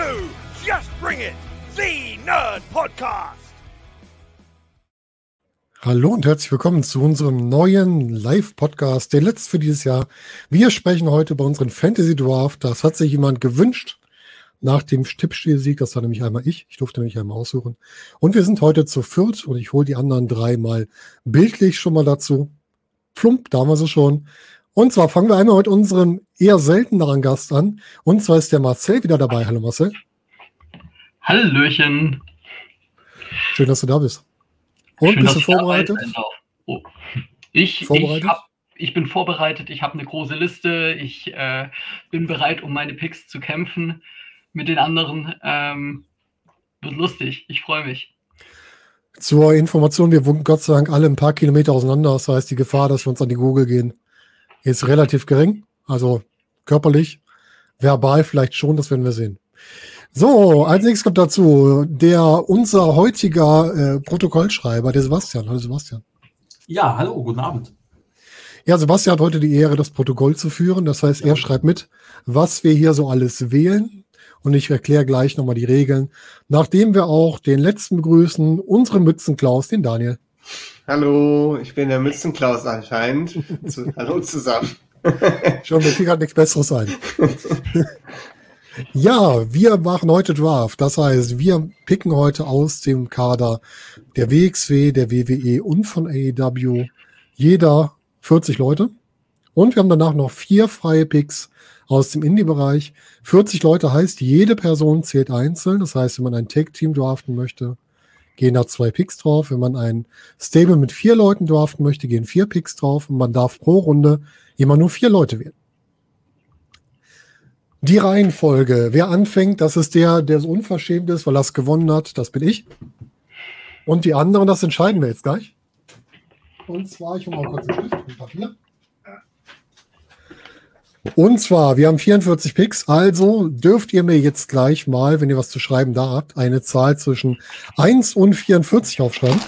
to Just Bring It, the Nerd Podcast. Hallo und herzlich willkommen zu unserem neuen Live-Podcast, der letzte für dieses Jahr. Wir sprechen heute über unseren Fantasy Draft. Das hat sich jemand gewünscht nach dem Tippspielsieg. Das war nämlich einmal ich. Ich durfte nämlich einmal aussuchen. Und wir sind heute zu viert und ich hole die anderen drei mal bildlich schon mal dazu. Plump, da haben wir sie schon. Und zwar fangen wir einmal mit unserem eher selteneren Gast an. Und zwar ist der Marcel wieder dabei. Hallo Marcel. Hallöchen. Schön, dass du da bist. Und Schön, bist du vorbereitet? Oh. Ich, Vorbereitet? Ich, hab, ich bin vorbereitet, ich habe eine große Liste, ich äh, bin bereit, um meine Picks zu kämpfen mit den anderen. Ähm, wird lustig, ich freue mich. Zur Information, wir wohnen Gott sei Dank alle ein paar Kilometer auseinander. Das heißt, die Gefahr, dass wir uns an die Google gehen, ist relativ gering. Also körperlich, verbal vielleicht schon, das werden wir sehen. So, als nächstes kommt dazu der unser heutiger äh, Protokollschreiber, der Sebastian. Hallo Sebastian. Ja, hallo, guten Abend. Ja, Sebastian hat heute die Ehre, das Protokoll zu führen. Das heißt, er schreibt mit, was wir hier so alles wählen. Und ich erkläre gleich nochmal die Regeln. Nachdem wir auch den letzten begrüßen, unseren Mützenklaus, den Daniel. Hallo, ich bin der Mützenklaus anscheinend. Zu, hallo zusammen. Schon, mir fiel gerade nichts Besseres ein. ja, wir machen heute Draft. Das heißt, wir picken heute aus dem Kader der WXW, der WWE und von AEW jeder 40 Leute. Und wir haben danach noch vier freie Picks aus dem Indie-Bereich. 40 Leute heißt, jede Person zählt einzeln. Das heißt, wenn man ein Tag-Team draften möchte, gehen da zwei Picks drauf. Wenn man ein Stable mit vier Leuten draften möchte, gehen vier Picks drauf. Und man darf pro Runde immer nur vier Leute wählen. Die Reihenfolge. Wer anfängt, das ist der, der so unverschämt ist, weil er es gewonnen hat. Das bin ich. Und die anderen, das entscheiden wir jetzt gleich. Und zwar, ich hole mal kurz einen Stift und Papier. Und zwar, wir haben 44 Picks, also dürft ihr mir jetzt gleich mal, wenn ihr was zu schreiben da habt, eine Zahl zwischen 1 und 44 aufschreiben.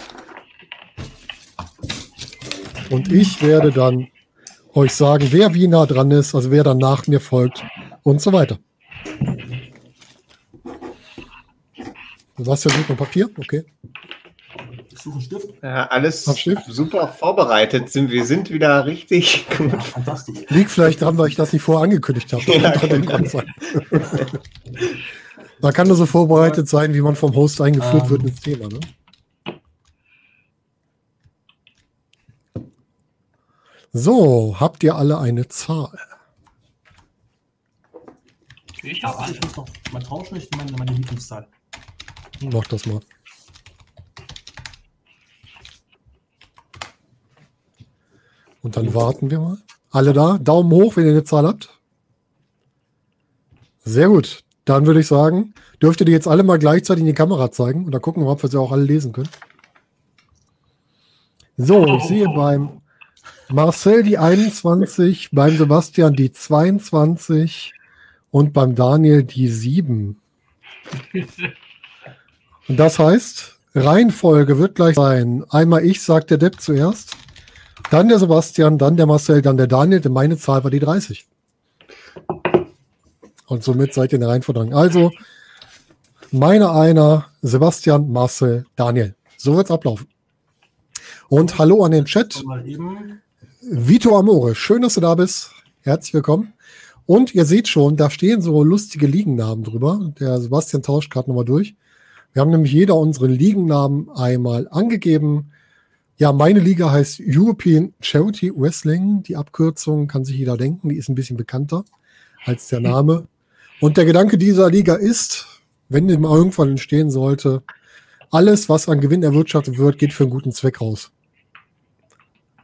Und ich werde dann euch sagen, wer wie nah dran ist, also wer dann nach mir folgt und so weiter. Was ja sucht noch Papier? Okay. Suche einen Stift. Ja, alles Stift? super vorbereitet. Sind, wir sind wieder richtig gut. Ja, fantastisch. Liegt vielleicht daran, weil ich das nicht vorher angekündigt habe. Ja, genau. Sein. Man kann nur so vorbereitet sein, wie man vom Host eingeführt Ähm. wird ins Thema. Ne? So, habt ihr alle eine Zahl? Ich habe ich muss noch mal tauschen, ich meine meine Lieblingszahl. Mach das mal. Und dann warten wir mal. Alle da? Daumen hoch, wenn ihr eine Zahl habt. Sehr gut. Dann würde ich sagen, dürft ihr die jetzt alle mal gleichzeitig in die Kamera zeigen und dann gucken wir, ob wir sie auch alle lesen können. So, ich sehe beim Marcel die 21, beim Sebastian die 22 und beim Daniel die 7. Und das heißt, Reihenfolge wird gleich sein. Einmal ich, sagt der Depp zuerst, dann der Sebastian, dann der Marcel, dann der Daniel, denn meine Zahl war die 30. Und somit seid ihr in der Reihenfolge. Also, meine einer, Sebastian, Marcel, Daniel. So wird's ablaufen. Und hallo an den Chat. Vito Amore, schön, dass du da bist. Herzlich willkommen. Und ihr seht schon, da stehen so lustige Liegennamen drüber. Der Sebastian tauscht gerade nochmal durch. Wir haben nämlich jeder unseren Liegennamen einmal angegeben. Ja, meine Liga heißt European Charity Wrestling. Die Abkürzung kann sich jeder denken, die ist ein bisschen bekannter als der Name. Und der Gedanke dieser Liga ist, wenn die mal irgendwann entstehen sollte, alles, was an Gewinn erwirtschaftet wird, geht für einen guten Zweck raus.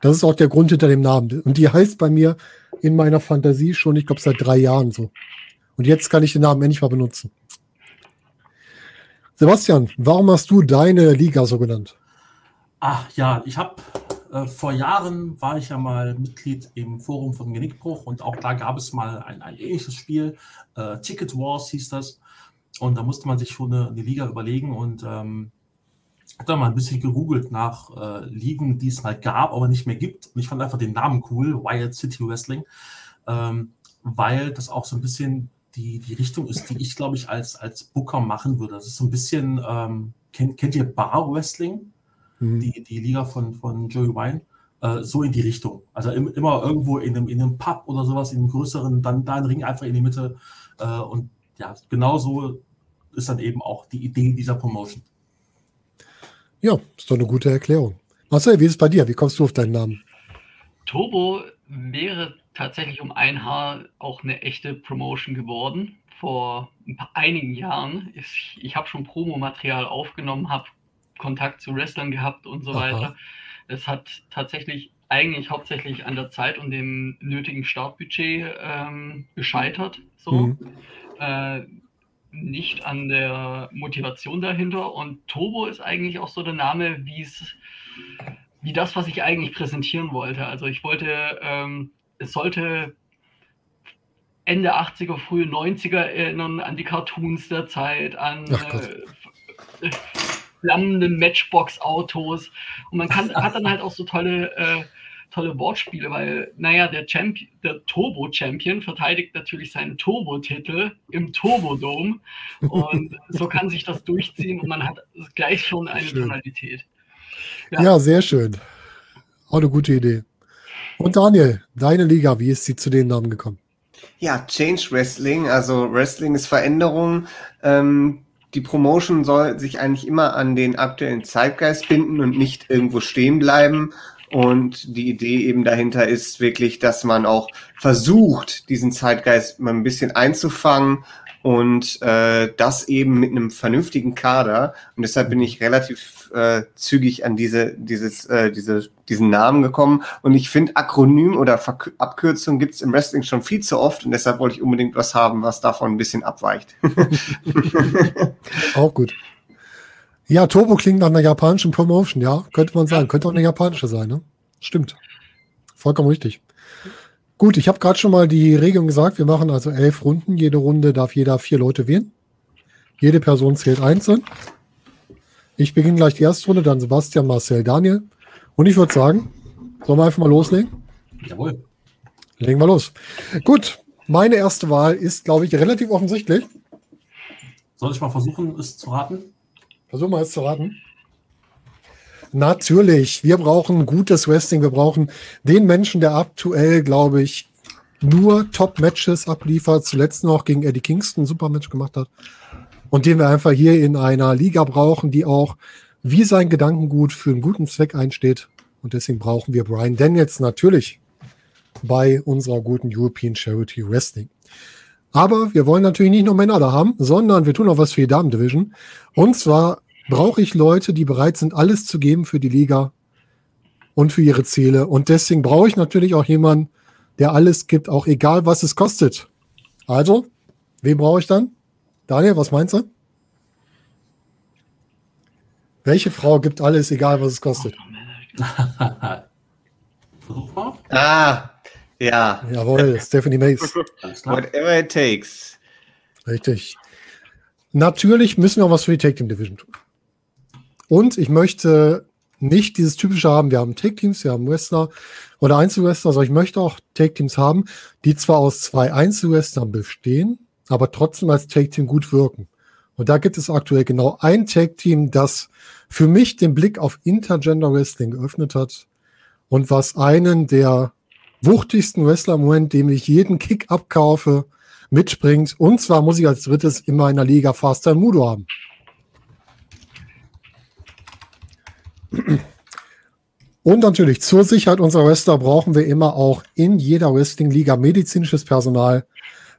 Das ist auch der Grund hinter dem Namen. Und die heißt bei mir in meiner Fantasie schon, ich glaube, seit drei Jahren so. Und jetzt kann ich den Namen endlich mal benutzen. Sebastian, warum hast du deine Liga so genannt? Ach ja, ich habe äh, vor Jahren war ich ja mal Mitglied im Forum von Genickbruch und auch da gab es mal ein, ein ähnliches Spiel. Äh, Ticket Wars hieß das. Und da musste man sich schon eine, eine Liga überlegen und ähm, hat dann mal ein bisschen gegoogelt nach äh, Ligen, die es mal gab, aber nicht mehr gibt. Und ich fand einfach den Namen cool, Wild City Wrestling. Ähm, weil das auch so ein bisschen die, die Richtung ist, die ich, glaube ich, als, als Booker machen würde. Das ist so ein bisschen, ähm, kennt, kennt ihr Bar Wrestling? Mhm. Die, die Liga von, von Joey Wine? Äh, so in die Richtung. Also im, immer irgendwo in einem, in einem Pub oder sowas, in einem größeren, dann da ein Ring einfach in die Mitte. Äh, und ja, genau so ist dann eben auch die Idee dieser Promotion. Ja, ist doch eine gute Erklärung. Marcel, wie ist es bei dir? Wie kommst du auf deinen Namen? Turbo wäre tatsächlich um ein Haar auch eine echte Promotion geworden. Vor ein paar, einigen Jahren. Ich, ich habe schon Promomaterial aufgenommen, habe Kontakt zu Wrestlern gehabt und so Aha. weiter. Es hat tatsächlich eigentlich hauptsächlich an der Zeit und dem nötigen Startbudget ähm, gescheitert. So. Mhm. Äh, nicht an der Motivation dahinter. Und Turbo ist eigentlich auch so der Name, wie es, wie das, was ich eigentlich präsentieren wollte. Also ich wollte, ähm, es sollte Ende 80er, frühe 90er erinnern an die Cartoons der Zeit, an äh, flammende Matchbox-Autos. Und man kann, hat dann halt auch so tolle äh, tolle Wortspiele, weil, naja, der, Champion, der Turbo-Champion verteidigt natürlich seinen Turbo-Titel im Turbodom und so kann sich das durchziehen und man hat gleich schon eine schön. Tonalität. Ja. ja, sehr schön. Auch eine gute Idee. Und Daniel, deine Liga, wie ist sie zu den Namen gekommen? Ja, Change Wrestling, also Wrestling ist Veränderung. Ähm, die Promotion soll sich eigentlich immer an den aktuellen Zeitgeist binden und nicht irgendwo stehen bleiben. Und die Idee eben dahinter ist wirklich, dass man auch versucht, diesen Zeitgeist mal ein bisschen einzufangen und äh, das eben mit einem vernünftigen Kader. Und deshalb bin ich relativ äh, zügig an diese, dieses, äh, diese, diesen Namen gekommen. Und ich finde, Akronym oder Verk Abkürzung gibt's im Wrestling schon viel zu oft. Und deshalb wollte ich unbedingt was haben, was davon ein bisschen abweicht. Auch gut. Ja, Turbo klingt nach einer japanischen Promotion, ja, könnte man sagen. Könnte auch eine japanische sein, ne? Stimmt. Vollkommen richtig. Gut, ich habe gerade schon mal die Regelung gesagt. Wir machen also elf Runden. Jede Runde darf jeder vier Leute wählen. Jede Person zählt einzeln. Ich beginne gleich die erste Runde, dann Sebastian, Marcel, Daniel. Und ich würde sagen, sollen wir einfach mal loslegen? Jawohl. Legen wir los. Gut, meine erste Wahl ist, glaube ich, relativ offensichtlich. Soll ich mal versuchen, es zu raten? Versuchen wir es zu raten. Natürlich, wir brauchen gutes Wrestling. Wir brauchen den Menschen, der aktuell, glaube ich, nur Top-Matches abliefert. Zuletzt noch gegen Eddie Kingston ein super Match gemacht hat. Und den wir einfach hier in einer Liga brauchen, die auch wie sein Gedankengut für einen guten Zweck einsteht. Und deswegen brauchen wir Brian Daniels natürlich bei unserer guten European Charity Wrestling. Aber wir wollen natürlich nicht nur Männer da haben, sondern wir tun auch was für die Damen-Division. Und zwar brauche ich Leute, die bereit sind, alles zu geben für die Liga und für ihre Ziele. Und deswegen brauche ich natürlich auch jemanden, der alles gibt, auch egal, was es kostet. Also, wen brauche ich dann? Daniel, was meinst du? Welche Frau gibt alles, egal was es kostet? ah, ja. Jawohl, Stephanie Mace. Whatever it takes. Richtig. Natürlich müssen wir auch was für die Tag Team Division tun. Und ich möchte nicht dieses typische haben, wir haben Tag Teams, wir haben Wrestler oder Einzelwrestler, sondern ich möchte auch Tag Teams haben, die zwar aus zwei Einzelwrestlern bestehen, aber trotzdem als Tag Team gut wirken. Und da gibt es aktuell genau ein Tag Team, das für mich den Blick auf Intergender Wrestling geöffnet hat und was einen der wuchtigsten Wrestler im Moment, dem ich jeden Kick abkaufe, mitspringt. Und zwar muss ich als drittes in meiner Liga Faster Mudo haben. Und natürlich zur Sicherheit unserer Wrestler brauchen wir immer auch in jeder Wrestling-Liga medizinisches Personal.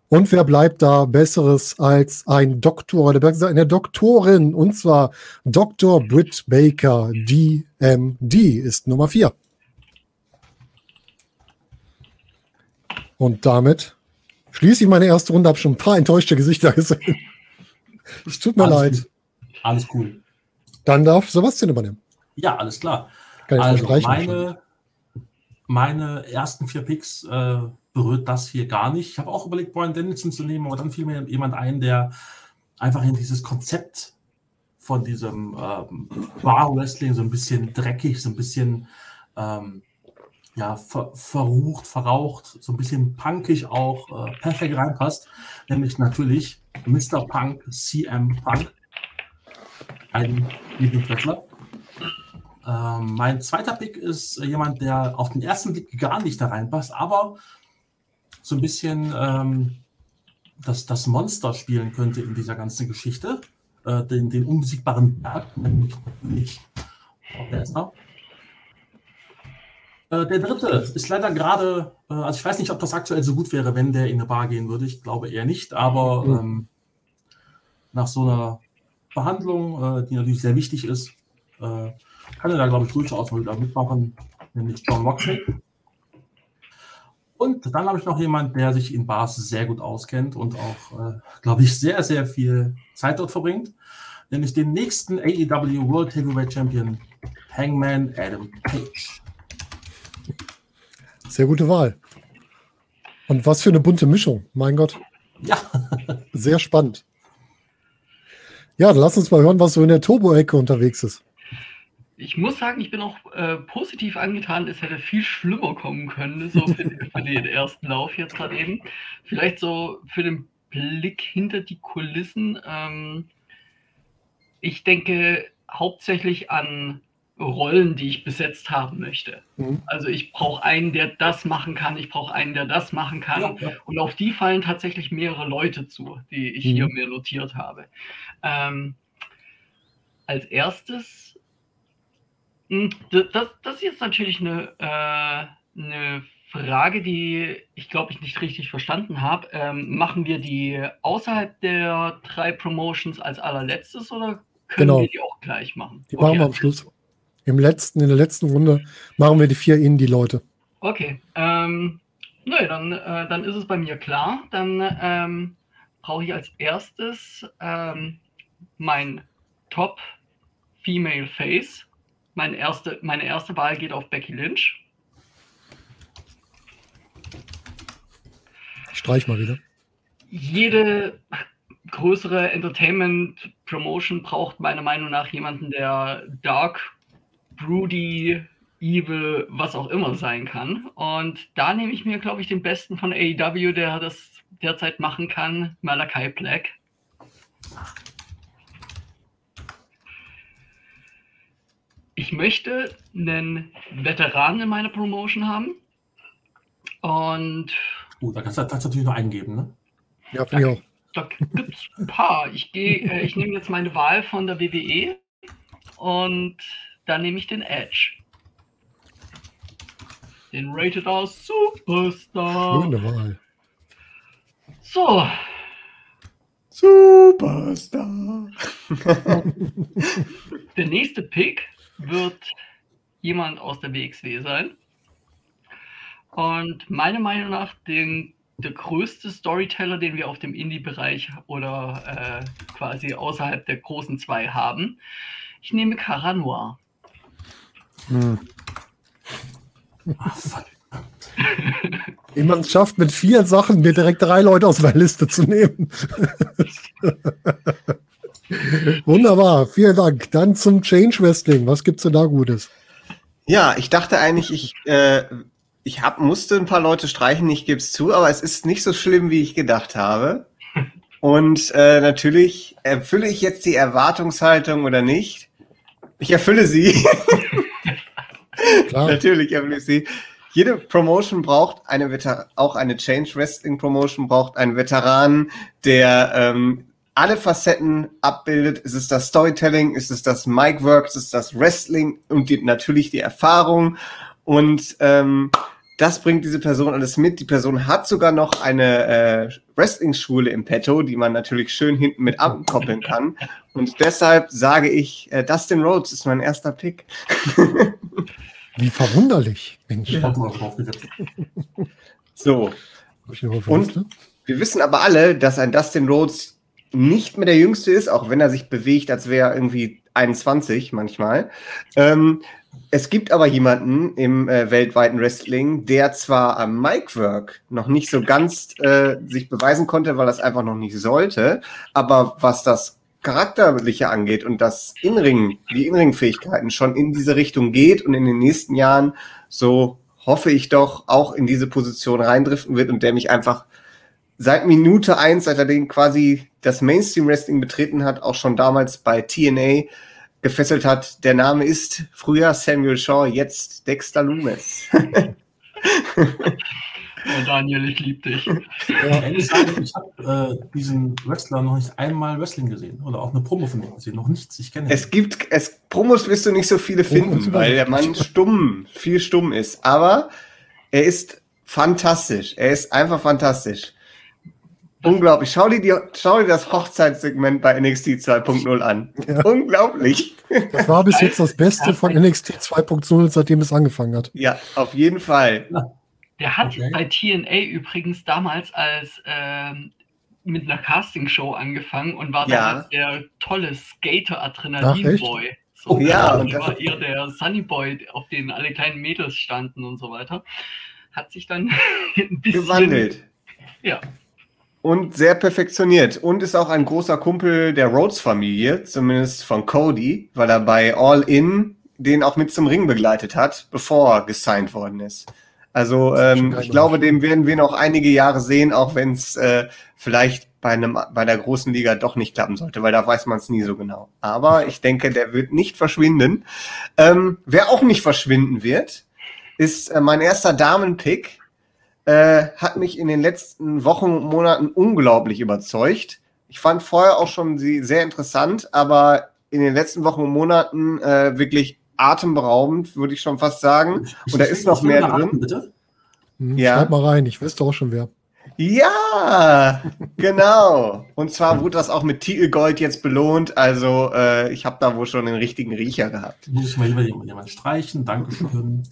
Und wer bleibt da Besseres als ein Doktor oder besser eine Doktorin? Und zwar Dr. Britt Baker, DMD, ist Nummer 4. Und damit schließe ich meine erste Runde, habe schon ein paar enttäuschte Gesichter gesehen. Es tut mir Alles leid. Gut. Alles cool. Dann darf Sebastian übernehmen. Ja, alles klar. Also meine, meine ersten vier Picks äh, berührt das hier gar nicht. Ich habe auch überlegt, Brian Dennison zu nehmen, aber dann fiel mir jemand ein, der einfach in dieses Konzept von diesem ähm, Bar-Wrestling so ein bisschen dreckig, so ein bisschen ähm, ja, ver verrucht, verraucht, so ein bisschen punkig auch äh, perfekt reinpasst. Nämlich natürlich Mr. Punk, CM Punk. Ein Lieblingswrestler. Ähm, mein zweiter Pick ist jemand, der auf den ersten Blick gar nicht da reinpasst, aber so ein bisschen ähm, das, das Monster spielen könnte in dieser ganzen Geschichte. Äh, den, den unbesiegbaren Berg, nämlich natürlich der ist. Äh, der dritte ist leider gerade, äh, also ich weiß nicht, ob das aktuell so gut wäre, wenn der in eine Bar gehen würde. Ich glaube eher nicht, aber Mhm. ähm, nach so einer Behandlung, äh, die natürlich sehr wichtig ist, äh, kann er da, glaube ich, durchaus mal wieder mitmachen, nämlich John Moxley. Und dann habe ich noch jemanden, der sich in Bars sehr gut auskennt und auch, äh, glaube ich, sehr, sehr viel Zeit dort verbringt, nämlich den nächsten AEW World Heavyweight Champion, Hangman Adam Page. Sehr gute Wahl. Und was für eine bunte Mischung. Mein Gott, Ja, sehr spannend. Ja, dann lass uns mal hören, was so in der Turbo-Ecke unterwegs ist. Ich muss sagen, ich bin auch äh, positiv angetan. Es hätte viel schlimmer kommen können, so für, für den ersten Lauf jetzt gerade eben. Vielleicht so für den Blick hinter die Kulissen. Ähm, ich denke hauptsächlich an Rollen, die ich besetzt haben möchte. Mhm. Also ich brauche einen, der das machen kann. Ich brauche einen, der das machen kann. ja, ja. Und auf die fallen tatsächlich mehrere Leute zu, die ich Mhm. hier mir notiert habe. Ähm, als erstes, das, das ist jetzt natürlich eine, äh, eine Frage, die ich glaube ich nicht richtig verstanden habe. Ähm, machen wir die außerhalb der drei Promotions als allerletztes oder können Genau. wir die auch gleich machen? Die machen wir am Schluss. Im letzten, in der letzten Runde machen wir die vier Indie-Leute. Okay, ähm, nö, dann, äh, dann ist es bei mir klar. Dann ähm, brauche ich als erstes ähm, mein Top Female Face. Meine erste, meine erste Wahl geht auf Becky Lynch. Ich streich mal wieder. Jede größere Entertainment Promotion braucht meiner Meinung nach jemanden, der dark, broody, evil, was auch immer sein kann. Und da nehme ich mir, glaube ich, den besten von AEW, der das derzeit machen kann, Malachi Black. Ich möchte einen Veteran in meiner Promotion haben. Und Gut, da kannst du kannst du natürlich noch eingeben, ne? Ja, finde ich auch. da gibt es ein paar. Ich, gehe, äh, ich nehme jetzt meine Wahl von der WWE und dann nehme ich den Edge. Den Rated R Superstar. Schöne Wahl. So, Superstar. der nächste Pick wird jemand aus der WXW sein. Und meiner Meinung nach den, der größte Storyteller, den wir auf dem Indie-Bereich oder äh, quasi außerhalb der großen zwei haben. Ich nehme Cara Noir. Hm. Ah, man es schafft, mit vier Sachen mir direkt drei Leute aus meiner Liste zu nehmen. Wunderbar, vielen Dank. Dann zum Change Wrestling. Was gibt's denn da Gutes? Ja, ich dachte eigentlich, ich, äh, ich hab, musste ein paar Leute streichen, ich gebe es zu, aber es ist nicht so schlimm, wie ich gedacht habe. Und äh, natürlich erfülle ich jetzt die Erwartungshaltung oder nicht. Ich erfülle sie. Klar, Natürlich erfülle ich sie. Jede Promotion braucht eine Veter auch eine Change Wrestling Promotion braucht einen Veteranen, der ähm, alle Facetten abbildet. Ist es das Storytelling? Ist es das Mic Work? Ist es das Wrestling? Und die, natürlich die Erfahrung. Und ähm, das bringt diese Person alles mit. Die Person hat sogar noch eine äh, Wrestling-Schule im Petto, die man natürlich schön hinten mit abkoppeln kann. Und deshalb sage ich, äh, Dustin Rhodes ist mein erster Pick. wie verwunderlich. Mensch, Ich hab mal drauf gesetzt. So, Und? Liste? Wir wissen aber alle, dass ein Dustin Rhodes nicht mehr der Jüngste ist, auch wenn er sich bewegt, als wäre er irgendwie 21 manchmal. Ähm, es gibt aber jemanden im äh, weltweiten Wrestling, der zwar am Micwork noch nicht so ganz äh, sich beweisen konnte, weil es einfach noch nicht sollte, aber was das Charakterliche angeht und das Inring, die Inring-Fähigkeiten schon in diese Richtung geht und in den nächsten Jahren so hoffe ich doch, auch in diese Position reindriften wird und der mich einfach seit Minute eins, seit er den quasi das Mainstream Wrestling betreten hat, auch schon damals bei TNA gefesselt hat. Der Name ist früher Samuel Shaw, jetzt Dexter Loomis. Oh, Daniel, ich liebe dich. Ja. Ich habe äh, diesen Wrestler noch nicht einmal Wrestling gesehen oder auch eine Promo von ihm gesehen. Noch nichts. Ich kenne ihn. Es gibt, es, Promos wirst du nicht so viele finden, weil der Mann stumm, viel stumm ist. Aber er ist fantastisch. Er ist einfach fantastisch. Unglaublich. Schau dir, die, schau dir das Hochzeitssegment bei NXT 2.0 an. Ja. Unglaublich. Das war bis jetzt das Beste von NXT 2.0, seitdem es angefangen hat. Ja, auf jeden Fall. Der hat Okay. bei TNA übrigens damals als ähm, mit einer Castingshow angefangen und war Ja. damals der tolle Skater Ach, Adrenalin echt? Boy. Oh, ja, und war eher der Sunny Boy, auf den alle kleinen Mädels standen und so weiter. Hat sich dann ein bisschen Gewandelt. Ja, Und sehr perfektioniert. Und ist auch ein großer Kumpel der Rhodes-Familie, zumindest von Cody, weil er bei All In den auch mit zum Ring begleitet hat, bevor er gesigned worden ist. Also ähm, ich glaube, dem werden wir noch einige Jahre sehen, auch wenn es äh, vielleicht bei einem bei der großen Liga doch nicht klappen sollte, weil da weiß man es nie so genau. Aber ich denke, der wird nicht verschwinden. Ähm, wer auch nicht verschwinden wird, ist äh, mein erster Damenpick. Äh, hat mich in den letzten Wochen und Monaten unglaublich überzeugt. Ich fand vorher auch schon sie sehr interessant, aber in den letzten Wochen und Monaten äh, wirklich atemberaubend, würde ich schon fast sagen. Ich- Und da ist noch mehr drin. Bitte? Hm, Ja. Schreib mal rein, ich wüsste auch schon wer. Ja, genau. Und zwar wurde das auch mit Titelgold jetzt belohnt. Also äh, ich habe da wohl schon den richtigen Riecher gehabt. Muss ich mal lieber jemand, jemand streichen. Dankeschön.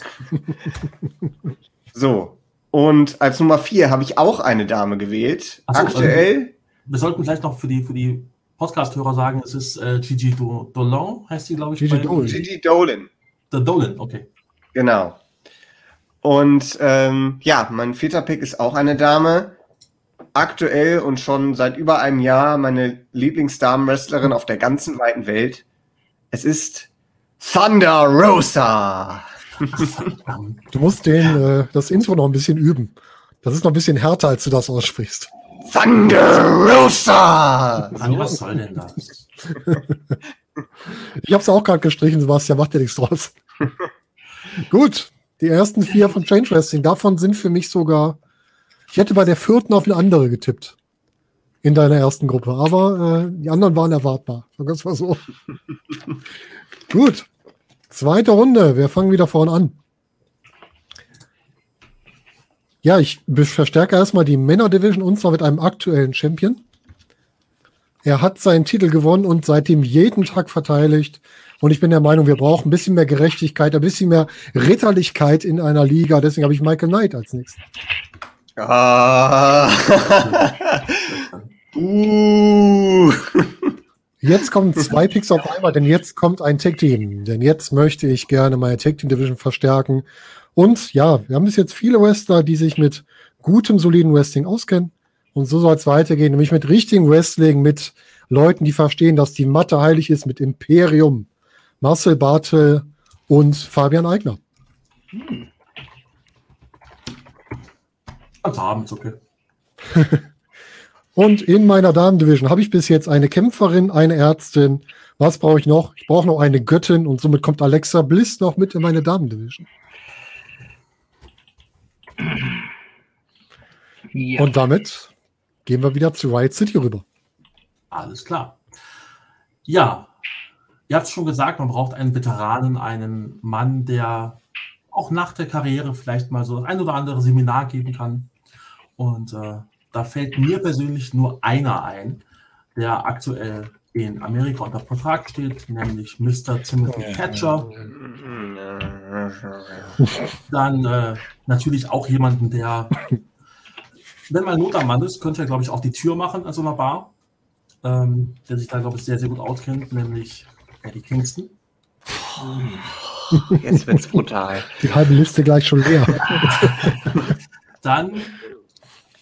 So. Und als Nummer vier habe ich auch eine Dame gewählt. So, Aktuell. Wir sollten vielleicht noch für die, für die Podcast-Hörer sagen, es ist äh, Gigi Do Dolan, heißt die, glaube ich. Gigi bei- Dolan. Gigi Dolan. The Dolan, okay. Genau. Und ähm, ja, mein vierter Pick ist auch eine Dame. Aktuell und schon seit über einem Jahr meine Lieblingsdamen-Wrestlerin auf der ganzen weiten Welt. Es ist Thunder Rosa. Du musst den, äh, das Intro noch ein bisschen üben. Das ist noch ein bisschen härter, als du das aussprichst. Thunder Rosa. Was soll denn das? Ich habe es auch gerade gestrichen, Sebastian, macht dir nichts draus. Gut, die ersten vier von Change Wrestling, davon sind für mich sogar, ich hätte bei der vierten auf eine andere getippt. In deiner ersten Gruppe, aber äh, die anderen waren erwartbar. Sagen wir es mal so. Gut, zweite Runde, wir fangen wieder vorne an. Ja, ich verstärke erstmal die Männer-Division und zwar mit einem aktuellen Champion. Er hat seinen Titel gewonnen und seitdem jeden Tag verteidigt. Und ich bin der Meinung, wir brauchen ein bisschen mehr Gerechtigkeit, ein bisschen mehr Ritterlichkeit in einer Liga. Deswegen habe ich Michael Knight als nächstes. Ah. uh. Jetzt kommen zwei Picks auf einmal, denn jetzt kommt ein Tag Team. Denn jetzt möchte ich gerne meine Tag Team Division verstärken. Und ja, wir haben bis jetzt viele Wrestler, die sich mit gutem, soliden Wrestling auskennen. Und so soll es weitergehen, nämlich mit richtigem Wrestling, mit Leuten, die verstehen, dass die Matte heilig ist, mit Imperium. Marcel Bartel und Fabian Eigner. Also Abendzucke. Und in meiner Damen-Division habe ich bis jetzt eine Kämpferin, eine Ärztin. Was brauche ich noch? Ich brauche noch eine Göttin und somit kommt Alexa Bliss noch mit in meine Damen-Division. ja. Und damit gehen wir wieder zu Riot City rüber. Alles klar. Ja, ihr habt es schon gesagt, man braucht einen Veteranen, einen Mann, der auch nach der Karriere vielleicht mal so ein oder andere Seminar geben kann. Und äh, da fällt mir persönlich nur einer ein, der aktuell in Amerika unter Vertrag steht, nämlich Mr. Timothy Thatcher. Dann äh, natürlich auch jemanden, der, wenn mal Not am Mann ist, könnte er, glaube ich, auch die Tür machen an so einer Bar. Ähm, der sich da, glaube ich, sehr, sehr gut auskennt, nämlich Eddie Kingston. Jetzt wird's brutal. Die halbe Liste gleich schon leer. Dann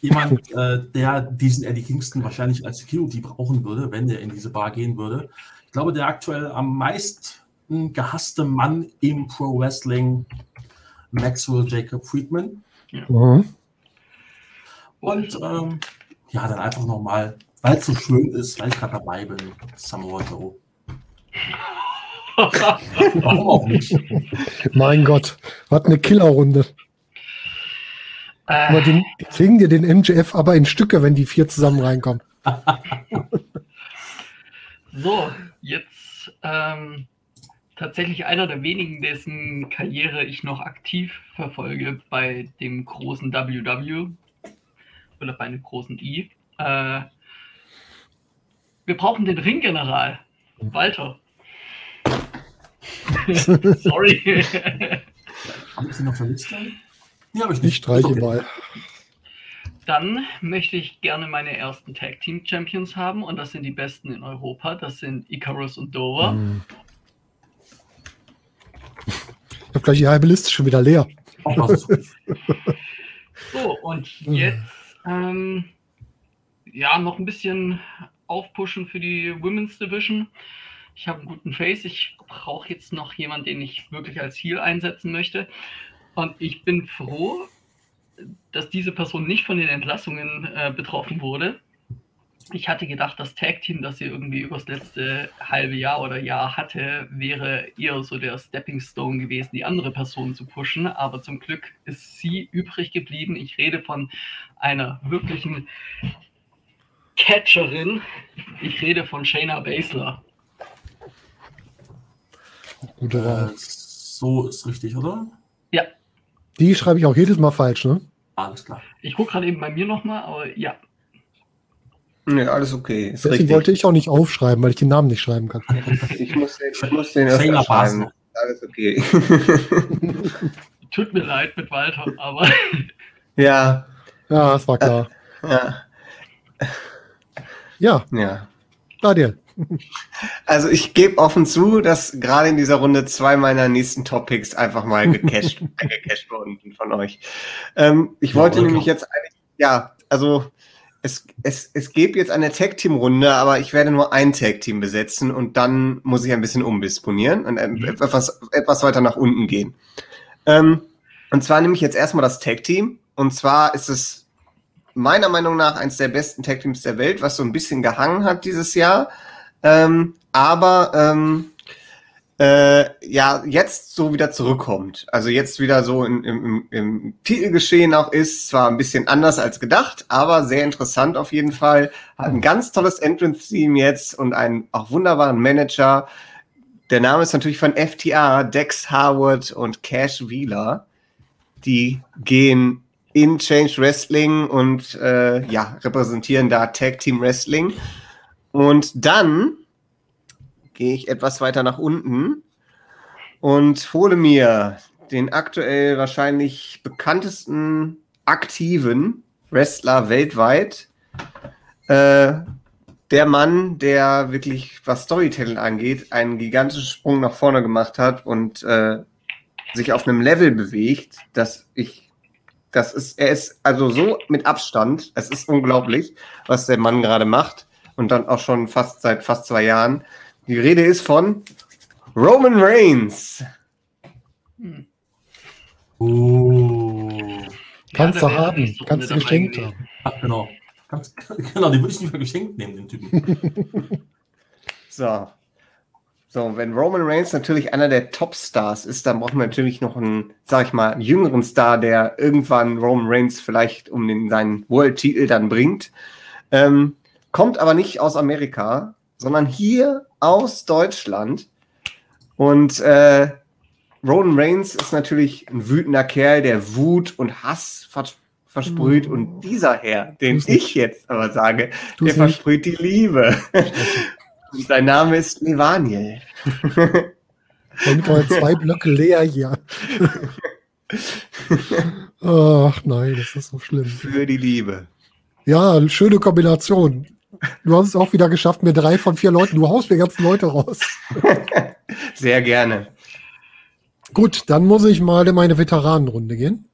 jemand, äh, der diesen Eddie Kingston wahrscheinlich als Security brauchen würde, wenn der in diese Bar gehen würde. Ich glaube, der aktuell am meisten gehasste Mann im Pro Wrestling, Maxwell Jacob Friedman. Mhm. Und ähm, ja, dann einfach nochmal, weil es so schön ist, weil ich gerade dabei bin, Samoa Joe. Warum auch nicht? Mein Gott, was eine Killerrunde. Aber äh, den, die kriegen dir den MJF aber in Stücke, wenn die vier zusammen reinkommen. so, jetzt ähm, tatsächlich einer der wenigen, dessen Karriere ich noch aktiv verfolge bei dem großen WW oder bei einem großen I. Äh, wir brauchen den Ringgeneral. Walter. Sorry. Haben Sie noch vermisst? Nee, habe ich Ich nicht. streiche Okay. mal. Dann möchte ich gerne meine ersten Tag Team Champions haben und das sind die besten in Europa. Das sind Icarus und Dover. Hm. Ich habe gleich die halbe Liste schon wieder leer. Gut. So, und jetzt ähm, ja noch ein bisschen aufpushen für die Women's Division. Ich habe einen guten Face. Ich brauche jetzt noch jemanden, den ich wirklich als Heal einsetzen möchte. Und ich bin froh, dass diese Person nicht von den Entlassungen äh, betroffen wurde. Ich hatte gedacht, das Tag-Team, das sie irgendwie übers letzte halbe Jahr oder Jahr hatte, wäre eher so der Stepping Stone gewesen, die andere Person zu pushen. Aber zum Glück ist sie übrig geblieben. Ich rede von einer wirklichen Catcherin. Ich rede von Shayna Baszler. Gute Äh, Wahl. so ist richtig, oder? Die schreibe ich auch jedes Mal falsch, ne? Alles klar. Ich gucke gerade eben bei mir nochmal, aber ja. Nee, alles okay. Ist Deswegen richtig. wollte ich auch nicht aufschreiben, weil ich den Namen nicht schreiben kann. Ich muss den, ich muss den erst Shayna schreiben. Alles okay. Tut mir leid mit Walter, aber ja, Ja, das war klar. ja, Ja, ja. Daniel. Also ich gebe offen zu, dass gerade in dieser Runde zwei meiner nächsten Topics einfach mal gecached, gecached wurden von euch. Ähm, ich Ja, wollte oder nämlich jetzt eigentlich, ja, also es, es, es gäbe jetzt eine Tag-Team-Runde, aber ich werde nur ein Tag-Team besetzen und dann muss ich ein bisschen umdisponieren und ähm, etwas, etwas weiter nach unten gehen. Ähm, und zwar nehme ich jetzt erstmal das Tag-Team und zwar ist es meiner Meinung nach eines der besten Tag-Teams der Welt, was so ein bisschen gehangen hat dieses Jahr. Ähm, aber ähm, äh, ja, jetzt so wieder zurückkommt. Also jetzt wieder so in, im, im, Titelgeschehen auch ist, zwar ein bisschen anders als gedacht, aber sehr interessant auf jeden Fall. Hat ein ganz tolles Entrance-Theme jetzt und einen auch wunderbaren Manager. Der Name ist natürlich von FTA, Dex Harwood und Cash Wheeler. Die gehen in Change Wrestling und äh, ja, repräsentieren da Tag Team Wrestling. Und dann gehe ich etwas weiter nach unten und hole mir den aktuell wahrscheinlich bekanntesten aktiven Wrestler weltweit. Äh, der Mann, der wirklich, was Storytelling angeht, einen gigantischen Sprung nach vorne gemacht hat und äh, sich auf einem Level bewegt, dass ich, das ist, er ist also so mit Abstand, es ist unglaublich, was der Mann gerade macht und dann auch schon fast seit fast zwei Jahren. Die Rede ist von Roman Reigns. hm. Oh. Kannst Ja, du haben, so kannst du geschenkt haben. Ach, genau. Ganz, genau, den würde ich nicht mehr geschenkt nehmen, den Typen. So. So, wenn Roman Reigns natürlich einer der Top-Stars ist, dann brauchen wir natürlich noch einen, sag ich mal, einen jüngeren Star, der irgendwann Roman Reigns vielleicht um den, seinen World-Titel dann bringt. Ähm, kommt aber nicht aus Amerika, sondern hier aus Deutschland. Und äh, Roman Reigns ist natürlich ein wütender Kerl, der Wut und Hass vers versprüht. Und dieser Herr, den nicht. ich jetzt aber sage, Tu's der nicht. versprüht die Liebe. Und sein Name ist Levaniel. Damit wir zwei Blöcke leer hier. Ach nein, das ist so schlimm. Für die Liebe. Ja, schöne Kombination. Du hast es auch wieder geschafft, mir drei von vier Leuten. Du haust mir ganzen Leute raus. Sehr gerne. Gut, dann muss ich mal in meine Veteranenrunde gehen.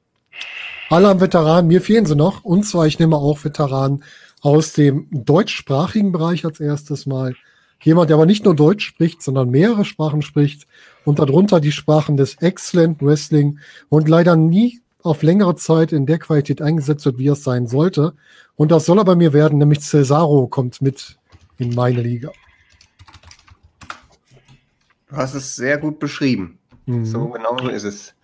Alle am Veteranen, mir fehlen sie noch. Und zwar, ich nehme auch Veteranen aus dem deutschsprachigen Bereich als erstes mal. Jemand, der aber nicht nur Deutsch spricht, sondern mehrere Sprachen spricht. und darunter die Sprachen des Excellent Wrestling und leider nie auf längere Zeit in der Qualität eingesetzt wird, wie es sein sollte. Und das soll er bei mir werden, nämlich Cesaro kommt mit in meine Liga. Du hast es sehr gut beschrieben. Mhm. So genau so ist es.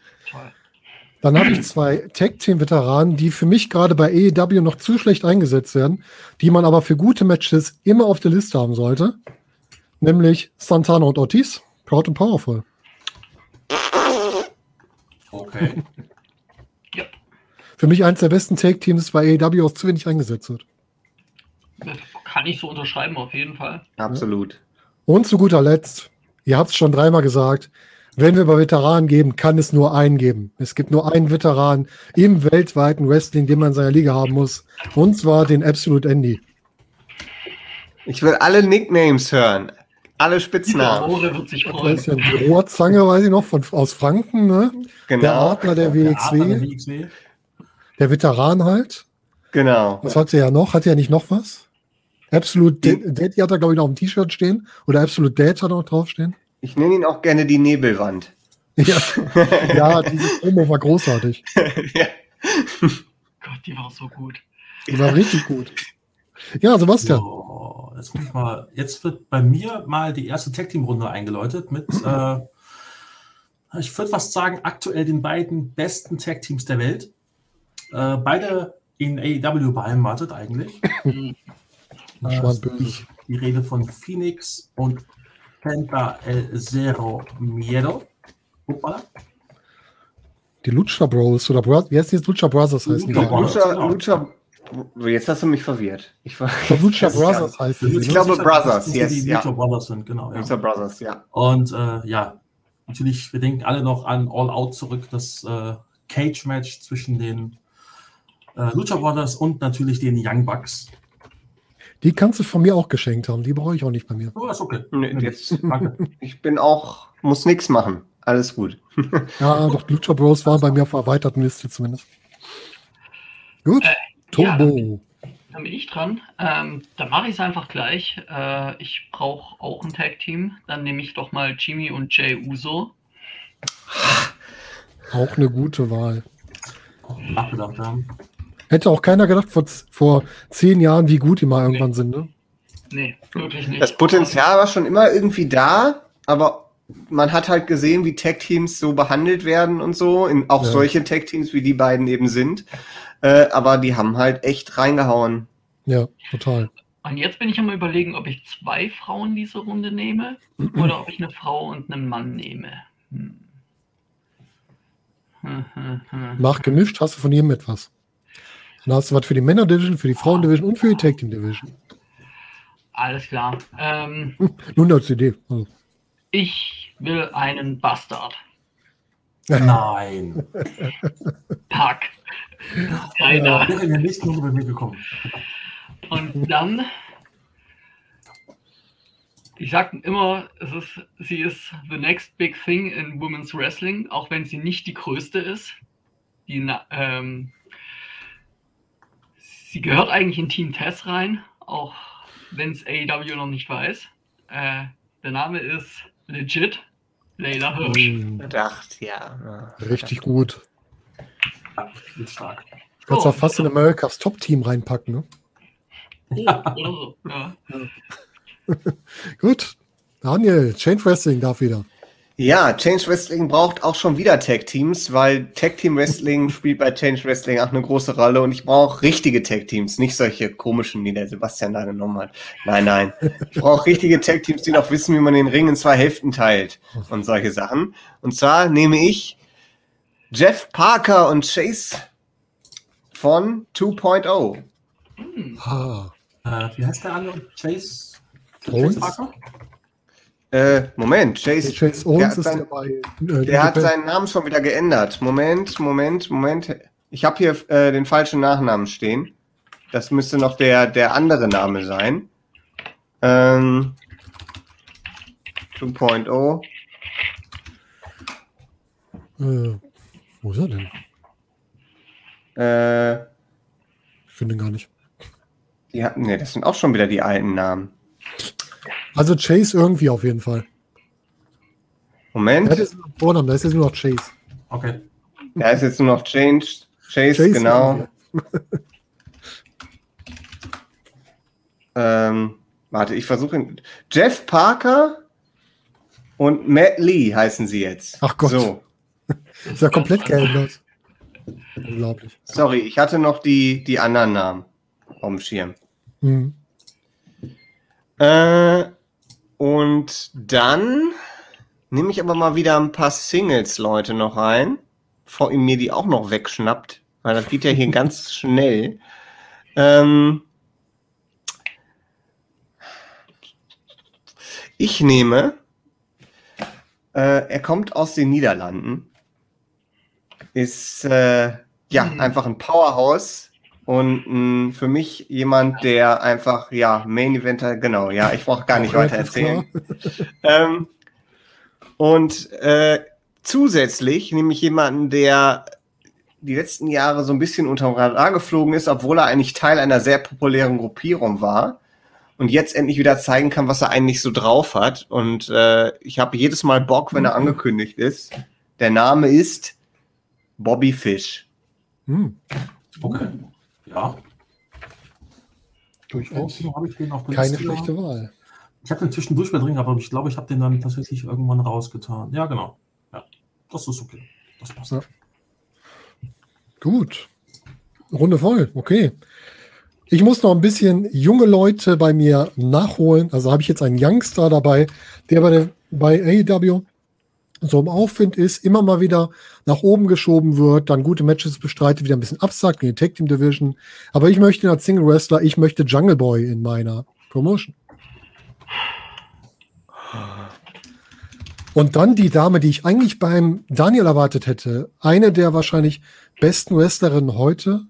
Dann habe ich zwei Tag-Team-Veteranen, die für mich gerade bei AEW noch zu schlecht eingesetzt werden, die man aber für gute Matches immer auf der Liste haben sollte. Nämlich Santana und Ortiz. Proud and Powerful. Okay. Für mich eins der besten Tag-Teams bei AEW, auch zu wenig eingesetzt wird. Das kann ich so unterschreiben, auf jeden Fall. Absolut. Und zu guter Letzt, ihr habt es schon dreimal gesagt, wenn wir bei Veteranen geben, kann es nur einen geben. Es gibt nur einen Veteran im weltweiten Wrestling, den man in seiner Liga haben muss. Und zwar den Absolute Andy. Ich will alle Nicknames hören. Alle Spitznamen. Ore wird sich freuen. ist ja die Rohrzange, weiß ich noch, von, aus Franken, ne? Der Genau. Adler der Der Adler der WXW, WXW. Der Veteran halt. Genau. Was hat er ja noch? Hat er nicht noch was? Absolute Die- Dead Daddy hat er, glaube ich, noch auf dem T-Shirt stehen. Oder Absolute Dad hat er noch draufstehen. Ich nenne ihn auch gerne die Nebelwand. Ja, ja diese Promo war großartig. ja. Gott, die war so gut. Die war richtig gut. Ja, Sebastian. So, jetzt, muss ich mal, jetzt wird bei mir mal die erste Tag-Team-Runde eingeläutet mit, äh, ich würde fast sagen, aktuell den beiden besten Tag-Teams der Welt. Äh, beide in AEW beheimatet eigentlich. Hm. Das Äh, war es ist böse. die Rede von Phoenix und Penta El Zero Miedo. Hoppala. Die Lucha Bros oder Bro wie heißt die jetzt? Lucha Brothers heißen die. Lucha. Brothers. Lucha, genau. Lucha, jetzt hast du mich verwirrt. Ich, war, glaub, Lucha Brothers mir sie. Ich Ne? glaube, Brothers, die yes, die ja. Lucha Brothers sind, genau. Ja. Lucha Brothers, ja. Und äh, ja, natürlich, wir denken alle noch an All Out zurück, das äh, Cage-Match zwischen den äh, Lucha Brothers und natürlich den Young Bucks. Die kannst du von mir auch geschenkt haben. Die brauche ich auch nicht bei mir. Oh, ist okay. Nee, jetzt, Danke. ich bin auch, muss nichts machen. Alles gut. Ja, doch, Lucha Bros waren bei mir auf der erweiterten Liste zumindest. Gut. Äh, ja, Turbo. Dann bin ich dran. Ähm, dann mache ich es einfach gleich. Äh, ich brauche auch ein Tag-Team. Dann nehme ich doch mal Jimmy und Jay Uso. Auch eine gute Wahl. Nachgedacht haben. Hätte auch keiner gedacht vor, vor zehn Jahren, wie gut die mal irgendwann sind. Ne? Nee, wirklich nicht. Das Potenzial war schon immer irgendwie da, aber man hat halt gesehen, wie Tech-Teams so behandelt werden und so. In, auch Ja. solche Tech-Teams, wie die beiden eben sind. Äh, aber die haben halt echt reingehauen. Ja, total. Und jetzt bin ich am überlegen, ob ich zwei Frauen diese Runde nehme oder ob ich eine Frau und einen Mann nehme. Hm. Hm, hm, hm. Mach gemischt, hast du von jedem etwas. Dann hast du was für die Männer-Division, für die Frauen-Division und für die Tag-Team-Division. Alles klar. Ähm, Nun als Idee. Also. ich will einen Bastard. Nein. Pack. Keiner. Wäre in der nächsten Runde bei mir gekommen. Und dann, ich sag immer, es ist, sie ist the next big thing in Women's Wrestling, auch wenn sie nicht die größte ist. Die, na- ähm, sie gehört eigentlich in Team Tess rein, auch wenn es AEW noch nicht weiß. Äh, der Name ist legit Layla Hirsch. Mm, Gedacht, ja. Richtig gut. Ja, stark. Kannst Oh. auch fast in Amerikas Top-Team reinpacken. Ne? Oh, oder so. Ja. Gut. Daniel, Chain Wrestling darf wieder. Ja, Change Wrestling braucht auch schon wieder Tag-Teams, weil Tag-Team Wrestling spielt bei Change Wrestling auch eine große Rolle und ich brauche richtige Tag-Teams, nicht solche komischen, die der Sebastian da genommen hat. Nein, nein. Ich brauche richtige Tag-Teams, die noch wissen, wie man den Ring in zwei Hälften teilt und solche Sachen. Und zwar nehme ich Jeff Parker und Chase von 2.0. Hm. Ah, Äh, wie heißt der andere? Chase? Chase Parker? Äh, Moment, Chase, Chase Owens hat ist sein- ja bei. Äh, Der hat seinen Namen schon wieder geändert. Moment, Moment, Moment. Ich habe hier äh, den falschen Nachnamen stehen. Das müsste noch der, der andere Name sein. Ähm, 2.0. Äh, wo ist er denn? Äh, Ich finde ihn gar nicht. die hatten, nee, das sind auch schon wieder die alten Namen. Also Chase irgendwie auf jeden Fall. Moment. Das ist Vornamen, da ist jetzt nur noch Chase. Okay. Da ist jetzt nur noch Change. Chase, Chase, genau. Ähm, warte, ich versuche ihn. Jeff Parker und Matt Lee heißen sie jetzt. Ach Gott. So, Ist ja komplett geändert. Unglaublich. sorry, ich hatte noch die, die anderen Namen auf dem Schirm. Mhm. Äh, und dann nehme ich aber mal wieder ein paar Singles-Leute noch rein, bevor ihr mir die auch noch wegschnappt, weil das geht ja hier ganz schnell. Ähm, ich nehme, äh, er kommt aus den Niederlanden, ist äh, ja Mhm. einfach ein Powerhouse und mh, für mich jemand, der einfach, ja, Main Eventer, genau, ja, ich brauche gar nicht weiter erzählen. Ähm, und äh, zusätzlich nehme ich jemanden, der die letzten Jahre so ein bisschen unterm Radar geflogen ist, obwohl er eigentlich Teil einer sehr populären Gruppierung war und jetzt endlich wieder zeigen kann, was er eigentlich so drauf hat. Und äh, ich habe jedes Mal Bock, wenn er angekündigt ist. Der Name ist Bobby Fish. Hm, Okay. Ja. durchaus. Keine schlechte Wahl. Ich habe den zwischendurch mal drin, aber ich glaube, ich habe den dann tatsächlich irgendwann rausgetan. Ja, genau. Ja, das ist okay. Das passt. Ja. Gut. Runde voll, okay. Ich muss noch ein bisschen junge Leute bei mir nachholen. Also habe ich jetzt einen Youngster dabei, der bei, der, bei AEW so im Aufwind ist, immer mal wieder nach oben geschoben wird, dann gute Matches bestreitet, wieder ein bisschen absagt in die Tag Team Division. Aber ich möchte ihn als Single Wrestler, ich möchte Jungle Boy in meiner Promotion. Und dann die Dame, die ich eigentlich beim Daniel erwartet hätte, eine der wahrscheinlich besten Wrestlerinnen heute,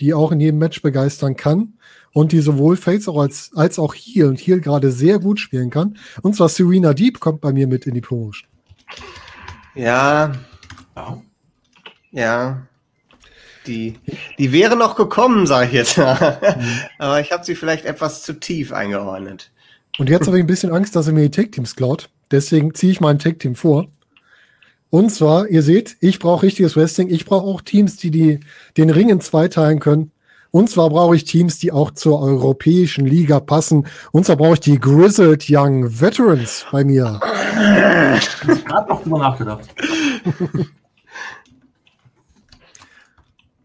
die auch in jedem Match begeistern kann und die sowohl Face auch als, als auch Heel und Heel gerade sehr gut spielen kann. Und zwar Serena Deep kommt bei mir mit in die Promotion. Ja, Ja. ja. Die, die wäre noch gekommen, sage ich jetzt. Aber ich habe sie vielleicht etwas zu tief eingeordnet. Und jetzt habe ich ein bisschen Angst, dass er mir die Tag Teams klaut. Deswegen ziehe ich mein Tag Team vor. Und zwar, ihr seht, ich brauche richtiges Wrestling. Ich brauche auch Teams, die, die den Ring in zwei teilen können. Und zwar brauche ich Teams, die auch zur europäischen Liga passen. Und zwar brauche ich die Grizzled Young Veterans bei mir. Ich habe noch drüber nachgedacht.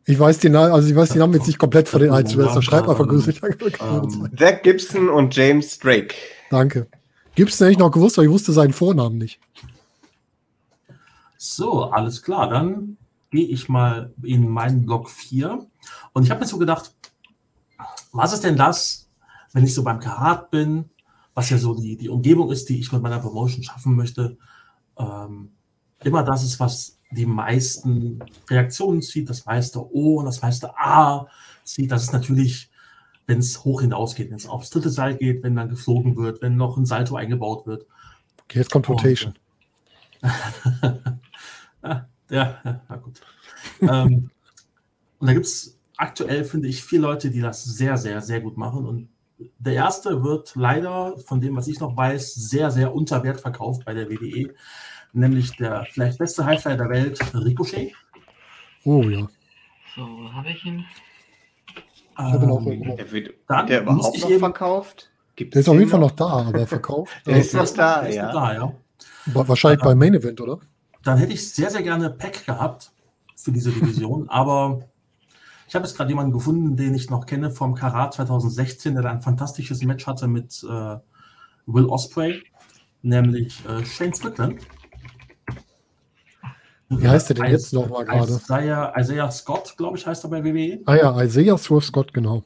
Ich weiß die, Na- also ich weiß die Namen jetzt nicht komplett von den einzelnen. Ja, Schreib einfach ähm, Grizzled Young ähm, Veterans. Zach Gibson und James Drake. Danke. Gibt's denn nicht noch gewusst, aber ich wusste seinen Vornamen nicht. So, alles klar. Dann gehe ich mal in meinen Block 4. Und ich habe mir so gedacht, was ist denn das, wenn ich so beim Karat bin, was ja so die, die Umgebung ist, die ich mit meiner Promotion schaffen möchte. Ähm, immer das ist, was die meisten Reaktionen zieht, das meiste O und das meiste A zieht. Das ist natürlich, wenn es hoch hinausgeht, wenn es aufs dritte Seil geht, wenn dann geflogen wird, wenn noch ein Salto eingebaut wird. Okay, jetzt kommt Rotation. ja, ja, na gut. ähm, und da gibt es aktuell, finde ich, vier Leute, die das sehr, sehr, sehr gut machen. Und der erste wird leider, von dem, was ich noch weiß, sehr, sehr unter Wert verkauft bei der WWE. Nämlich der vielleicht beste Highflyer der Welt, Ricochet. Oh ja. So, habe ich ihn? hab ihn auch Ähm. Der wird, Dann der muss überhaupt ich noch eben- verkauft? Gibt's Der ist auf den jeden Fall noch? da, aber verkauft. Der ist äh, noch da, der ist ja. da, ja. wa- wahrscheinlich beim Main Event, oder? dann hätte ich sehr, sehr gerne Pack gehabt für diese Division, aber ich habe jetzt gerade jemanden gefunden, den ich noch kenne vom Karat 2016, der da ein fantastisches Match hatte mit äh, Will Osprey, nämlich äh, Shane Strickland. Wie heißt der denn jetzt noch mal gerade? Isaiah, Isaiah Scott, glaube ich, heißt er bei WWE. Ah ja, Isaiah Swerve Scott, genau.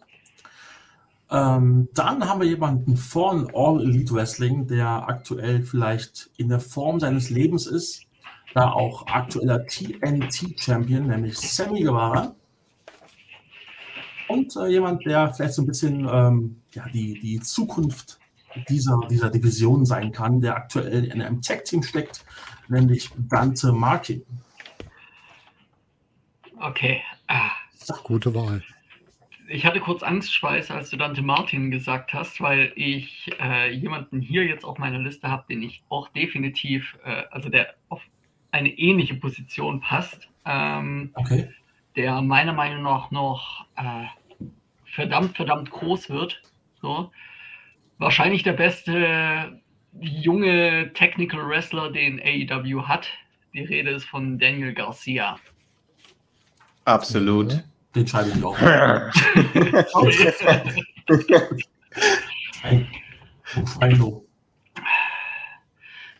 Ähm, dann haben wir jemanden von All Elite Wrestling, der aktuell vielleicht in der Form seines Lebens ist, da auch aktueller TNT-Champion, nämlich Sammy Guevara. Und äh, jemand, der vielleicht so ein bisschen ähm, ja, die, die Zukunft dieser, dieser Division sein kann, der aktuell in einem Tag-Team steckt, nämlich Dante Martin. Okay. Ah, Gute Wahl. ich hatte kurz Angstschweiß, als du Dante Martin gesagt hast, weil ich äh, jemanden hier jetzt auf meiner Liste habe, den ich auch definitiv, äh, also der auf eine ähnliche Position passt, ähm, Okay. Der meiner Meinung nach noch äh, verdammt, verdammt groß wird. So. Wahrscheinlich der beste junge Technical Wrestler, den AEW hat. Die Rede ist von Daniel Garcia. Absolut. Den schreibe ich auch. Rhino.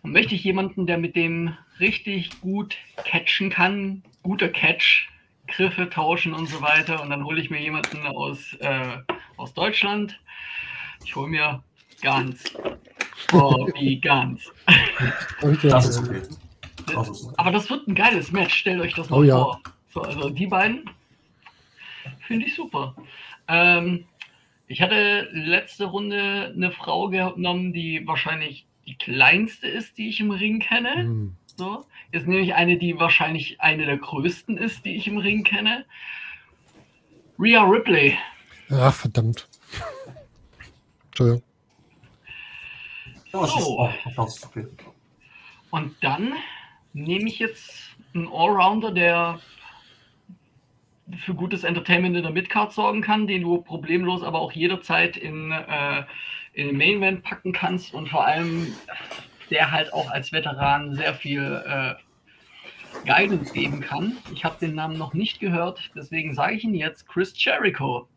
Dann möchte ich jemanden, der mit dem richtig gut catchen kann, guter Catch, Griffe tauschen und so weiter. Und dann hole ich mir jemanden aus, äh, aus Deutschland. Ich hole mir Ganz. Oh, wie ganz. Okay. Das ist okay. Das ist okay. Aber das wird ein geiles Match, stellt euch das mal Oh ja. vor. So, also die beiden finde ich super. Ähm, ich hatte letzte Runde eine Frau genommen, die wahrscheinlich die kleinste ist, die ich im Ring kenne. Hm. So. Jetzt nehme ich eine, die wahrscheinlich eine der größten ist, die ich im Ring kenne. Rhea Ripley. Ach, verdammt. Entschuldigung. So. Und dann nehme ich jetzt einen Allrounder, der für gutes Entertainment in der Midcard sorgen kann, den du problemlos aber auch jederzeit in, äh, in den Main Event packen kannst und vor allem der halt auch als Veteran sehr viel äh, Guidance geben kann. Ich habe den Namen noch nicht gehört, deswegen sage ich ihn jetzt Chris Jericho.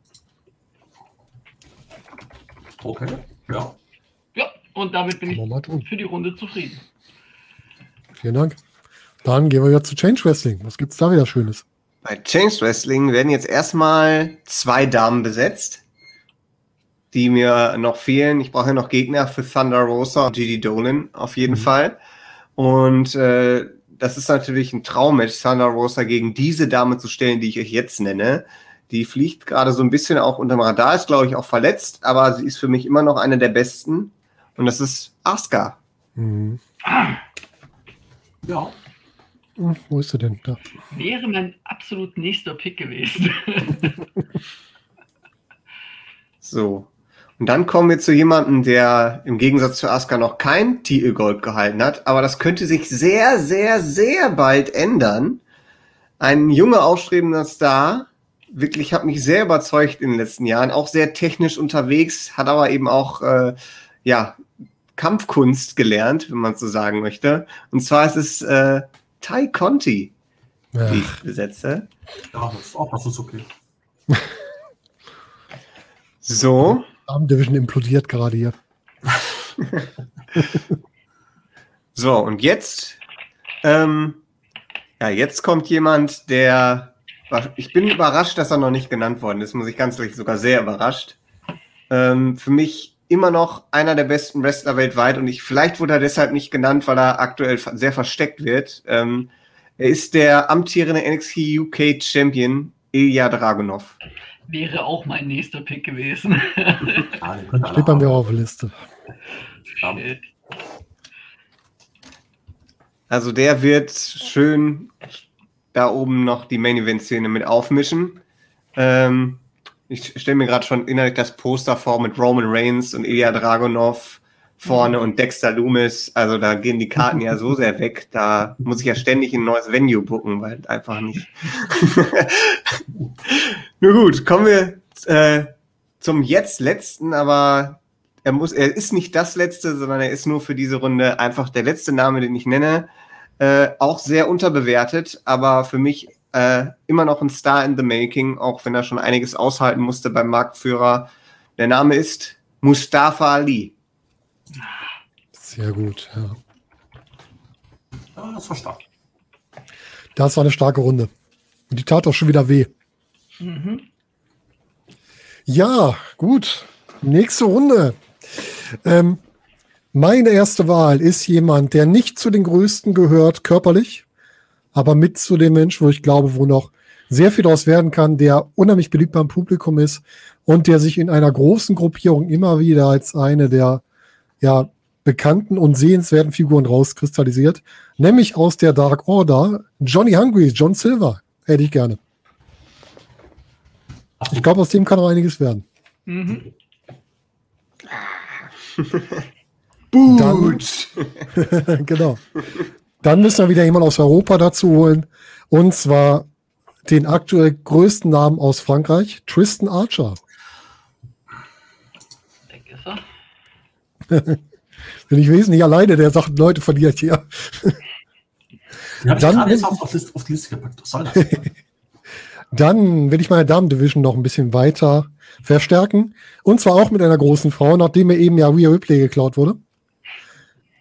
Okay. Ja. Ja, und damit bin ich für die Runde zufrieden. Vielen Dank. Dann gehen wir wieder zu Change Wrestling. Was gibt's da wieder Schönes? Bei Change Wrestling werden jetzt erstmal zwei Damen besetzt, die mir noch fehlen. Ich brauche ja noch Gegner für Thunder Rosa und Gigi Dolan auf jeden Fall. Und äh, das ist natürlich ein Traummatch, Thunder Rosa gegen diese Dame zu stellen, die ich euch jetzt nenne. Die fliegt gerade so ein bisschen auch unterm Radar, ist glaube ich auch verletzt, aber sie ist für mich immer noch eine der besten. Und das ist Asuka. Hm. Ja. Hm, Wo ist sie denn? Da. Wäre mein absolut nächster Pick gewesen. So. Und dann kommen wir zu jemandem, der im Gegensatz zu Asuka noch kein Titelgold gehalten hat, aber das könnte sich sehr, sehr, sehr bald ändern. Ein junger, aufstrebender Star, wirklich hat mich sehr überzeugt in den letzten Jahren, auch sehr technisch unterwegs, hat aber eben auch, äh, ja, Kampfkunst gelernt, wenn man so sagen möchte. Und zwar ist es äh, Tai Conti, die Ja. ich besetze. Ja, das ist auch ist okay. So. Arm Division implodiert gerade hier. So, und jetzt, ähm, ja, jetzt kommt jemand, der, ich bin überrascht, dass er noch nicht genannt worden ist, muss ich ganz ehrlich, sogar sehr überrascht. Ähm, für mich immer noch einer der besten Wrestler weltweit und ich, vielleicht wurde er deshalb nicht genannt, weil er aktuell sehr versteckt wird. Ähm, er ist der amtierende NXT UK Champion Ilya Dragunov. Wäre auch mein nächster Pick gewesen. Ja, alle Steht bei mir auf der Liste. Ja. Also der wird schön da oben noch die Main Event Szene mit aufmischen. Ähm, ich stelle mir gerade schon innerlich das Poster vor mit Roman Reigns und Ilya Dragunov vorne und Dexter Loomis. Also da gehen die Karten ja so sehr weg. Da muss ich ja ständig ein neues Venue booken, weil einfach nicht. Nur gut, kommen wir äh, zum jetzt letzten, aber er muss, er ist nicht das letzte, sondern er ist nur für diese Runde einfach der letzte Name, den ich nenne. Äh, auch sehr unterbewertet, aber für mich äh, immer noch ein Star in the Making, auch wenn er schon einiges aushalten musste beim Marktführer. Der Name ist Mustafa Ali. Sehr gut. Ja. Ja, das war stark. Das war eine starke Runde. Und die tat auch schon wieder weh. Mhm. Ja, gut. Nächste Runde. Ähm, meine erste Wahl ist jemand, der nicht zu den größten gehört, körperlich, aber mit zu den Menschen, wo ich glaube, wo noch sehr viel daraus werden kann, der unheimlich beliebt beim Publikum ist und der sich in einer großen Gruppierung immer wieder als eine der ja, bekannten und sehenswerten Figuren rauskristallisiert, nämlich aus der Dark Order, Johnny Hungry, John Silver, hätte ich gerne. Ich glaube, aus dem kann noch einiges werden. Mhm. Boot! genau. Dann müssen wir wieder jemand aus Europa dazu holen. Und zwar den aktuell größten Namen aus Frankreich, Tristan Archer. Weg ist er. Bin ich wesentlich alleine, der sagt, Leute verliert hier. Den habe ich Dann gerade will- jetzt auf, auf, Liste, auf die Liste gepackt. Was soll das? Dann will ich meine Damen-Division noch ein bisschen weiter verstärken. Und zwar auch mit einer großen Frau, nachdem mir eben ja Rhea Ripley geklaut wurde.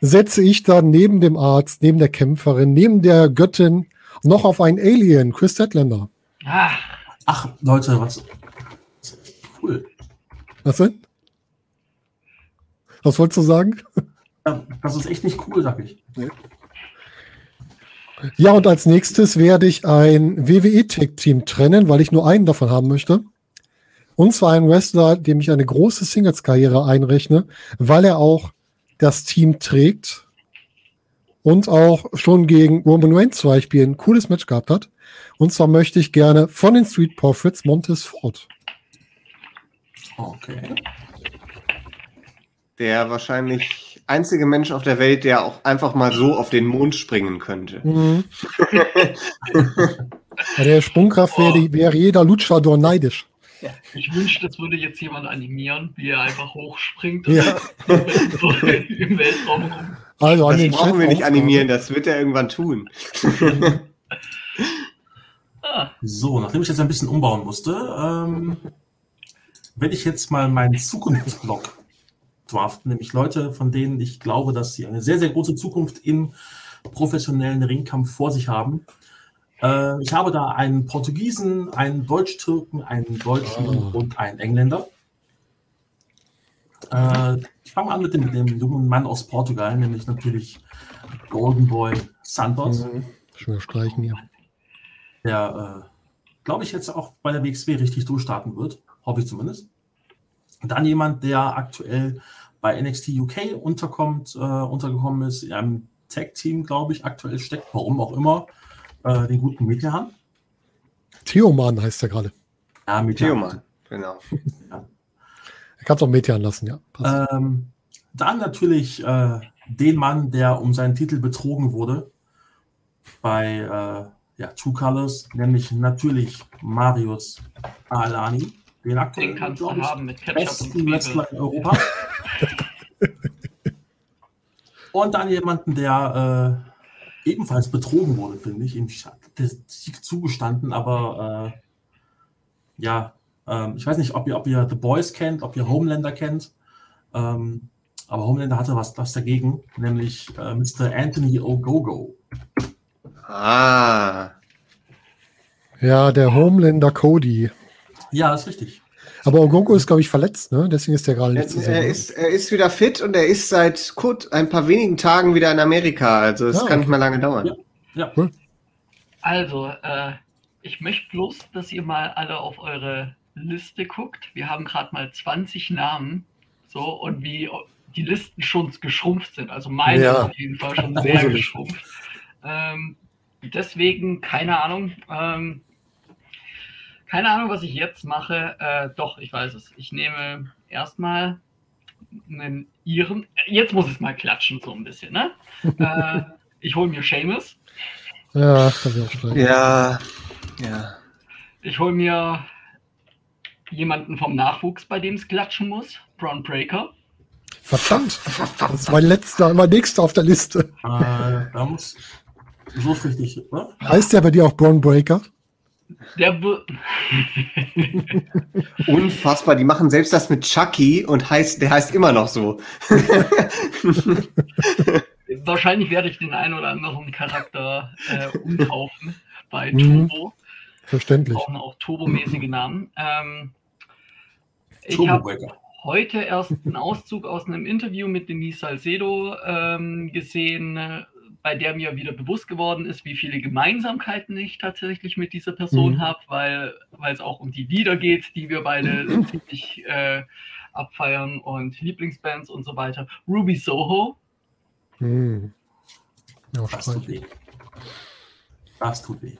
Setze ich dann neben dem Arzt, neben der Kämpferin, neben der Göttin noch auf einen Alien, Chris Statlander. Ah, Ach, Leute, was. Cool. Was denn? Was wolltest du sagen? Das ist echt nicht cool, sag ich. Ja, und als nächstes werde ich ein WWE-Tag-Team trennen, weil ich nur einen davon haben möchte. Und zwar einen Wrestler, dem ich eine große Singles-Karriere einrechne, weil er auch das Team trägt und auch schon gegen Roman Reigns zum Beispiel ein cooles Match gehabt hat. Und zwar möchte ich gerne von den Street Profits Montez Ford. Okay. Der wahrscheinlich einzige Mensch auf der Welt, der auch einfach mal so auf den Mond springen könnte. Mhm. Bei der Sprungkraft wäre, wäre jeder Luchador neidisch. ich wünschte, das würde jetzt jemand animieren, wie er einfach hochspringt und Ja. so im Weltraum rum. Also an Das den brauchen wir nicht animieren, das wird er irgendwann tun. Ah, So, nachdem ich jetzt ein bisschen umbauen musste, ähm, werde ich jetzt mal meinen Zukunftsblock draften, nämlich Leute, von denen ich glaube, dass sie eine sehr, sehr große Zukunft im professionellen Ringkampf vor sich haben. Äh, ich habe da einen Portugiesen, einen Deutsch-Türken, einen Deutschen Oh. und einen Engländer. Äh, ich fange an mit dem, mit dem jungen Mann aus Portugal, nämlich natürlich Golden Boy Santos Mhm. Schön streichen hier. der, äh, glaube ich, jetzt auch bei der WXW richtig durchstarten wird. Hoffe ich zumindest. Und dann jemand, der aktuell bei NXT UK unterkommt, äh, untergekommen ist, in einem Tag-Team, glaube ich, aktuell steckt, warum auch immer, äh, den guten Metehan. Theoman heißt er gerade. Ja, Theoman, genau. Er kann es auch Metean lassen, ja. Ähm, dann natürlich äh, den Mann, der um seinen Titel betrogen wurde bei äh, ja, True Colors, nämlich natürlich Marius Alani, den kannst du haben mit Ketchup und besten. Wrestler in Europa. Und dann jemanden, der äh, ebenfalls betrogen wurde, finde ich. Ihm hat der Sieg zugestanden, aber äh, ja, ähm, ich weiß nicht, ob ihr, ob ihr The Boys kennt, ob ihr Homelander kennt. Ähm, aber Homelander hatte was, was dagegen, nämlich äh, Mr. Anthony Ogogo. Ah, Ja, der Homelander Cody. Ja, ist richtig. Aber Ogongo ist, glaube ich, verletzt, ne? Deswegen ist der gerade nicht zu sehen. er, ist, er ist wieder fit und er ist seit kurz, ein paar wenigen Tagen wieder in Amerika. Also es Ah, kann nicht okay. mehr lange dauern. Ja. Cool. Also, äh, ich möchte bloß, dass ihr mal alle auf eure Liste guckt. Wir haben gerade mal 20 Namen. So, und wie die Listen schon geschrumpft sind. Also meine Ja. ist auf jeden Fall schon sehr geschrumpft. Ähm, deswegen, keine Ahnung. Ähm, keine Ahnung, was ich jetzt mache. Äh, doch, ich weiß es. Ich nehme erstmal einen Iren. Jetzt muss es mal klatschen, so ein bisschen, ne? äh, ich hole mir Seamus. Ja, kann ich auch streichen. Ja, ja. Ich hole mir jemanden vom Nachwuchs, bei dem es klatschen muss. Braun Breaker. Verdammt. Das ist mein letzter, mein nächster auf der Liste. Äh, da muss. So ist richtig, oder? Heißt der bei dir auch Braun Breaker? Der wird. Unfassbar. Die machen selbst das mit Chucky und heißt, der heißt immer noch so. Wahrscheinlich werde ich den einen oder anderen Charakter äh, umtaufen bei Mhm. Turbo. Verständlich. Brauchen auch turbomäßige Namen. Ähm, ich habe heute erst einen Auszug aus einem Interview mit Denise Salcedo ähm, gesehen, bei der mir wieder bewusst geworden ist, wie viele Gemeinsamkeiten ich tatsächlich mit dieser Person Mhm. habe, weil weil es auch um die Lieder geht, die wir beide ziemlich äh, abfeiern und Lieblingsbands und so weiter. Ruby Soho, Hm. Ja, Das tut weh. Das tut weh.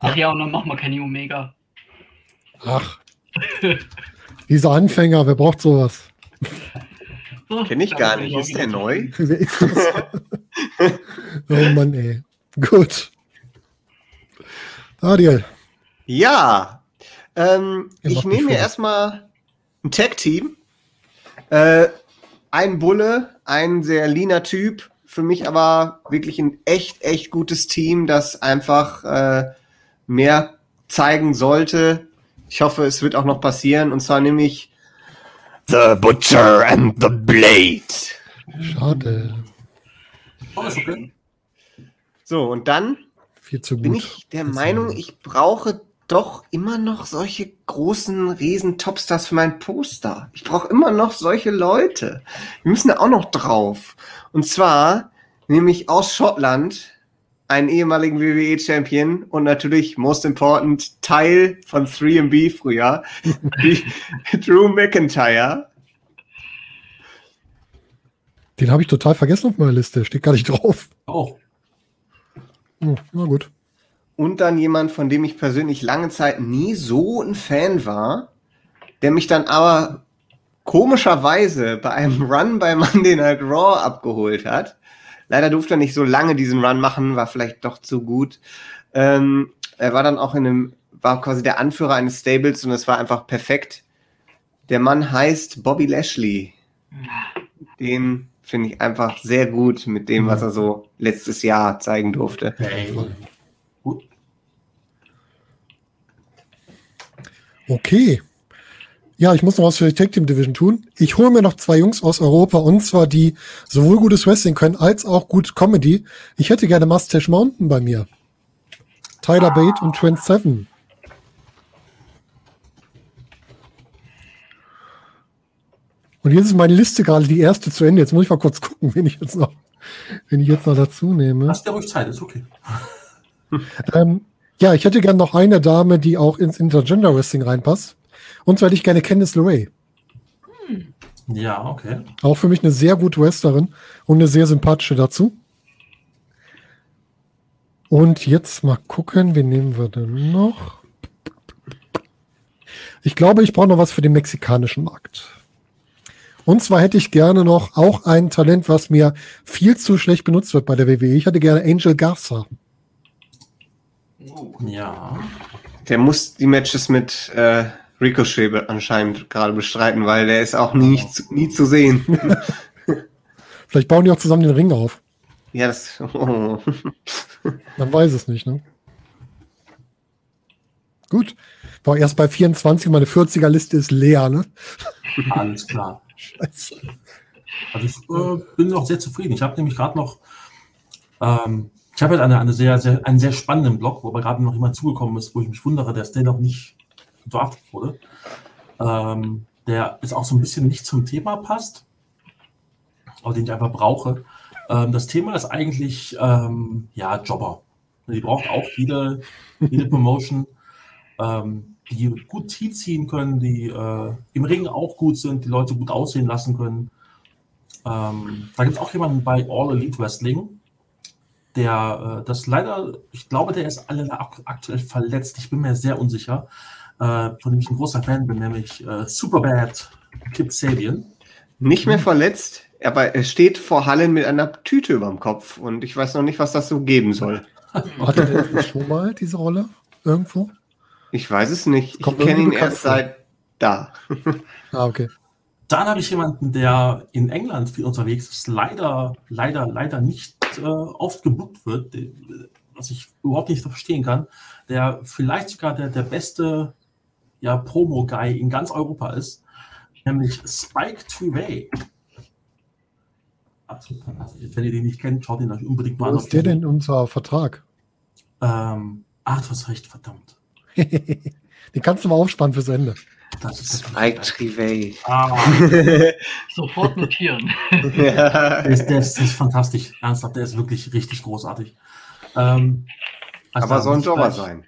ach ja, und dann machen wir Kenny Omega. Ach. Dieser Anfänger, wer braucht sowas? So, Kenn ich gar nicht. Ist der neu? Wer ist das? oh Mann, ey. Gut. Adiel. Ja. Ähm, ich nehme mir erstmal ein Tag-Team. Äh, ein Bulle, ein sehr leaner Typ. Für mich aber wirklich ein echt, echt gutes Team, das einfach äh, mehr zeigen sollte. Ich hoffe, es wird auch noch passieren. Und zwar nämlich The Butcher and the Blade. Schade. Oh, okay. So, und dann Viel zu gut. bin ich der Jetzt Meinung, ich brauche doch immer noch solche großen riesen Topstars für mein Poster. Ich brauche immer noch solche Leute. Wir müssen da auch noch drauf. Und zwar nämlich aus Schottland einen ehemaligen WWE-Champion und natürlich, most important, Teil von 3MB früher, Drew McIntyre. Den habe ich total vergessen auf meiner Liste. Steht gar nicht drauf. Auch. Hm, na gut. Und dann jemand, von dem ich persönlich lange Zeit nie so ein Fan war, der mich dann aber komischerweise bei einem Run bei Monday Night Raw abgeholt hat. Leider durfte er nicht so lange diesen Run machen, war vielleicht doch zu gut. Ähm, er war dann auch in einem, war quasi der Anführer eines Stables und es war einfach perfekt. Der Mann heißt Bobby Lashley. Den finde ich einfach sehr gut mit dem, was er so letztes Jahr zeigen durfte. Okay. Ja, ich muss noch was für die Tag Team Division tun. Ich hole mir noch zwei Jungs aus Europa und zwar die sowohl gutes Wrestling können als auch gut Comedy. Ich hätte gerne Mustache Mountain bei mir. Tyler Bate und Trent Seven. Und jetzt ist meine Liste gerade die erste zu Ende. Jetzt muss ich mal kurz gucken, wen ich jetzt noch, wen ich jetzt noch dazu nehme. Hast ja ruhig Zeit, ist okay. Ähm, ja, ich hätte gerne noch eine Dame, die auch ins Intergender Wrestling reinpasst. Und zwar hätte ich gerne Candice LeRae. Ja, okay. Auch für mich eine sehr gute Wrestlerin und eine sehr sympathische dazu. Und jetzt mal gucken, wen nehmen wir denn noch? Ich glaube, ich brauche noch was für den mexikanischen Markt. Und zwar hätte ich gerne noch auch ein Talent, was mir viel zu schlecht benutzt wird bei der WWE. Ich hätte gerne Angel Garza. Oh, Ja. Der muss die Matches mit äh, Ricochet anscheinend gerade bestreiten, weil der ist auch nie, zu- nie zu sehen. Vielleicht bauen die auch zusammen den Ring auf. ja, das. Oh. Man weiß es nicht, ne? Gut. War erst bei 24, meine 40er-Liste ist leer, ne? Alles klar. Scheiße. Also ich äh, bin noch sehr zufrieden. Ich habe nämlich gerade noch, ähm, ich habe halt eine, eine sehr, sehr, einen sehr spannenden Blog, wo aber gerade noch jemand zugekommen ist, wo ich mich wundere, dass der noch nicht draftet wurde. Ähm, der ist auch so ein bisschen nicht zum Thema passt, aber den ich einfach brauche. Ähm, das Thema ist eigentlich, ähm, ja, Jobber. Die braucht auch jede, jede Promotion, ähm, die gut Heat ziehen können, die äh, im Ring auch gut sind, die Leute gut aussehen lassen können. Ähm, da gibt es auch jemanden bei All Elite Wrestling, der äh, das leider, ich glaube, der ist alle ak aktuell verletzt. Ich bin mir sehr unsicher, von dem ich ein großer Fan bin, nämlich äh, Superbad Kip Sabian. Nicht mehr verletzt, aber er steht vor Hallen mit einer Tüte überm Kopf und ich weiß noch nicht, was das so geben soll. Hatte nicht schon mal diese Rolle? Irgendwo? Ich weiß es nicht. Ich Kommt kenne ihn erst seit da. Ah, okay. Dann habe ich jemanden, der in England viel unterwegs ist, leider, leider, leider nicht äh, oft gebucht wird, was ich überhaupt nicht verstehen kann, der vielleicht sogar der, der beste ja, Promo-Guy in ganz Europa ist, nämlich Spike Trivay. Also, wenn ihr den nicht kennt, schaut ihn euch unbedingt mal Wo an. ist der denn unser Vertrag? Ähm, ach, du hast recht, verdammt. Den kannst du mal aufspannen fürs Ende. Das ist Spike Trivey. Ah, sofort notieren. ja. Der ist, der, ist, der ist fantastisch, ernsthaft, der ist wirklich richtig großartig. Ähm, also Aber soll ein Jobber sein.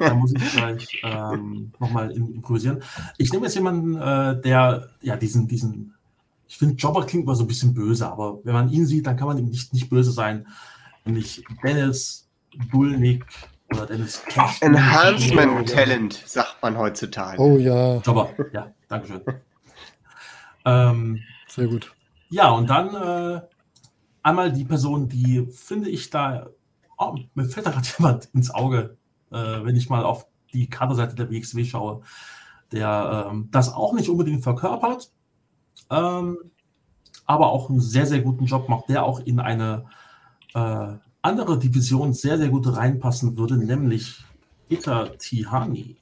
Da muss ich gleich ähm, nochmal improvisieren. Ich nehme jetzt jemanden, äh, der ja diesen, diesen, ich finde Jobber klingt immer so ein bisschen böse, aber wenn man ihn sieht, dann kann man ihm nicht, nicht böse sein. Nämlich Dennis Bulnick oder Dennis Cash. Enhancement Talent, sagt man heutzutage. Oh ja, Aber ja, Dankeschön. ähm, sehr gut. ja, und dann äh, einmal die Person, die finde ich da, oh, mir fällt da gerade jemand ins Auge, äh, wenn ich mal auf die Kaderseite der WXW schaue, der ähm, das auch nicht unbedingt verkörpert, ähm, aber auch einen sehr, sehr guten Job macht, der auch in eine äh, andere Division sehr, sehr gut reinpassen würde, nämlich Ita Tihani.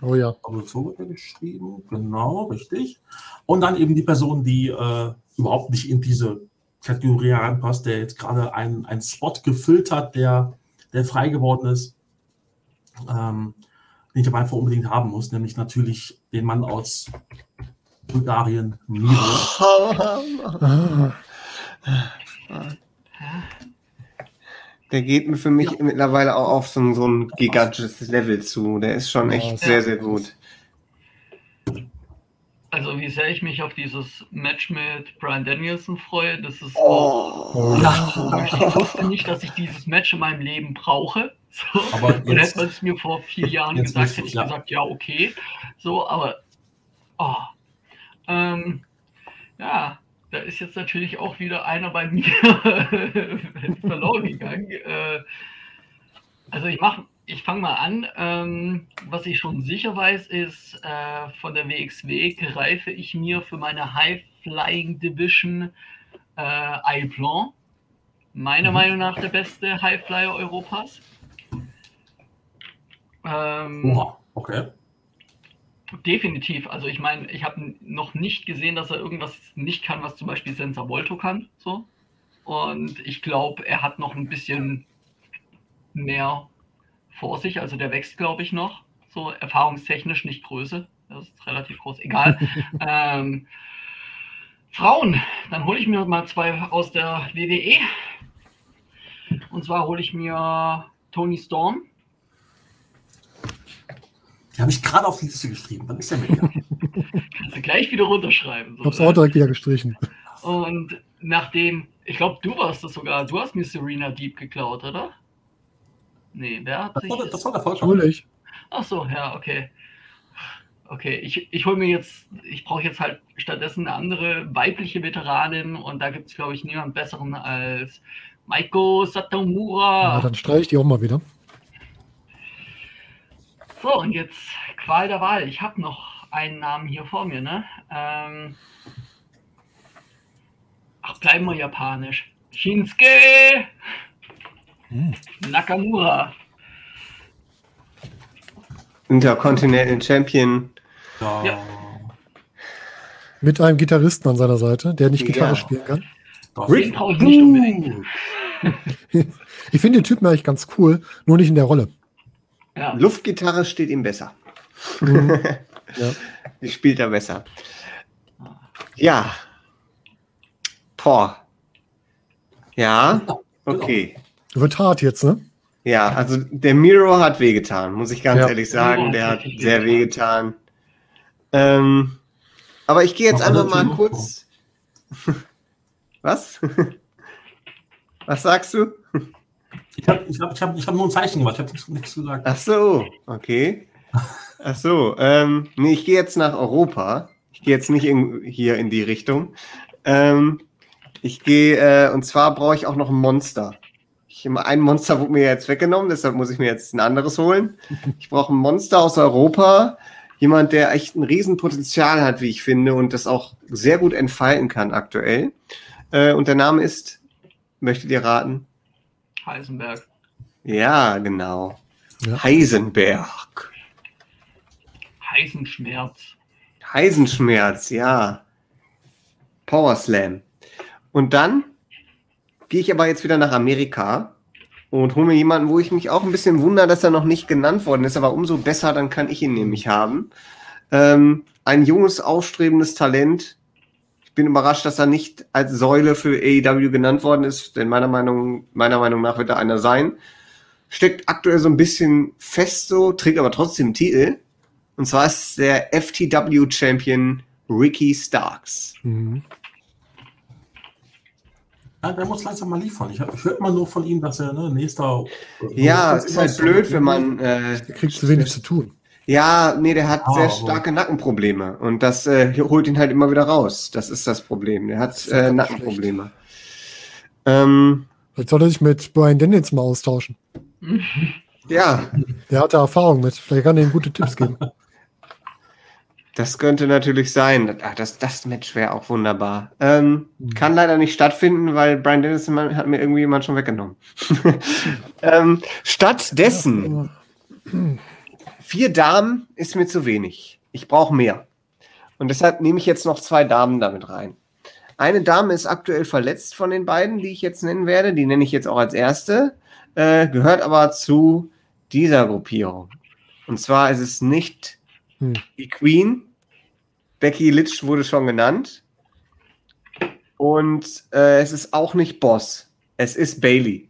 Oh ja. Aber so wird er geschrieben, genau, richtig. Und dann eben die Person, die äh, überhaupt nicht in diese Kategorie reinpasst, der jetzt gerade einen, einen Spot gefüllt hat, der, der frei geworden ist, ähm, den ich aber einfach unbedingt haben muss, nämlich natürlich den Mann aus Bulgarien, Miro. Der geht mir für mich mittlerweile auch auf so, ein- so ein gigantisches Level zu. Der ist schon echt Ja. sehr, sehr gut. Also wie sehr ich mich auf dieses Match mit Brian Danielson freue, das ist Oh. Ja, ich wusste nicht, dass ich dieses Match in meinem Leben brauche. So. Aber Und jetzt- hätte man es mir vor vier Jahren gesagt, hätte ich ja. gesagt, ja, okay. So, aber oh, ähm, ja, da ist jetzt natürlich auch wieder einer bei mir verloren gegangen. Äh, also ich mache, ich fange mal an. Ähm, was ich schon sicher weiß, ist, äh, von der WXW greife ich mir für meine High Flying Division äh, Aiplan. Meiner Mhm. Meinung nach der beste Highflyer Europas. Ähm, Oha, okay. definitiv. Also ich meine, ich habe noch nicht gesehen, dass er irgendwas nicht kann, was zum Beispiel Senza Volto kann. So. Und ich glaube, er hat noch ein bisschen mehr vor sich. Also der wächst, glaube ich, noch. So erfahrungstechnisch, nicht Größe. Das ist relativ groß. Egal. ähm, Frauen, dann hole ich mir mal zwei aus der WWE. Und zwar hole ich mir Tony Storm. Die habe ich gerade auf die Liste geschrieben. Wann ist der mit? Kannst du gleich wieder runterschreiben. Ich hab's auch direkt wieder gestrichen. Und nachdem, ich glaube, du warst das sogar, du hast mir Serena Deep geklaut, oder? Nee, wer hat Das sich. war, das war der. Natürlich. Ach so, ja, okay. Okay, ich, ich hole mir jetzt, ich brauche jetzt halt stattdessen eine andere weibliche Veteranin und da gibt es, glaube ich, niemand besseren als Maiko Satomura. Ja, dann streiche ich die auch mal wieder. So, und jetzt Qual der Wahl. Ich habe noch einen Namen hier vor mir, ne? Ähm, ach, bleiben wir japanisch. Shinsuke Hm. Nakamura. Intercontinental Champion. Ja. Ja. Mit einem Gitarristen an seiner Seite, der nicht Gitarre Ja. spielen kann. Traue ich nicht unbedingt. Ich finde den Typen eigentlich ganz cool, nur nicht in der Rolle. Ja. Luftgitarre steht ihm besser. Mhm. Ja. Die spielt er besser. Ja. Boah. Ja, okay. Wird hart jetzt, ne? Ja, also der Miro hat wehgetan, muss ich ganz Ja. ehrlich sagen. Der hat sehr wehgetan. Ähm, aber ich gehe jetzt einfach mal kurz. Was? Was sagst du? Ich habe ich hab, ich hab, ich hab nur ein Zeichen gemacht, ich habe nichts, nichts gesagt. Ach so, okay. Ach so, ähm, nee, ich gehe jetzt nach Europa. Ich gehe jetzt nicht in, hier in die Richtung. Ähm, ich gehe, äh, und zwar brauche ich auch noch ein Monster. Ich, ein Monster wurde mir jetzt weggenommen, deshalb muss ich mir jetzt ein anderes holen. Ich brauche ein Monster aus Europa. Jemand, der echt ein Riesenpotenzial hat, wie ich finde, und das auch sehr gut entfalten kann aktuell. Äh, und der Name ist, möchtet ihr raten? Heisenberg. Ja, genau. Ja. Heisenberg. Heisenschmerz. Heisenschmerz, ja. Power Slam. Und dann gehe ich aber jetzt wieder nach Amerika und hole mir jemanden, wo ich mich auch ein bisschen wundere, dass er noch nicht genannt worden ist, aber umso besser, dann kann ich ihn nämlich haben. Ähm, ein junges, aufstrebendes Talent. Ich bin überrascht, dass er nicht als Säule für AEW genannt worden ist, denn meiner Meinung, meiner Meinung nach wird er einer sein. Steckt aktuell so ein bisschen fest so, trägt aber trotzdem Titel. Und zwar ist der FTW-Champion Ricky Starks. Mhm. Ja, der muss langsam mal liefern. Ich, ich höre immer nur von ihm, dass er ne, nächster. Ja, es ist halt blöd, wenn man. Äh, Der kriegt zu wenig zu tun. Ja, nee, der hat Ah, sehr starke Nackenprobleme und das äh, holt ihn halt immer wieder raus. Das ist das Problem. Der hat äh, Nackenprobleme. Ähm, Vielleicht soll er sich mit Brian Daniels mal austauschen. ja, Der hat da Erfahrung mit. Vielleicht kann er ihm gute Tipps geben. das könnte natürlich sein. Ach, das, das Match wäre auch wunderbar. Ähm, Mhm. Kann leider nicht stattfinden, weil Brian Dennison hat mir irgendwie jemand schon weggenommen. ähm, stattdessen, vier Damen ist mir zu wenig. Ich brauche mehr. Und deshalb nehme ich jetzt noch zwei Damen damit rein. Eine Dame ist aktuell verletzt von den beiden, die ich jetzt nennen werde. Die nenne ich jetzt auch als erste. Äh, gehört aber zu dieser Gruppierung. Und zwar ist es nicht Hm. die Queen. Becky Litsch wurde schon genannt. Und äh, es ist auch nicht Boss. Es ist Bailey.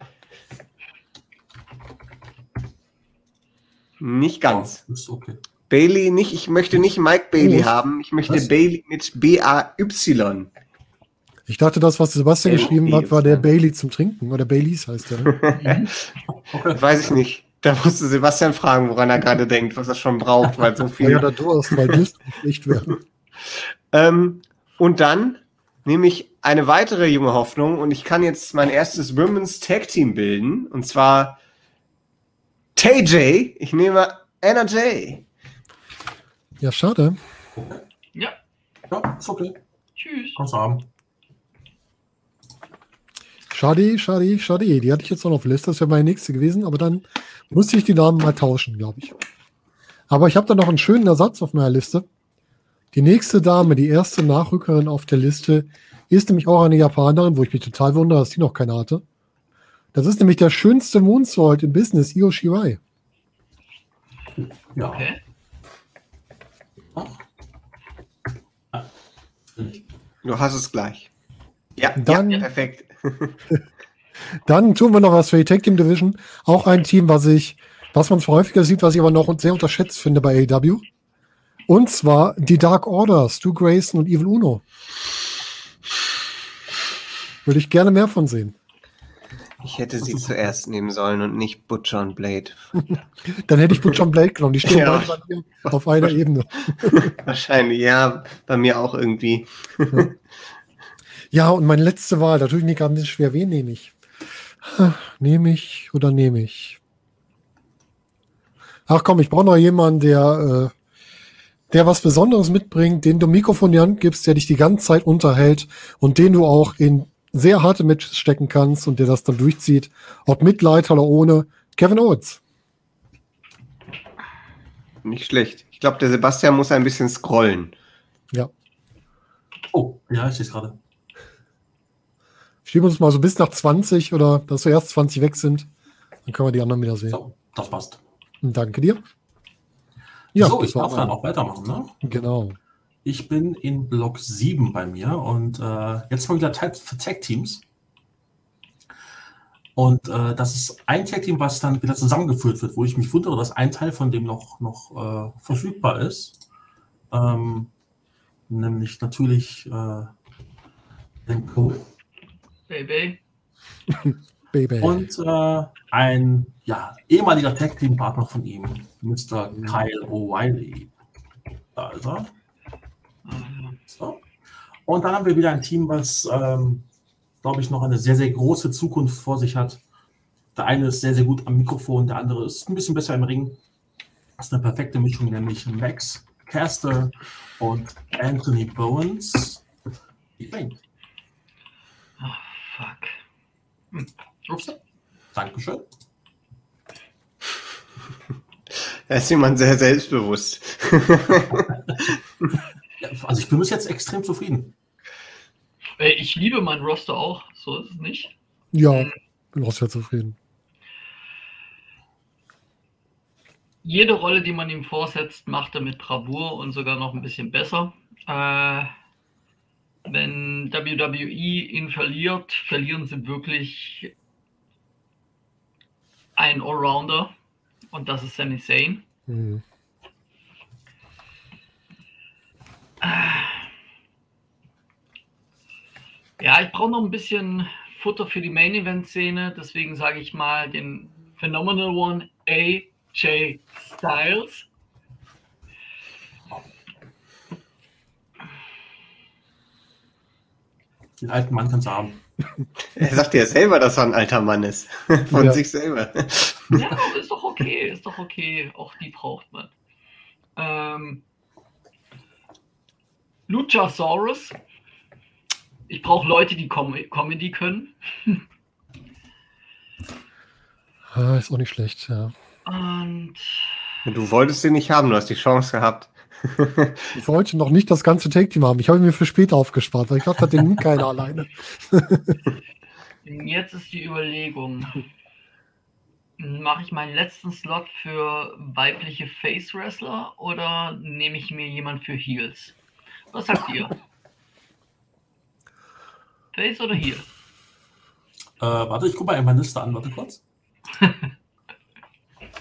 Nicht ganz. Ja, ist okay. Bailey nicht, ich möchte nicht Mike Bailey Oh. haben, ich möchte Was? Bailey mit B-A-Y. Ich dachte, das, was Sebastian geschrieben hat, war der. Bailey zum Trinken. Oder Baileys heißt der. ne? Weiß ich nicht. Da musste Sebastian fragen, woran er gerade denkt, was er schon braucht, weil so viel. ja der Durst, weil Durst nicht werden. Ähm, und dann nehme ich eine weitere junge Hoffnung und ich kann jetzt mein erstes Women's Tag Team bilden. Und zwar TJ. Ich nehme Anna J. Ja, schade. Ja, Ja, ist okay. tschüss. Kannst du haben. Schade, schade, schade. Die hatte ich jetzt noch auf der Liste. Das wäre meine nächste gewesen. Aber dann musste ich die Namen mal tauschen, glaube ich. Aber ich habe da noch einen schönen Ersatz auf meiner Liste. Die nächste Dame, die erste Nachrückerin auf der Liste, ist nämlich auch eine Japanerin, wo ich mich total wundere, dass die noch keine hatte. Das ist nämlich der schönste Moonsault im Business, Io Shirai. Ja. Okay. Du hast es gleich. Ja, Dann- ja perfekt. Dann tun wir noch was für die Tag Team Division. Auch ein Team, was ich, was man zwar häufiger sieht, was ich aber noch sehr unterschätzt finde bei AEW. Und zwar die Dark Order, Stu Grayson und Evil Uno. Würde ich gerne mehr von sehen. Ich hätte sie zuerst nehmen sollen und nicht Butcher und Blade. Dann hätte ich Butch und Blade genommen. Die stehen Ja. beide bei mir auf einer Ebene. Wahrscheinlich, ja, bei mir auch irgendwie. Ja, und meine letzte Wahl, da tue ich mir gerade ein bisschen schwer. Wen nehme ich? Nehme ich oder nehme ich? Ach komm, ich brauche noch jemanden, der, äh, der was Besonderes mitbringt, den du ein Mikrofon in die Hand gibst, der dich die ganze Zeit unterhält und den du auch in sehr harte Matches stecken kannst und der das dann durchzieht, ob mit Leiter oder ohne. Kevin Owens. Nicht schlecht. Ich glaube, der Sebastian muss ein bisschen scrollen. Ja. Oh, ja, ich sehe es gerade. Schieben uns mal so bis nach 20 oder dass wir erst 20 weg sind. Dann können wir die anderen wieder sehen. So, das passt. Danke dir. so, das ich darf dann auch weitermachen, ne? Genau. Ich bin in Block 7 bei mir und äh, jetzt mal wieder Zeit für Tag-Teams. Und äh, das ist ein Tag-Team, was dann wieder zusammengeführt wird, wo ich mich wundere, dass ein Teil von dem noch, noch äh, verfügbar ist. Ähm, nämlich natürlich äh, den Co. Baby. Baby. Und äh, ein ja, ehemaliger Tag-Team-Partner von ihm, Mr. Kyle O'Reilly. Da ist er. So. Und dann haben wir wieder ein Team, was, ähm, glaube ich, noch eine sehr, sehr große Zukunft vor sich hat. Der eine ist sehr, sehr gut am Mikrofon, der andere ist ein bisschen besser im Ring. Das ist eine perfekte Mischung, nämlich Max Caster und Anthony Bowens. Die bringt. Fuck. Hm. Ups. Dankeschön. Da ist jemand sehr selbstbewusst. Ja, also ich bin bis jetzt extrem zufrieden. Äh, Ich liebe mein Roster auch, so ist es nicht. Ja, bin auch sehr zufrieden. Jede Rolle, die man ihm vorsetzt, macht er mit Bravour und sogar noch ein bisschen besser. Äh, wenn WWE ihn verliert, verlieren sie wirklich einen Allrounder und das ist Sami Zayn. Mhm. Ja, ich brauche noch ein bisschen Futter für die Main Event Szene, deswegen sage ich mal den Phenomenal One AJ Styles. Den alten Mann kannst du haben. Er sagt ja selber, dass er ein alter Mann ist. Von Ja. sich selber. Ja, ist doch okay, ist doch okay. Auch die braucht man. Ähm, Luchasaurus. Ich brauche Leute, die Com Comedy können. Ah, ist auch nicht schlecht, ja. Und Du wolltest den nicht haben, du hast die Chance gehabt. Ich wollte noch nicht das ganze Take-Team haben. Ich habe mir für später aufgespart, weil ich dachte, den nimmt keiner alleine. jetzt ist die Überlegung. Mache ich meinen letzten Slot für weibliche Face Wrestler oder nehme ich mir jemand für Heels? Was sagt ihr? Face oder Heel? Äh, warte, ich gucke mal in meine Liste an, warte kurz.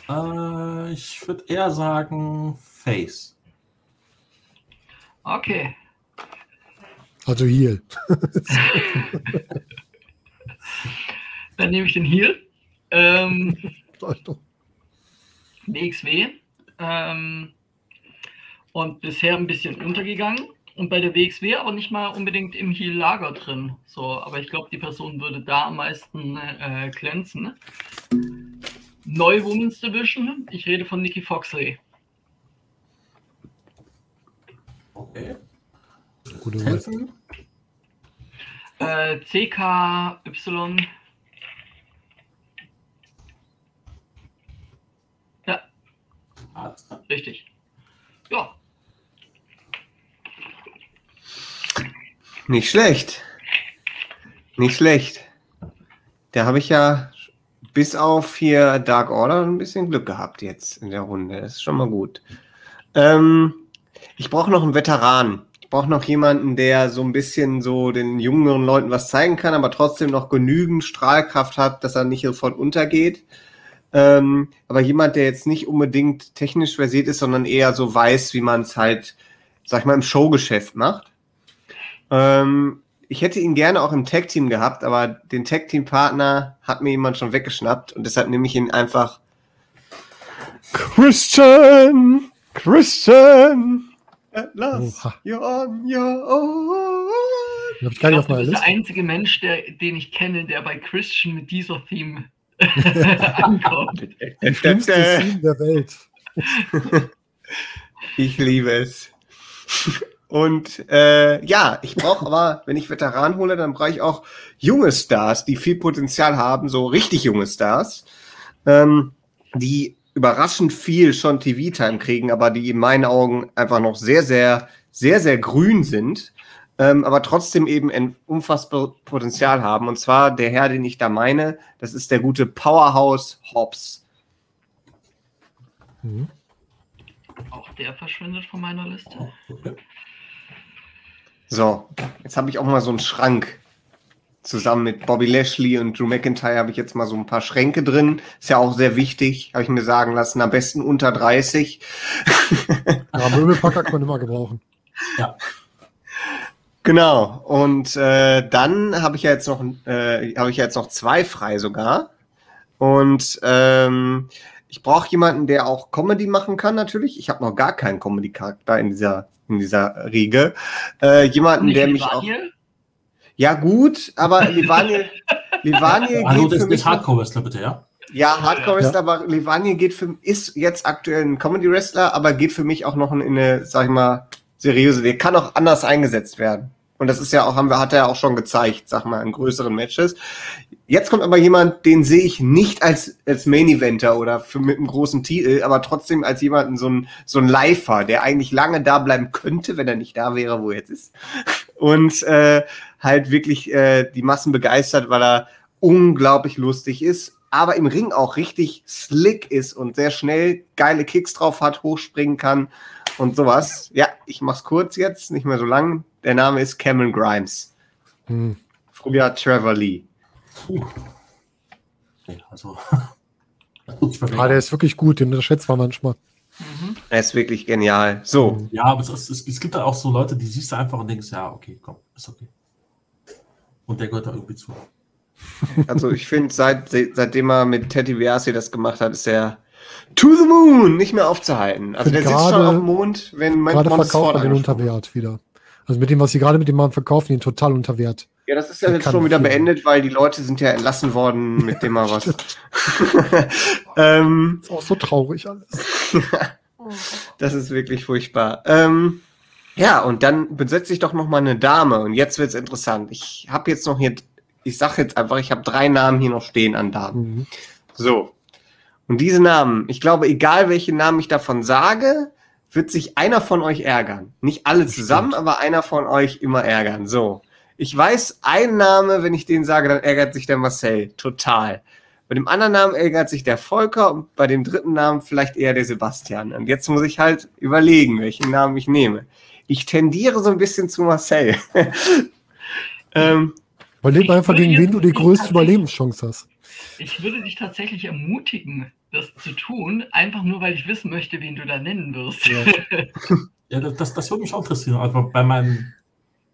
äh, ich würde eher sagen Face. Okay. Also Heal. Dann nehme ich den Heel. Ähm, WXW. Ähm, und bisher ein bisschen untergegangen. Und bei der WXW aber nicht mal unbedingt im Heel-Lager drin. So, aber ich glaube, die Person würde da am meisten äh, glänzen. Neue Women's Division. Ich rede von Nikki Foxley. Okay. gute Wahl. Helfen? Äh, CKY. Ja, richtig. Ja, Nicht schlecht. Nicht schlecht. Da habe ich ja bis auf hier Dark Order ein bisschen Glück gehabt jetzt in der Runde. Das ist schon mal gut. Ähm, ich brauche noch einen Veteran. Ich brauche noch jemanden, der so ein bisschen so den jüngeren Leuten was zeigen kann, aber trotzdem noch genügend Strahlkraft hat, dass er nicht sofort untergeht. Ähm, aber jemand, der jetzt nicht unbedingt technisch versiert ist, sondern eher so weiß, wie man es halt, sag ich mal, im Showgeschäft macht. Ähm, ich hätte ihn gerne auch im Tag-Team gehabt, aber den Tag-Team-Partner hat mir jemand schon weggeschnappt und deshalb nehme ich ihn einfach Christian! Christian! At last, Oha. you're on your own. Habe ich gar nicht ich auf glaub, meiner bist der Liste. einzige Mensch, der, den ich kenne, der bei Christian mit dieser Theme ankommt. Die schlimmste Scene der Welt. Ich liebe es. Und äh, ja, ich brauche aber, wenn ich Veteran hole, dann brauche ich auch junge Stars, die viel Potenzial haben, so richtig junge Stars, ähm, die überraschend viel schon TV-Time kriegen, aber die in meinen Augen einfach noch sehr, sehr, sehr, sehr grün sind, ähm, aber trotzdem eben ein unfassbar Potenzial haben. Und zwar der Herr, den ich da meine, das ist der gute Powerhouse Hobbs. Mhm. Auch der verschwindet von meiner Liste. So, jetzt habe ich auch mal so einen Schrank. Zusammen mit Bobby Lashley und Drew McIntyre habe ich jetzt mal so ein paar Schränke drin. Ist ja auch sehr wichtig, habe ich mir sagen lassen. Am besten unter 30. Ja, Möbelpacker kann man immer gebrauchen. Ja. Genau. Und äh, dann habe ich ja jetzt noch, äh, habe ich ja jetzt noch zwei frei sogar. Und ähm, ich brauche jemanden, der auch Comedy machen kann natürlich. Ich habe noch gar keinen Comedy-Charakter in dieser in dieser Riege. Äh, jemanden, der mich auch. Ja gut, aber Livani, Livani Hallo, geht das für ist mich Hardcore-Wrestler, bitte, ja? Ja, Hardcore Wrestler, Ja. aber Levanier geht für ist jetzt aktuell ein Comedy Wrestler, aber geht für mich auch noch in eine, sag ich mal, seriöse. Der kann auch anders eingesetzt werden. Und das ist ja auch, haben wir, hat er ja auch schon gezeigt, sag mal, in größeren Matches. Jetzt kommt aber jemand, den sehe ich nicht als, als Main Eventer oder für, mit einem großen Titel, aber trotzdem als jemanden, so ein, so ein Lifer, der eigentlich lange da bleiben könnte, wenn er nicht da wäre, wo er jetzt ist. Und, äh, halt wirklich, äh, die Massen begeistert, weil er unglaublich lustig ist, aber im Ring auch richtig slick ist und sehr schnell geile Kicks drauf hat, hochspringen kann und sowas. Ja, ich mach's kurz jetzt, nicht mehr so lang. Der Name ist Cameron Grimes. Hm. Früher Trevor Lee. Puh. Also. Ah, der ist wirklich gut, den unterschätzt man manchmal. Mhm. Er ist wirklich genial. So, ja, aber es, es, es gibt da auch so Leute, die siehst du einfach und denkst, ja, okay, komm, ist okay. Und der gehört da irgendwie zu. also ich finde, seit, seitdem er mit Teddy Biasi das gemacht hat, ist er to the moon nicht mehr aufzuhalten. Also der Find sitzt schon auf dem Mond, wenn mein Gerade verkauft man den vorne angesprochen. unter Wert wieder. Also mit dem, was sie gerade mit dem Mann verkaufen, ihn total unter Wert. Ja, das ist ja jetzt schon wieder viel. beendet, weil die Leute sind ja entlassen worden, mit dem mal was. ähm, Ist auch so traurig alles. das ist wirklich furchtbar. Ähm, ja, und dann besetze ich doch noch mal eine Dame. Und jetzt wird's interessant. Ich habe jetzt noch hier, ich sage jetzt einfach, ich habe drei Namen hier noch stehen an Damen. Mhm. So. Und diese Namen, ich glaube, egal welche Namen ich davon sage, wird sich einer von euch ärgern. Nicht alle zusammen, aber einer von euch immer ärgern. So. Ich weiß, ein Name, wenn ich den sage, dann ärgert sich der Marcel. Total. Bei dem anderen Namen ärgert sich der Volker und bei dem dritten Namen vielleicht eher der Sebastian. Und jetzt muss ich halt überlegen, welchen Namen ich nehme. Ich tendiere so ein bisschen zu Marcel. ähm, Überleg einfach, gegen wen du die größte Überlebenschance hast. Ich würde dich tatsächlich ermutigen, das zu tun, einfach nur, weil ich wissen möchte, wen du da nennen wirst. Ja. Ja, das- das, das würde mich auch interessieren. Also bei meinen.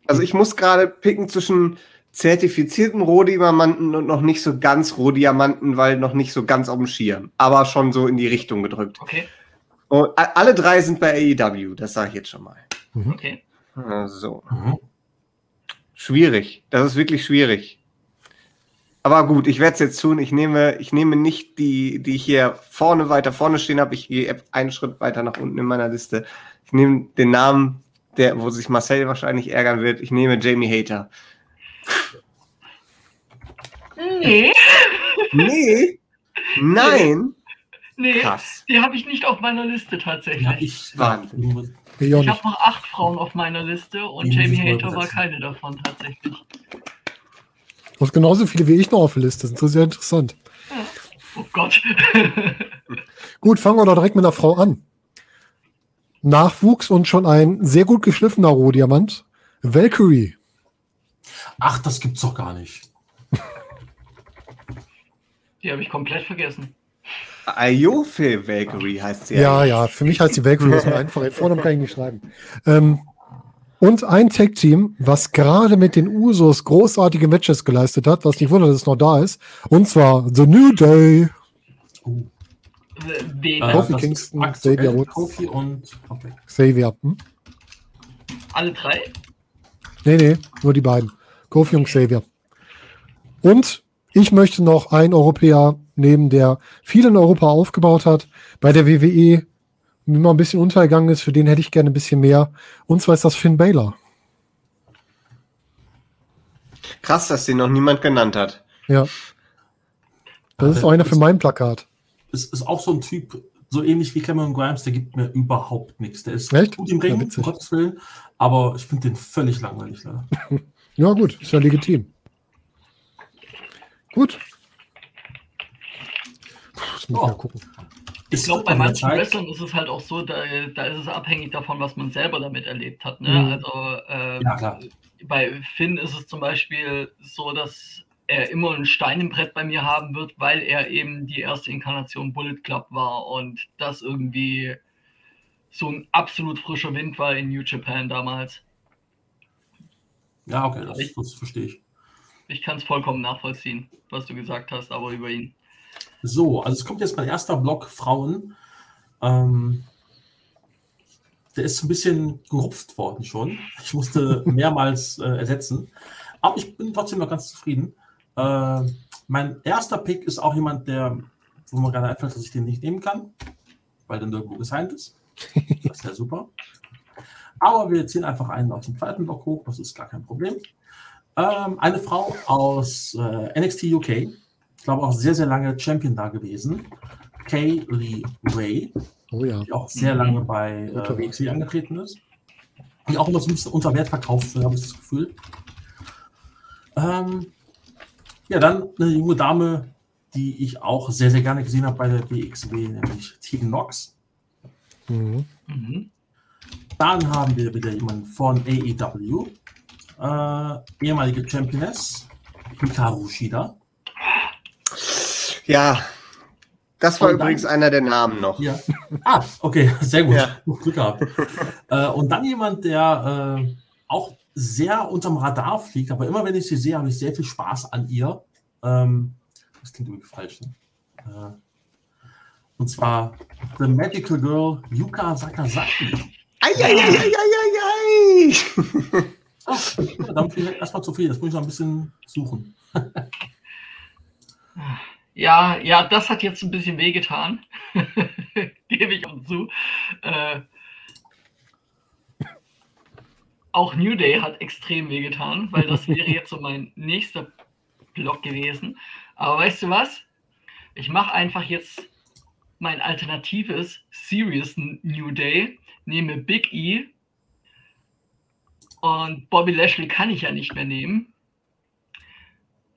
Also ich muss gerade picken zwischen zertifizierten Rohdiamanten und noch nicht so ganz Rohdiamanten, weil noch nicht so ganz auf dem Schirm, aber schon so in die Richtung gedrückt. Okay, Und alle drei sind bei AEW, das sage ich jetzt schon mal. okay. So. Mhm. Schwierig. Das ist wirklich schwierig. Aber gut, ich werde es jetzt tun. Ich nehme, ich nehme nicht die, die ich hier vorne weiter vorne stehen habe. Ich gehe einen Schritt weiter nach unten in meiner Liste. Ich nehme den Namen, der, wo sich Marcel wahrscheinlich ärgern wird. Ich nehme Jamie Hater. Nee, Nee. Nein. nee, Krass. die habe ich nicht auf meiner Liste tatsächlich. Ja, ich. Wahnsinn. Ich habe noch acht Frauen auf meiner Liste und Jamie Hater war keine davon tatsächlich. Du hast genauso viele wie ich noch auf der Liste. Das ist sehr interessant. Oh Gott. Gut, fangen wir doch direkt mit einer Frau an. Nachwuchs und schon ein sehr gut geschliffener Rohdiamant. Valkyrie. Ach, das gibt's doch gar nicht. Die habe ich komplett vergessen. Ayofe Valkyrie heißt sie. Ja, eigentlich. ja, für mich heißt die Valkyrie das ist mir einfach. Vornamen kann ich nicht schreiben. Ähm, und ein Tag-Team, was gerade mit den Usos großartige Matches geleistet hat, was nicht wundert, dass es noch da ist. Und zwar The New Day. Wen? äh, Kofi das Kingston, Xavier Woods. Kofi und. Okay. Xavier. Hm? Alle drei? Nee, nee, nur die beiden. Kofi und Xavier. Und ich möchte noch einen Europäer nehmen, der viel in Europa aufgebaut hat, bei der WWE immer ein bisschen untergegangen ist, für den hätte ich gerne ein bisschen mehr. Und zwar ist das Finn Balor. Krass, dass den noch niemand genannt hat. Ja. Das ist auch einer für mein Plakat. Es ist auch so ein Typ, so ähnlich wie Cameron Grimes, der gibt mir überhaupt nichts. Der ist Echt? gut im Ja, Ring, witzig. um Gottes Willen, aber ich finde den völlig langweilig. leider. Ja, gut, ist ja legitim. Gut. Puh, Das muss ich Oh. mal gucken. Ich glaube, bei manchen. Wrestlern ist es halt auch so, da, da ist es abhängig davon, was man selber damit erlebt hat. Ne? Mhm. Also äh, Ja, klar. bei Finn ist es zum Beispiel so, dass er immer ein Stein im Brett bei mir haben wird, weil er eben die erste Inkarnation Bullet Club war und das irgendwie so ein absolut frischer Wind war in New Japan damals. Ja, okay, das, das verstehe ich. Ich kann es vollkommen nachvollziehen, was du gesagt hast, aber über ihn. So, also es kommt jetzt mein erster Block Frauen. Ähm, der ist so ein bisschen gerupft worden schon. Ich musste mehrmals äh, ersetzen. Aber ich bin trotzdem noch ganz zufrieden. Äh, mein erster Pick ist auch jemand, der, wo man gerade einfällt, dass ich den nicht nehmen kann, weil der nirgendwo gesigned ist. Das ist ja super. Aber wir ziehen einfach einen aus dem zweiten Block hoch, das ist gar kein Problem. Ähm, eine Frau aus äh, NXT UK, glaube auch sehr, sehr lange Champion da gewesen. Kay Lee Ray, Oh ja. die auch sehr Mhm. lange bei äh. WXW angetreten ist. Die auch immer so ein bisschen unter Wert verkauft wird, habe ich das Gefühl. Ähm, ja, dann eine junge Dame, die ich auch sehr, sehr gerne gesehen habe bei der WXW, nämlich Tegan Knox. Mhm. Mhm. Dann haben wir wieder jemanden von AEW, äh, ehemalige Championess, Hikaru Shida. Ja, das war dann- übrigens einer der Namen noch. Ja. Ah, okay, sehr gut. Ja. Glück gehabt. äh, und dann jemand, der äh, auch sehr unterm Radar fliegt, aber immer wenn ich sie sehe, habe ich sehr viel Spaß an ihr. Ähm, das klingt irgendwie falsch. Ne? Äh, und zwar The Magical Girl Yuka Sakazaki. Eieieiei. Damit bin ich erstmal zufrieden. Das muss ich noch ein bisschen suchen. Ja, ja, das hat jetzt ein bisschen wehgetan. Gebe ich auch zu. Äh, auch New Day hat extrem wehgetan, weil das wäre jetzt so mein nächster Block gewesen. Aber weißt du was? Ich mache einfach jetzt mein alternatives Serious New Day, nehme Big E und Bobby Lashley kann ich ja nicht mehr nehmen.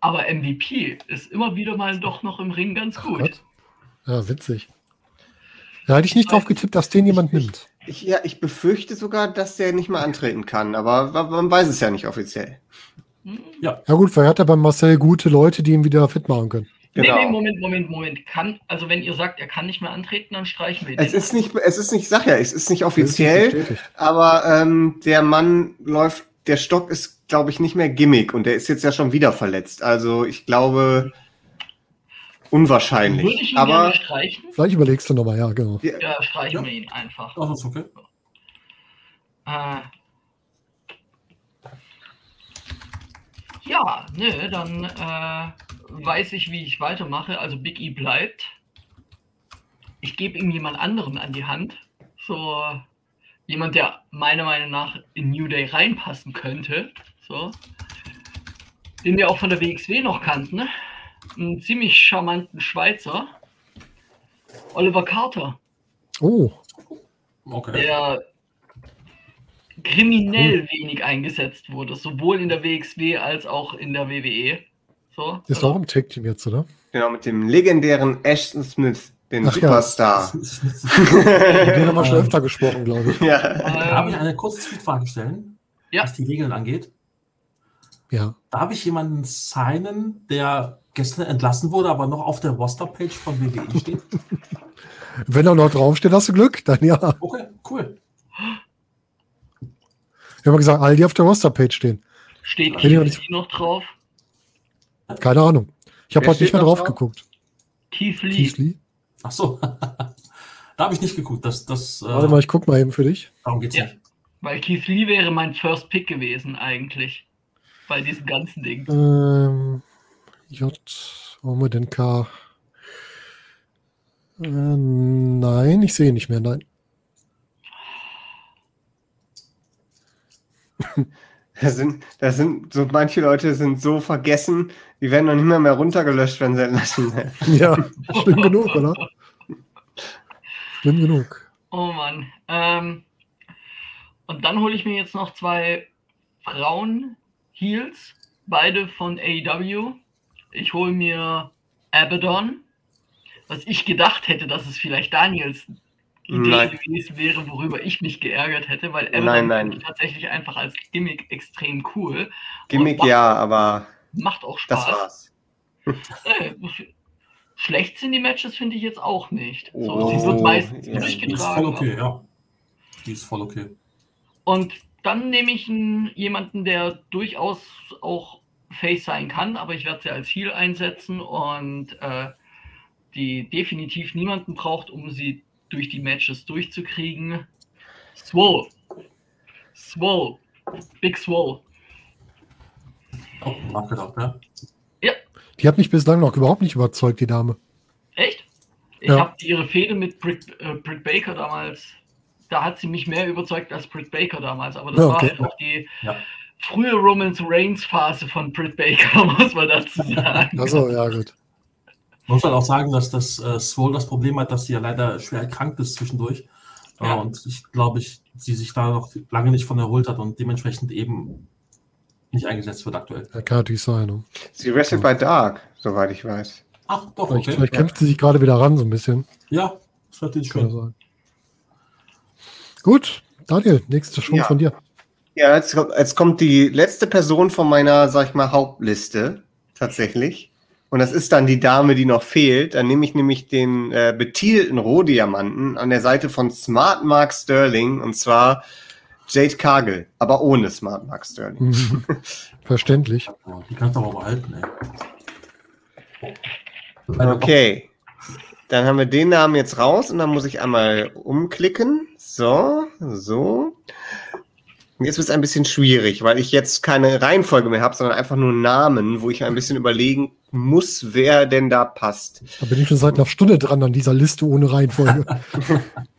Aber MVP ist immer wieder mal doch noch im Ring ganz gut. Gott. Ja, witzig. Da hätte ich nicht drauf getippt, dass den jemand nimmt. Ich, ja, ich befürchte sogar, dass der nicht mehr antreten kann, aber man weiß es ja nicht offiziell. Hm? Ja gut, vielleicht hat er beim Marcel gute Leute, die ihn wieder fit machen können. Nee, Genau. nee, Moment, Moment, Moment. Kann, also wenn ihr sagt, er kann nicht mehr antreten, dann streichen wir Es den. ist nicht, es ist nicht, ich sag ja, es ist nicht Das ist nicht offiziell, aber ähm, der Mann läuft, der Stock ist, glaube ich, nicht mehr Gimmick und der ist jetzt ja schon wieder verletzt. Also ich glaube, Würde unwahrscheinlich. ich ihn Aber gerne streichen? Vielleicht überlegst du nochmal, ja, genau. Ja, streichen Ja. wir ihn einfach. Das ist okay. Äh, ja, nö, dann äh, weiß ich, wie ich weitermache. Also Big E bleibt. Ich gebe ihm jemand anderen an die Hand. So jemand, der meiner Meinung nach in New Day reinpassen könnte. So. Den wir auch von der WXW noch kannten. Ne? Einen ziemlich charmanten Schweizer. Oliver Carter Oh, Okay. der kriminell wenig eingesetzt wurde, sowohl in der WXW als auch in der WWE. So. ist auch im Tag-Team jetzt, oder? genau mit dem legendären Ashton Smith, den Ach ja. Superstar. Mit dem haben wir schon Ähm, öfter gesprochen, glaube ich. Ja. Darf ich Ähm, eine kurze Tweetfrage stellen? Ja. Was die Regeln angeht. Ja. Darf ich jemanden signen, der gestern entlassen wurde, aber noch auf der Roster-Page von WWE steht? Wenn er noch draufsteht, hast du Glück, dann ja. Okay, cool. Wir haben gesagt, all die auf der Roster-Page stehen. steht Keith Lee noch drauf? Keine Ahnung. Ich habe heute nicht steht mehr drauf drauf? geguckt. Keith Lee. Keith Lee. Ach so. da habe ich nicht geguckt. Das, das, äh, Warte mal, ich guck mal eben für dich. darum geht's Ja. nicht. Weil Keith Lee wäre mein First Pick gewesen, eigentlich. Bei diesem ganzen Ding. Ähm, J, wo haben wir denn K? Äh, nein, ich sehe nicht mehr, nein. Da sind, da sind so manche Leute sind so vergessen, die werden noch nicht mehr, mehr runtergelöscht, wenn sie entlassen werden. Ja, schlimm genug, oder? Schlimm genug. Oh Mann. Ähm, und dann hole ich mir jetzt noch zwei Frauen-Heels, beide von AEW. Ich hole mir Abaddon, was ich gedacht hätte, dass es vielleicht Daniels Idee Nein. gewesen wäre, worüber ich mich geärgert hätte, weil Abaddon Nein, nein. tatsächlich einfach als Gimmick extrem cool. Gimmick ja, aber Macht auch das Spaß. war's. Äh, schlecht sind die Matches, finde ich jetzt auch nicht. So, Oh, sie wird meistens ja. Die ist durchgetragen. voll okay, ja. Die ist voll okay. Und dann nehme ich einen, jemanden, der durchaus auch Face sein kann, aber ich werde sie als Heal einsetzen und äh, die definitiv niemanden braucht, um sie durch die Matches durchzukriegen. Swole. Swole. Big Swole. Oh, nachgedacht, ne? Die hat mich bislang noch überhaupt nicht überzeugt, die Dame. Echt? Ich Ja. habe ihre Fehde mit Britt, äh, Britt Baker damals, da hat sie mich mehr überzeugt als Britt Baker damals, aber das Ja, war okay. halt auch die Ja. frühe Romance Reigns Phase von Britt Baker, muss man dazu sagen. Also, ja, gut. Man muss halt auch sagen, dass das äh, Swole das Problem hat, dass sie ja leider schwer erkrankt ist zwischendurch. Ja. Äh, und ich glaube, ich, sie sich da noch lange nicht von erholt hat und dementsprechend eben nicht eingesetzt wird aktuell. Ja, kann natürlich sein. Ne? Sie wrestelt bei Dark, soweit ich weiß. Ach, doch, Vielleicht, okay. vielleicht kämpft sie sich gerade wieder ran, so ein bisschen. Ja, das wird natürlich ja schön. sein. Gut, Daniel, nächster Schwung Ja. von dir. Ja, jetzt, kommt- jetzt kommt die letzte Person von meiner, sag ich mal, Hauptliste tatsächlich. Und das ist dann die Dame, die noch fehlt. Dann nehme ich nämlich den äh, betielten Rohdiamanten an der Seite von Smart Mark Sterling und zwar Jade Cargill, aber ohne Smart Mark Sterling. Mhm. Verständlich. Oh, die kannst du aber behalten, ey. Okay. Dann haben wir den Namen jetzt raus und dann muss ich einmal umklicken. So, so. Jetzt wird es ein bisschen schwierig, weil ich jetzt keine Reihenfolge mehr habe, sondern einfach nur Namen, wo ich ein bisschen überlegen muss, wer denn da passt. Da bin ich schon seit einer Stunde dran an dieser Liste ohne Reihenfolge.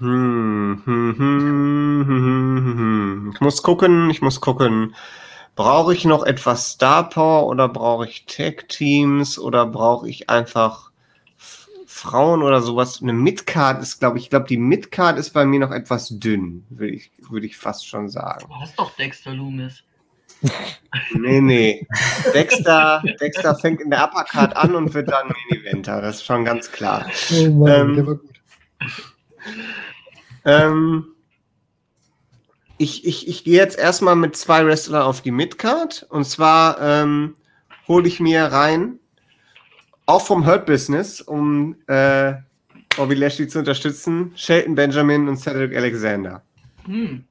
Hm, hm, hm, hm, hm, hm. Ich muss gucken, ich muss gucken. Brauche ich noch etwas Star Power oder brauche ich Tag Teams oder brauche ich einfach Frauen oder sowas? Eine Midcard ist, glaube ich, ich glaube, die Midcard ist bei mir noch etwas dünn, würde ich, würde ich fast schon sagen. Du hast doch Dexter Loomis. Nee, nee. Dexter, Dexter fängt in der Uppercard an und wird dann Main Eventer, das ist schon ganz klar. Oh Mann, Ähm, der war gut. Ähm, ich, ich, ich gehe jetzt erstmal mit zwei Wrestlern auf die Midcard. Und zwar ähm, hole ich mir rein, auch vom Hurt Business, um äh, Bobby Lashley zu unterstützen, Shelton Benjamin und Cedric Alexander. Hm.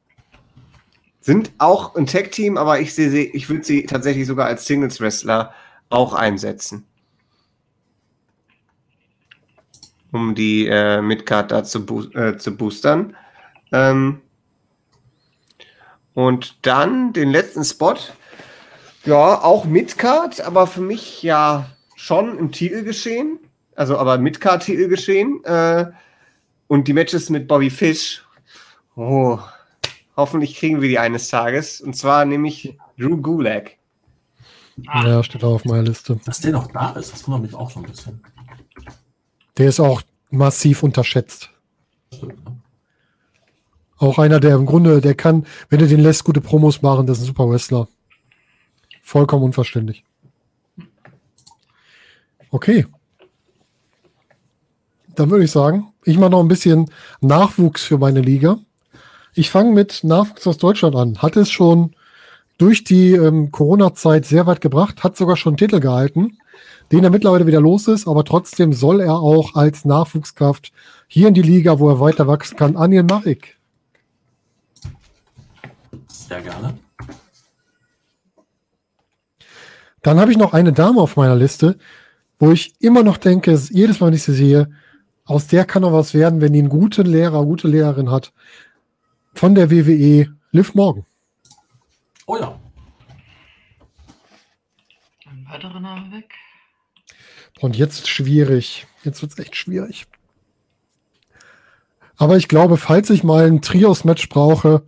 Sind auch ein Tag-Team, aber ich sehe sie, ich würde sie tatsächlich sogar als Singles-Wrestler auch einsetzen. Um die äh, Midcard da zu, boo äh, zu boostern. Ähm, und dann den letzten Spot. Ja, auch Midcard, aber für mich ja schon im Titel geschehen. Also aber Midcard-Titel geschehen. Äh, und die Matches mit Bobby Fish. Oh, hoffentlich kriegen wir die eines Tages. Und zwar nämlich Drew Gulag. Ah, Ja, steht auch auf meiner Liste. Dass der noch da ist, das wundert mich auch so ein bisschen. Der ist auch massiv unterschätzt. Auch einer, der im Grunde, der kann, wenn du den lässt, gute Promos machen, das ist ein super Wrestler. Vollkommen unverständlich. Okay. Dann würde ich sagen, ich mache noch ein bisschen Nachwuchs für meine Liga. Ich fange mit Nachwuchs aus Deutschland an. Hat es schon durch die ähm, Corona-Zeit sehr weit gebracht, hat sogar schon Titel gehalten, den er mittlerweile wieder los ist, aber trotzdem soll er auch als Nachwuchskraft hier in die Liga, wo er weiter wachsen kann, Anil Marik. Sehr gerne. Dann habe ich noch eine Dame auf meiner Liste, wo ich immer noch denke, jedes Mal, wenn ich sie sehe, aus der kann noch was werden, wenn die einen guten Lehrer, gute Lehrerin hat. Von der WWE, Liv Morgan. Oh ja. ein weiterer Name weg. Und jetzt schwierig. Jetzt wird es echt schwierig. Aber ich glaube, falls ich mal ein Trios-Match brauche,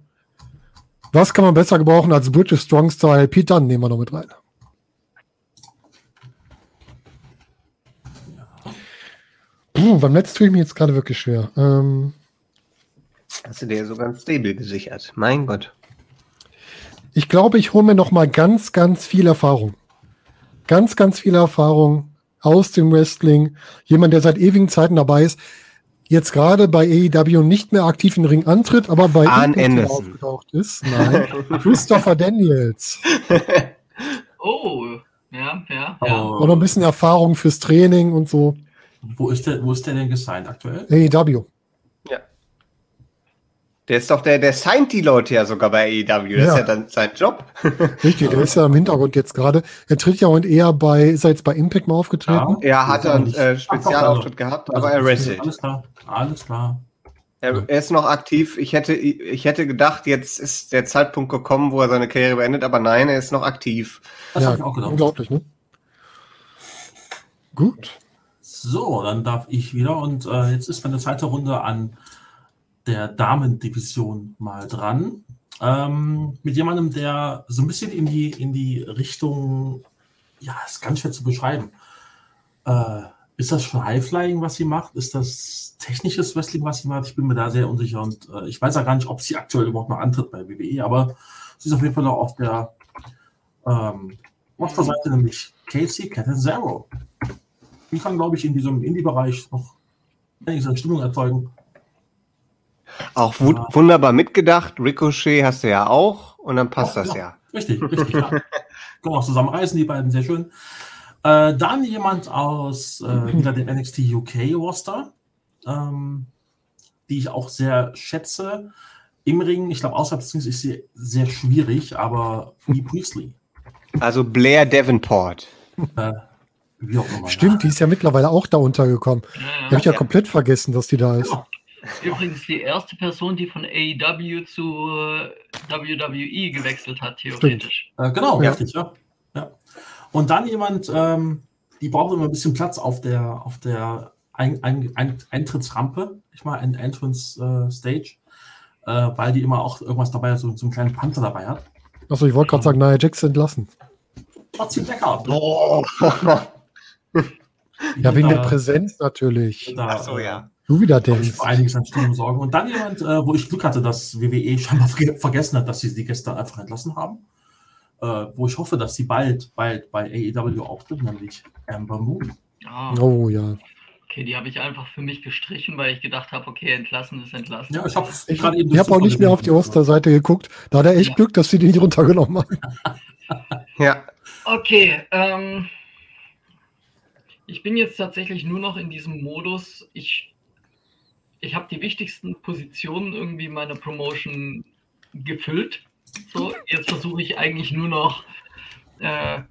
was kann man besser gebrauchen als British Strong Style? Pete Dunne nehmen wir noch mit rein. Puh, beim Netz tue ich mir jetzt gerade wirklich schwer. Ähm, Hast du dir so ganz stable gesichert. Mein Gott. ich glaube, ich hole mir noch mal ganz, ganz viel Erfahrung. Ganz, ganz viel Erfahrung aus dem Wrestling. Jemand, der seit ewigen Zeiten dabei ist. Jetzt gerade bei AEW nicht mehr aktiv in den Ring antritt, aber bei Arn Anderson. aufgetaucht ist. Nein, Christopher Daniels. Oh, ja, ja, ja. Oh, Oder ein bisschen Erfahrung fürs Training und so. wo, ist der, wo ist der denn gesigned aktuell? AEW. Der ist doch der, der signed die Leute ja sogar bei AEW. Das Ja. ist ja dann sein Job. Richtig, der ist ja im Hintergrund jetzt gerade. Er tritt ja und eher bei, ist er jetzt bei Impact mal aufgetreten? Er hat Ja, einen äh, Spezialauftritt gehabt, aber er wrestelt. Alles klar, alles klar. Er, er ist noch aktiv. Ich hätte, ich hätte gedacht, jetzt ist der Zeitpunkt gekommen, wo er seine Karriere beendet, aber nein, er ist noch aktiv. Das ja, ich auch gedacht. unglaublich, ne? Gut. So, dann darf ich wieder und äh, jetzt ist meine zweite Runde an der Damendivision mal dran. Ähm, mit jemandem, der so ein bisschen in die, in die Richtung, ja, ist ganz schwer zu beschreiben. Äh, ist das schon Highflying, was sie macht? Ist das technisches Wrestling, was sie macht? Ich bin mir da sehr unsicher und äh, ich weiß ja gar nicht, ob sie aktuell überhaupt noch antritt bei WWE, aber sie ist auf jeden Fall noch auf der ähm, Monsterseite, nämlich Casey Catanzaro. Die kann, glaube ich, in diesem Indie-Bereich noch einiges an Stimmung erzeugen. Auch wu Ja. wunderbar mitgedacht. Ricochet hast du ja auch und dann passt Ja, das ja. ja. Richtig, richtig. ja. Können wir auch zusammen reisen, die beiden, sehr schön. Äh, dann jemand aus äh, wieder dem NXT UK Roster, ähm, die ich auch sehr schätze. Im Ring, ich glaube, außerhalb des Rings ist sie sehr schwierig, aber Lee Priestley. Also Blair Davenport. Äh, wie auch immer. Stimmt, die ist ja mittlerweile auch da untergekommen. Ja, habe ich ja, Ja. komplett vergessen, dass die da ist. Ja. Übrigens die erste Person, die von AEW zu äh, WWE gewechselt hat, theoretisch. Äh, genau, Ja. richtig, ja. ja. Und dann jemand, ähm, die braucht immer ein bisschen Platz auf der, auf der ein, ein, ein, Eintrittsrampe, ich mal, ein Entrance äh, Stage, äh, weil die immer auch irgendwas dabei hat, so, so einen kleinen Panther dabei hat. Achso, ich wollte gerade sagen, Nia Jax entlassen. Trotzdem lecker. Oh. Ja, wegen der Präsenz natürlich. da, Ach so, äh, ja. Du wieder ich denkst. für einiges an Stimmen sorgen. Und dann jemand, äh, wo ich Glück hatte, dass WWE scheinbar verge- vergessen hat, dass sie die gestern einfach entlassen haben. Äh, wo ich hoffe, dass sie bald, bald bei AEW auftritt, nämlich Amber Moon. Ah, Oh ja. okay, die habe ich einfach für mich gestrichen, weil ich gedacht habe, okay, entlassen ist entlassen. Ja, ich habe Ich, ich habe auch nicht mehr auf die Osterseite geguckt. Da hat er echt Ja. Glück, dass sie die nicht runtergenommen haben. Ja. Okay, ähm, ich bin jetzt tatsächlich nur noch in diesem Modus. Ich, ich habe die wichtigsten Positionen irgendwie in meiner Promotion gefüllt. So, jetzt versuche ich eigentlich nur noch äh,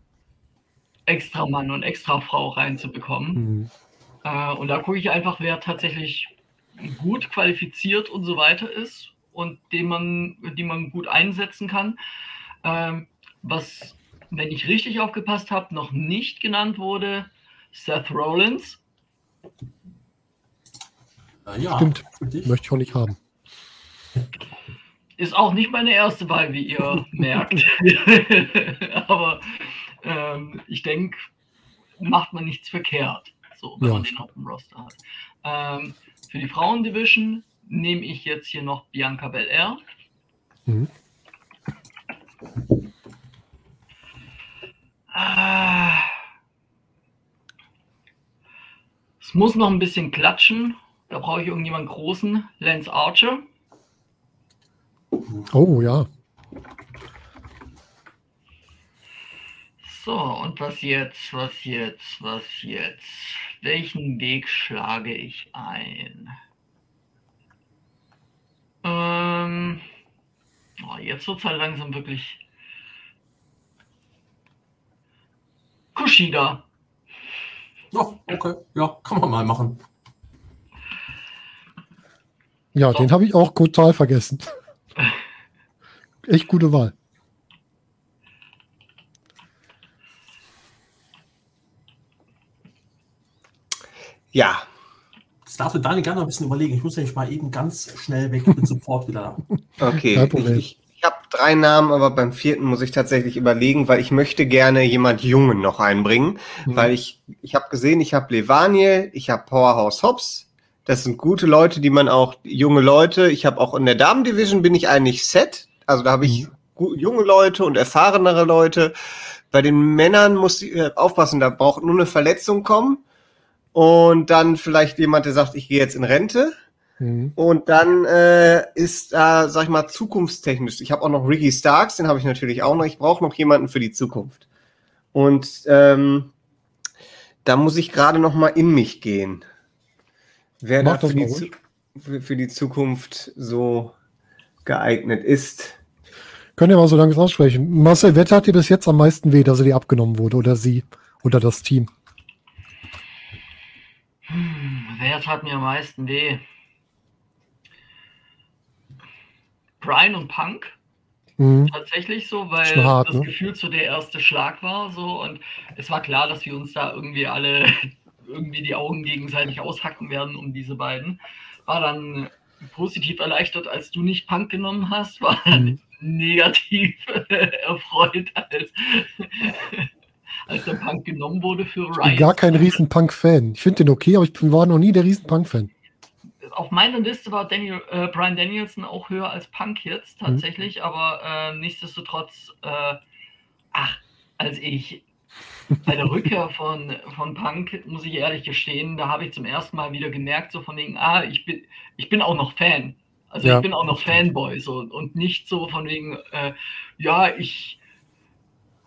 extra Mann und extra Frau reinzubekommen. Hm. Äh, und da gucke ich einfach, wer tatsächlich gut qualifiziert und so weiter ist und den man, die man gut einsetzen kann. Ähm, was, wenn ich richtig aufgepasst habe, noch nicht genannt wurde, Seth Rollins. Äh, ja, Stimmt. Möchte ich auch nicht haben. Ist auch nicht meine erste Wahl, wie ihr merkt. Aber ähm, ich denke, macht man nichts verkehrt, so, wenn Ja. man den auf dem Roster hat. Ähm, für die Frauendivision nehme ich jetzt hier noch Bianca Belair. Mhm. Ah. Es muss noch ein bisschen klatschen. Da brauche ich irgendjemanden großen. Lance Archer. Oh ja. So, und was jetzt, was jetzt, was jetzt? Welchen Weg schlage ich ein? Ähm, oh, jetzt wird es halt langsam wirklich. Kushida. Ja, okay. Ja, kann man mal machen. Ja, So. den habe ich auch total vergessen. Echt gute Wahl. Ja. Das darf du Daniel gerne noch ein bisschen überlegen. Ich muss nämlich mal eben ganz schnell weg. Ich bin sofort wieder da. Okay. Ich, ich habe drei Namen, aber beim vierten muss ich tatsächlich überlegen, weil ich möchte gerne jemand Jungen noch einbringen. Mhm. Weil ich, ich habe gesehen, ich habe Levaniel, ich habe Powerhouse Hobbs. Das sind gute Leute, die man auch, junge Leute. Ich habe auch in der Damen-Division bin ich eigentlich set. Also da habe ich Mhm. junge Leute und erfahrenere Leute. Bei den Männern muss ich äh, aufpassen, da braucht nur eine Verletzung kommen. Und dann vielleicht jemand, der sagt, ich gehe jetzt in Rente. Mhm. Und dann äh, ist da, sag ich mal, zukunftstechnisch. Ich habe auch noch Ricky Starks, den habe ich natürlich auch noch. Ich brauche noch jemanden für die Zukunft. Und ähm, da muss ich gerade noch mal in mich gehen. Wer Mach da das für die, für, die Zukunft so geeignet ist. Könnt ihr mal so lange aussprechen. Marcel, wer tat dir bis jetzt am meisten weh, dass er die abgenommen wurde? Oder sie? Oder das Team? Hm, wer tat mir am meisten weh? Brian und Punk. Mhm. Tatsächlich so, weil hart, das ne? Gefühl so der erste Schlag war so und es war klar, dass wir uns da irgendwie alle irgendwie die Augen gegenseitig aushacken werden um diese beiden. War dann positiv erleichtert, als du nicht Punk genommen hast, war dann Mhm. negativ erfreut, als, als der Punk genommen wurde für Ich bin Ryan. gar kein Riesen-Punk-Fan. Ich finde den okay, aber ich war noch nie der Riesen-Punk-Fan. Auf meiner Liste war Daniel, äh, Brian Danielson auch höher als Punk jetzt Mhm. tatsächlich, aber äh, nichtsdestotrotz, äh, ach, als ich bei der Rückkehr von, von Punk, muss ich ehrlich gestehen, da habe ich zum ersten Mal wieder gemerkt, so von wegen, ah, ich bin, ich bin auch noch Fan. Also Ja. ich bin auch noch Fanboy so, und nicht so von wegen, äh, ja, ich,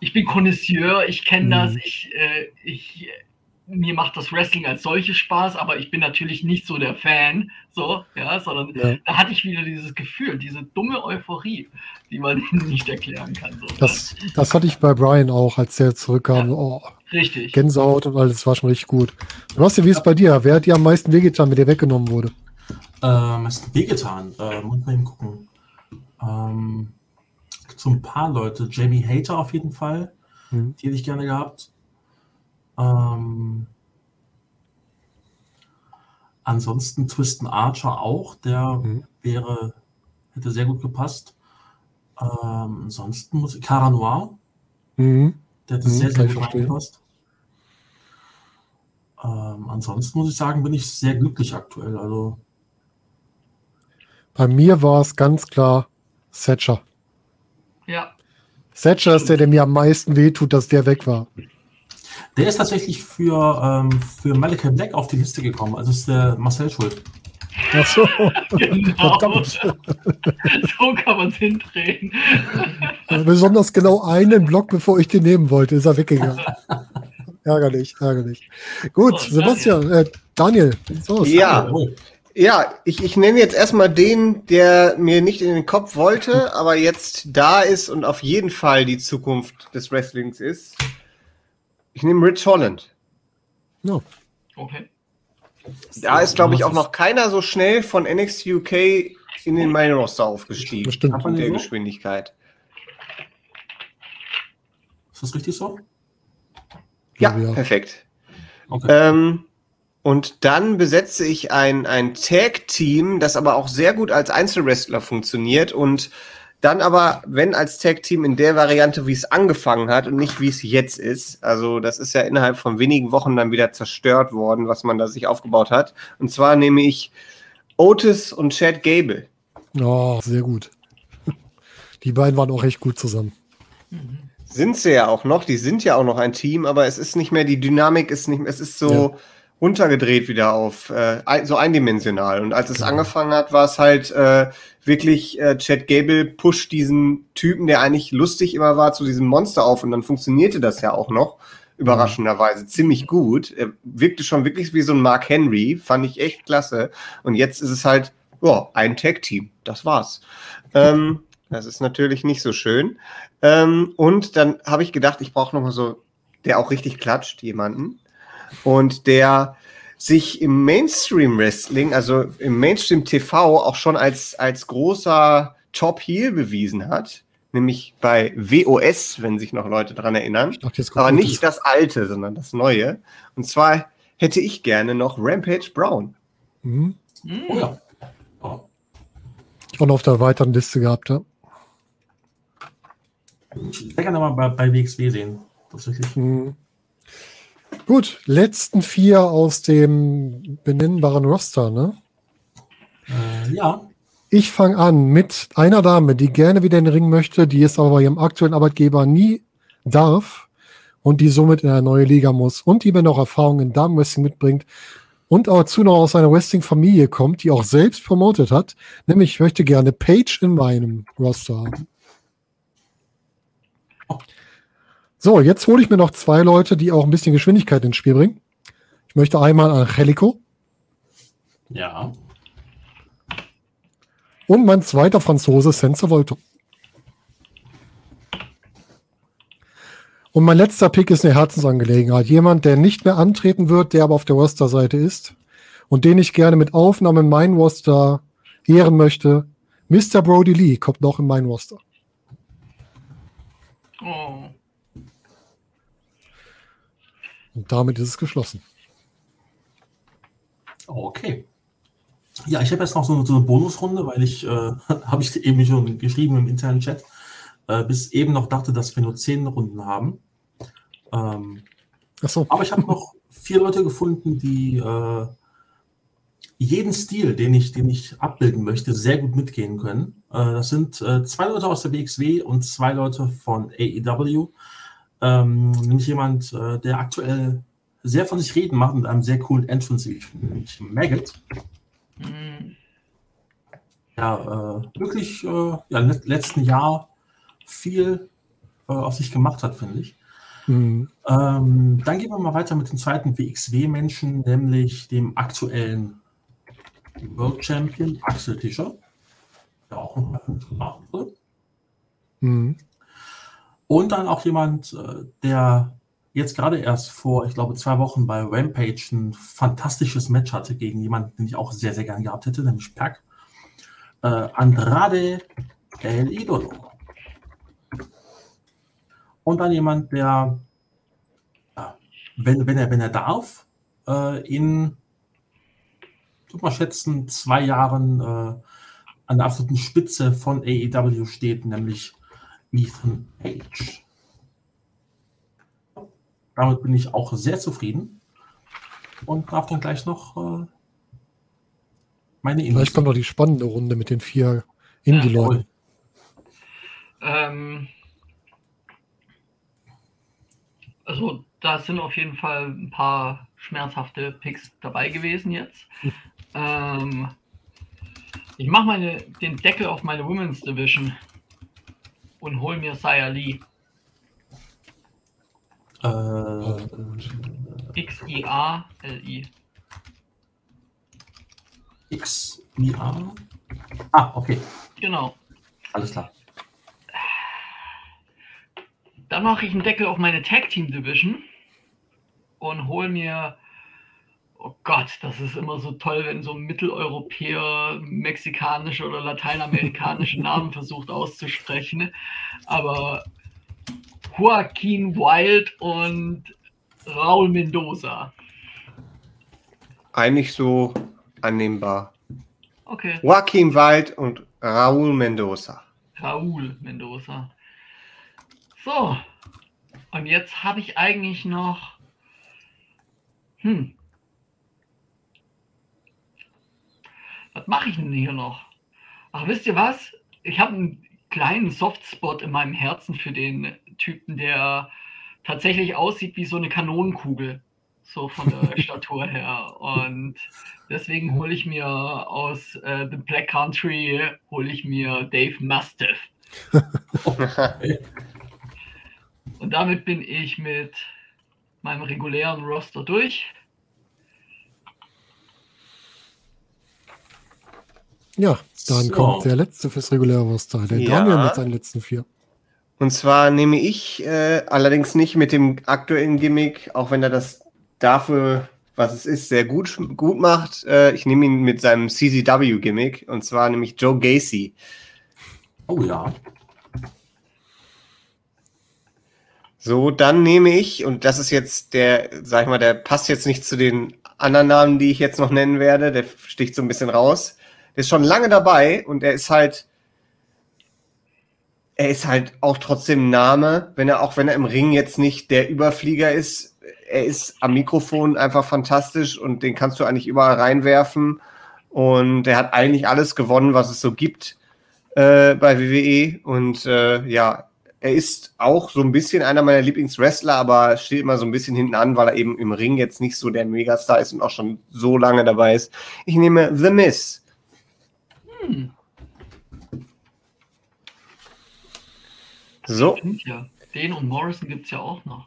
ich bin Connoisseur, ich kenne Mhm. das, ich, äh, ich, mir macht das Wrestling als solches Spaß, aber ich bin natürlich nicht so der Fan, so, ja, sondern Ja. da hatte ich wieder dieses Gefühl, diese dumme Euphorie, die man nicht erklären kann. So, ne? Das, das hatte ich bei Brian auch, als der zurückkam. Oh, Richtig. Gänsehaut und alles war schon richtig gut. Rossi, wie ist es bei dir? Wer hat dir am meisten wehgetan, wenn der weggenommen wurde? Ähm, es hat wehgetan. Äh, muss man eben gucken. Ähm, so ein paar Leute. Jamie Hater auf jeden Fall. Mhm. Die hätte ich gerne gehabt. Ähm, ansonsten Twiston Archer auch. Der Mhm. wäre, hätte sehr gut gepasst. Ähm, ansonsten muss Cara Noir. Mhm. Der hätte Mhm, sehr, sehr ich gut reingepasst. Ähm, ansonsten muss ich sagen, bin ich sehr glücklich aktuell. Also, Bei mir war es ganz klar Thatcher. Ja, Thatcher ist der, der mir am meisten wehtut, dass der weg war. Der ist tatsächlich für, ähm, für Malachi Black auf die Liste gekommen. Also ist der Marcel schuld. Ach so. genau. Verdammt. so kann man es hindrehen. Besonders genau einen Block, bevor ich den nehmen wollte, ist er weggegangen. ärgerlich, ärgerlich. Gut, So, Sebastian, äh, Daniel, aus? Ja, ja, ich, ich nenne jetzt erstmal den, der mir nicht in den Kopf wollte, aber jetzt da ist und auf jeden Fall die Zukunft des Wrestlings ist. Ich nehme Rich Holland. Ja. Okay. Da ist, glaube ich, auch noch keiner so schnell von NXT UK in den Main Roster aufgestiegen. Bestimmt. Mit der Geschwindigkeit. Ist das richtig so? Ja, Ja. perfekt. Okay. Ähm, und dann besetze ich ein, ein Tag-Team, das aber auch sehr gut als Einzelwrestler funktioniert und dann aber, wenn als Tag-Team in der Variante, wie es angefangen hat und nicht wie es jetzt ist. Also das ist ja innerhalb von wenigen Wochen dann wieder zerstört worden, was man da sich aufgebaut hat. Und zwar nehme ich Otis und Chad Gable. Oh, sehr gut. Die beiden waren auch echt gut zusammen. Sind sie ja auch noch, die sind ja auch noch ein Team, aber es ist nicht mehr, die Dynamik ist nicht mehr, es ist so runtergedreht wieder auf, äh, so eindimensional. Und als es Genau. angefangen hat, war es halt äh, wirklich, äh, Chad Gable pusht diesen Typen, der eigentlich lustig immer war, zu diesem Monster auf und dann funktionierte das ja auch noch. Überraschenderweise ziemlich gut. Er wirkte schon wirklich wie so ein Mark Henry, fand ich echt klasse. Und jetzt ist es halt, ja, ein Tag-Team. Das war's. Ähm, das ist natürlich nicht so schön. Ähm, und dann habe ich gedacht, ich brauche noch mal so, der auch richtig klatscht, jemanden. Und der sich im Mainstream-Wrestling, also im Mainstream-TV auch schon als, als großer Top-Heel bewiesen hat. Nämlich bei WOS, wenn sich noch Leute dran erinnern. Dachte, Aber nicht das alte, sondern das neue. Und zwar hätte ich gerne noch Rampage Brown. Mhm. Oh ja. Oh. Ich auch noch auf der weiteren Liste gehabt, ja. Ich würde gerne mal bei, bei WXW sehen. Tatsächlich. Mhm. Gut, letzten vier aus dem benennbaren Roster, ne? Äh, ja. Ich fange an mit einer Dame, die gerne wieder in den Ring möchte, die es aber bei ihrem aktuellen Arbeitgeber nie darf und die somit in eine neue Liga muss und die mir noch Erfahrung in Damenwrestling mitbringt und auch dazu noch aus einer Wrestling-Familie kommt, die auch selbst promotet hat. Nämlich, ich möchte gerne Paige in meinem Roster haben. So, jetzt hole ich mir noch zwei Leute, die auch ein bisschen Geschwindigkeit ins Spiel bringen. Ich möchte einmal Angelico Ja. und mein zweiter Franzose Senza Volto. Und mein letzter Pick ist eine Herzensangelegenheit. Jemand, der nicht mehr antreten wird, der aber auf der Roster-Seite ist und den ich gerne mit Aufnahme in meinen Roster ehren möchte. Mr. Brody Lee kommt noch in meinen Roster. Oh. Und damit ist es geschlossen. Okay. Ja, ich habe jetzt noch so eine, so eine Bonusrunde, weil ich, äh, habe ich eben schon geschrieben im internen Chat, äh, bis eben noch dachte, dass wir nur zehn Runden haben. Ähm, Achso, aber ich habe noch vier Leute gefunden, die äh, jeden Stil, den ich, den ich abbilden möchte, sehr gut mitgehen können. Äh, das sind äh, zwei Leute aus der BXW und zwei Leute von AEW. Ähm, nämlich jemand, äh, der aktuell sehr von sich reden macht mit einem sehr coolen Entrance, nämlich Maggot. Hm. ja, äh, wirklich äh, ja, im let- letzten Jahr viel äh, auf sich gemacht hat, finde ich. hm, Ähm, dann gehen wir mal weiter mit dem zweiten WXW-Menschen, nämlich dem aktuellen World Champion Axel Tischer. Ja, auch ein- hm, Und dann auch jemand, äh, der jetzt gerade erst vor, ich glaube, zwei Wochen bei Rampage ein fantastisches Match hatte gegen jemanden, den ich auch sehr, sehr gern gehabt hätte, nämlich Pack. Äh, Andrade El Idolo. Und dann jemand, der, wenn, wenn, er, wenn er darf, äh, in, ich mal schätzen, zwei Jahren äh, an der absoluten Spitze von AEW steht, nämlich Ethan Page. Damit bin ich auch sehr zufrieden und darf dann gleich noch äh, meine Infos. Vielleicht kommt noch die spannende Runde mit den vier Indie-Leuten. Ja, ähm, also da sind auf jeden Fall ein paar schmerzhafte Picks dabei gewesen jetzt. ähm, ich mache meine, den Deckel auf meine Women's Division und hol mir Saya Lee. Äh, X-I-A-L-I. X-I-A? Ah, okay. Genau. Alles klar. Dann mache ich einen Deckel auf meine Tag Team Division und hole mir oh Gott, das ist immer so toll, wenn so ein Mitteleuropäer mexikanische oder lateinamerikanische Namen versucht auszusprechen. Aber Joaquin Wild und Raul Mendoza. Eigentlich so annehmbar. Okay. Joaquin Wild und Raul Mendoza. Raul Mendoza. So. Und jetzt habe ich eigentlich noch. Hm. Was mache ich denn hier noch? Ach, wisst ihr was? Ich habe einen kleinen Softspot in meinem Herzen für den Typen, der tatsächlich aussieht wie so eine Kanonenkugel. So von der Statur her. Und deswegen hole ich mir aus äh, The Black Country, hole ich mir Dave Mastiff. Und damit bin ich mit meinem regulären Roster durch. Ja, dann so. kommt der letzte fürs reguläre Roster, der ja. Daniel mit seinen letzten vier. Und zwar nehme ich äh, allerdings nicht mit dem aktuellen Gimmick, auch wenn er das dafür, was es ist, sehr gut, gut macht. Äh, ich nehme ihn mit seinem CZW-Gimmick und zwar nämlich Joe Gacy. Oh ja. So, dann nehme ich, und das ist jetzt der, sag ich mal, der passt jetzt nicht zu den anderen Namen, die ich jetzt noch nennen werde, der sticht so ein bisschen raus der ist schon lange dabei und er ist halt, er ist halt auch trotzdem Name, wenn er, auch wenn er im Ring jetzt nicht der Überflieger ist, er ist am Mikrofon einfach fantastisch und den kannst du eigentlich überall reinwerfen. Und er hat eigentlich alles gewonnen, was es so gibt äh, bei WWE. Und äh, ja, er ist auch so ein bisschen einer meiner Lieblingswrestler, aber steht immer so ein bisschen hinten an, weil er eben im Ring jetzt nicht so der Megastar ist und auch schon so lange dabei ist. Ich nehme The Miss. Hm. So. Ja. Den und Morrison gibt es ja auch noch.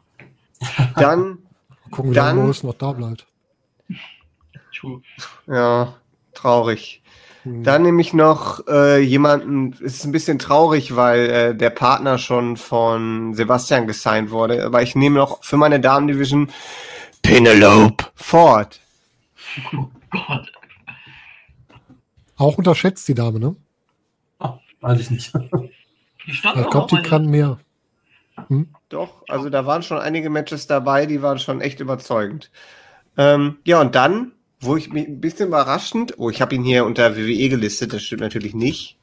Dann. Gucken, wie lange Morrison noch da bleibt. True. Ja, traurig. Hm. Dann nehme ich noch äh, jemanden, es ist ein bisschen traurig, weil äh, der Partner schon von Sebastian gesigned wurde, aber ich nehme noch für meine Damen-Division Penelope Ford. Oh Gott. Auch unterschätzt die Dame, ne? Ah, weiß ich nicht. ich glaube, die kann mehr. Hm? Doch, also da waren schon einige Matches dabei, die waren schon echt überzeugend. Ähm, ja, und dann, wo ich mich ein bisschen überraschend, oh, ich habe ihn hier unter WWE gelistet, das stimmt natürlich nicht.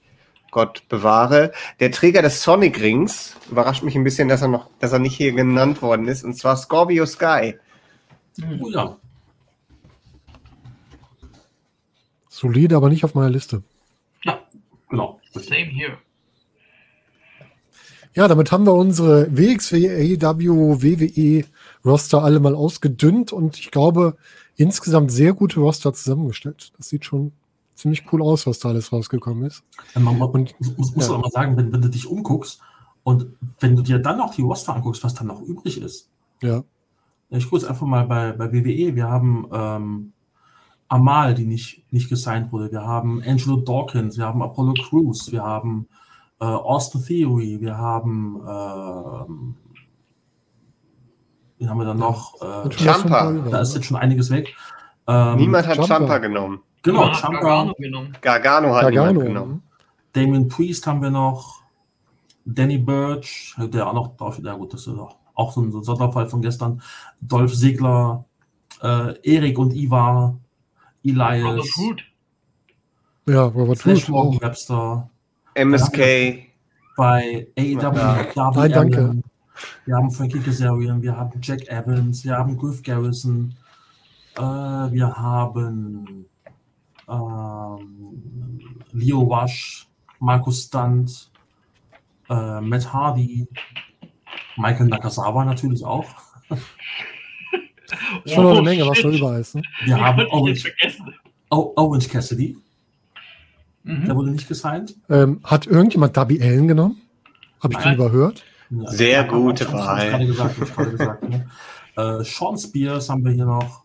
Gott bewahre. Der Träger des Sonic Rings überrascht mich ein bisschen, dass er noch, dass er nicht hier genannt worden ist, und zwar Scorpio Sky. Oh ja. Solide, aber nicht auf meiner Liste. Ja, genau. Same here. Ja, damit haben wir unsere WXW, AEW, WWE Roster alle mal ausgedünnt und ich glaube, insgesamt sehr gute Roster zusammengestellt. Das sieht schon ziemlich cool aus, was da alles rausgekommen ist. Man, man, und, muss, muss ja. mal sagen, wenn, wenn, du dich umguckst und wenn du dir dann noch die Roster anguckst, was dann noch übrig ist. Ja. Ich gucke jetzt einfach mal bei, bei WWE. Wir haben ähm, Amal, die nicht, nicht gesigned wurde. Wir haben Angelo Dawkins, wir haben Apollo Crews, wir haben äh, Austin Theory, wir haben Wen haben wir dann noch? Äh, über, da ist ne? jetzt schon einiges weg. Ähm, Niemand hat. Champa genommen. Genau, Champa, Gargano genommen. Gargano hat Gargano. niemand genommen. Damien Priest haben wir noch. Danny Birch, der auch noch drauf, ja gut, das ist auch auch so ein so ein Sonderfall von gestern. Dolph Ziggler, äh, Erik und Ivar, Robert Elias, Root. Ja, Robert Flash Root Morgan. Webster, MSK. bei AEW, Darby Nein, danke. Wir haben Frankie Kazarian, wir haben Jack Evans, wir haben Griff Garrison, äh, wir haben ähm, Leo Wash, Markus Stunt, äh, Matt Hardy, Michael Nakazawa natürlich auch. Schon noch eine Oh, Menge, was shit. da über ist. Ne? Wir haben Orange, das vergessen? O- Orange Cassidy, der Mhm. wurde nicht gesigned. Ähm, hat irgendjemand Darby Allen genommen? Habe ich den überhört? Ja, Sehr hab- gute Wahl. ne? äh, Sean Spears haben wir hier noch.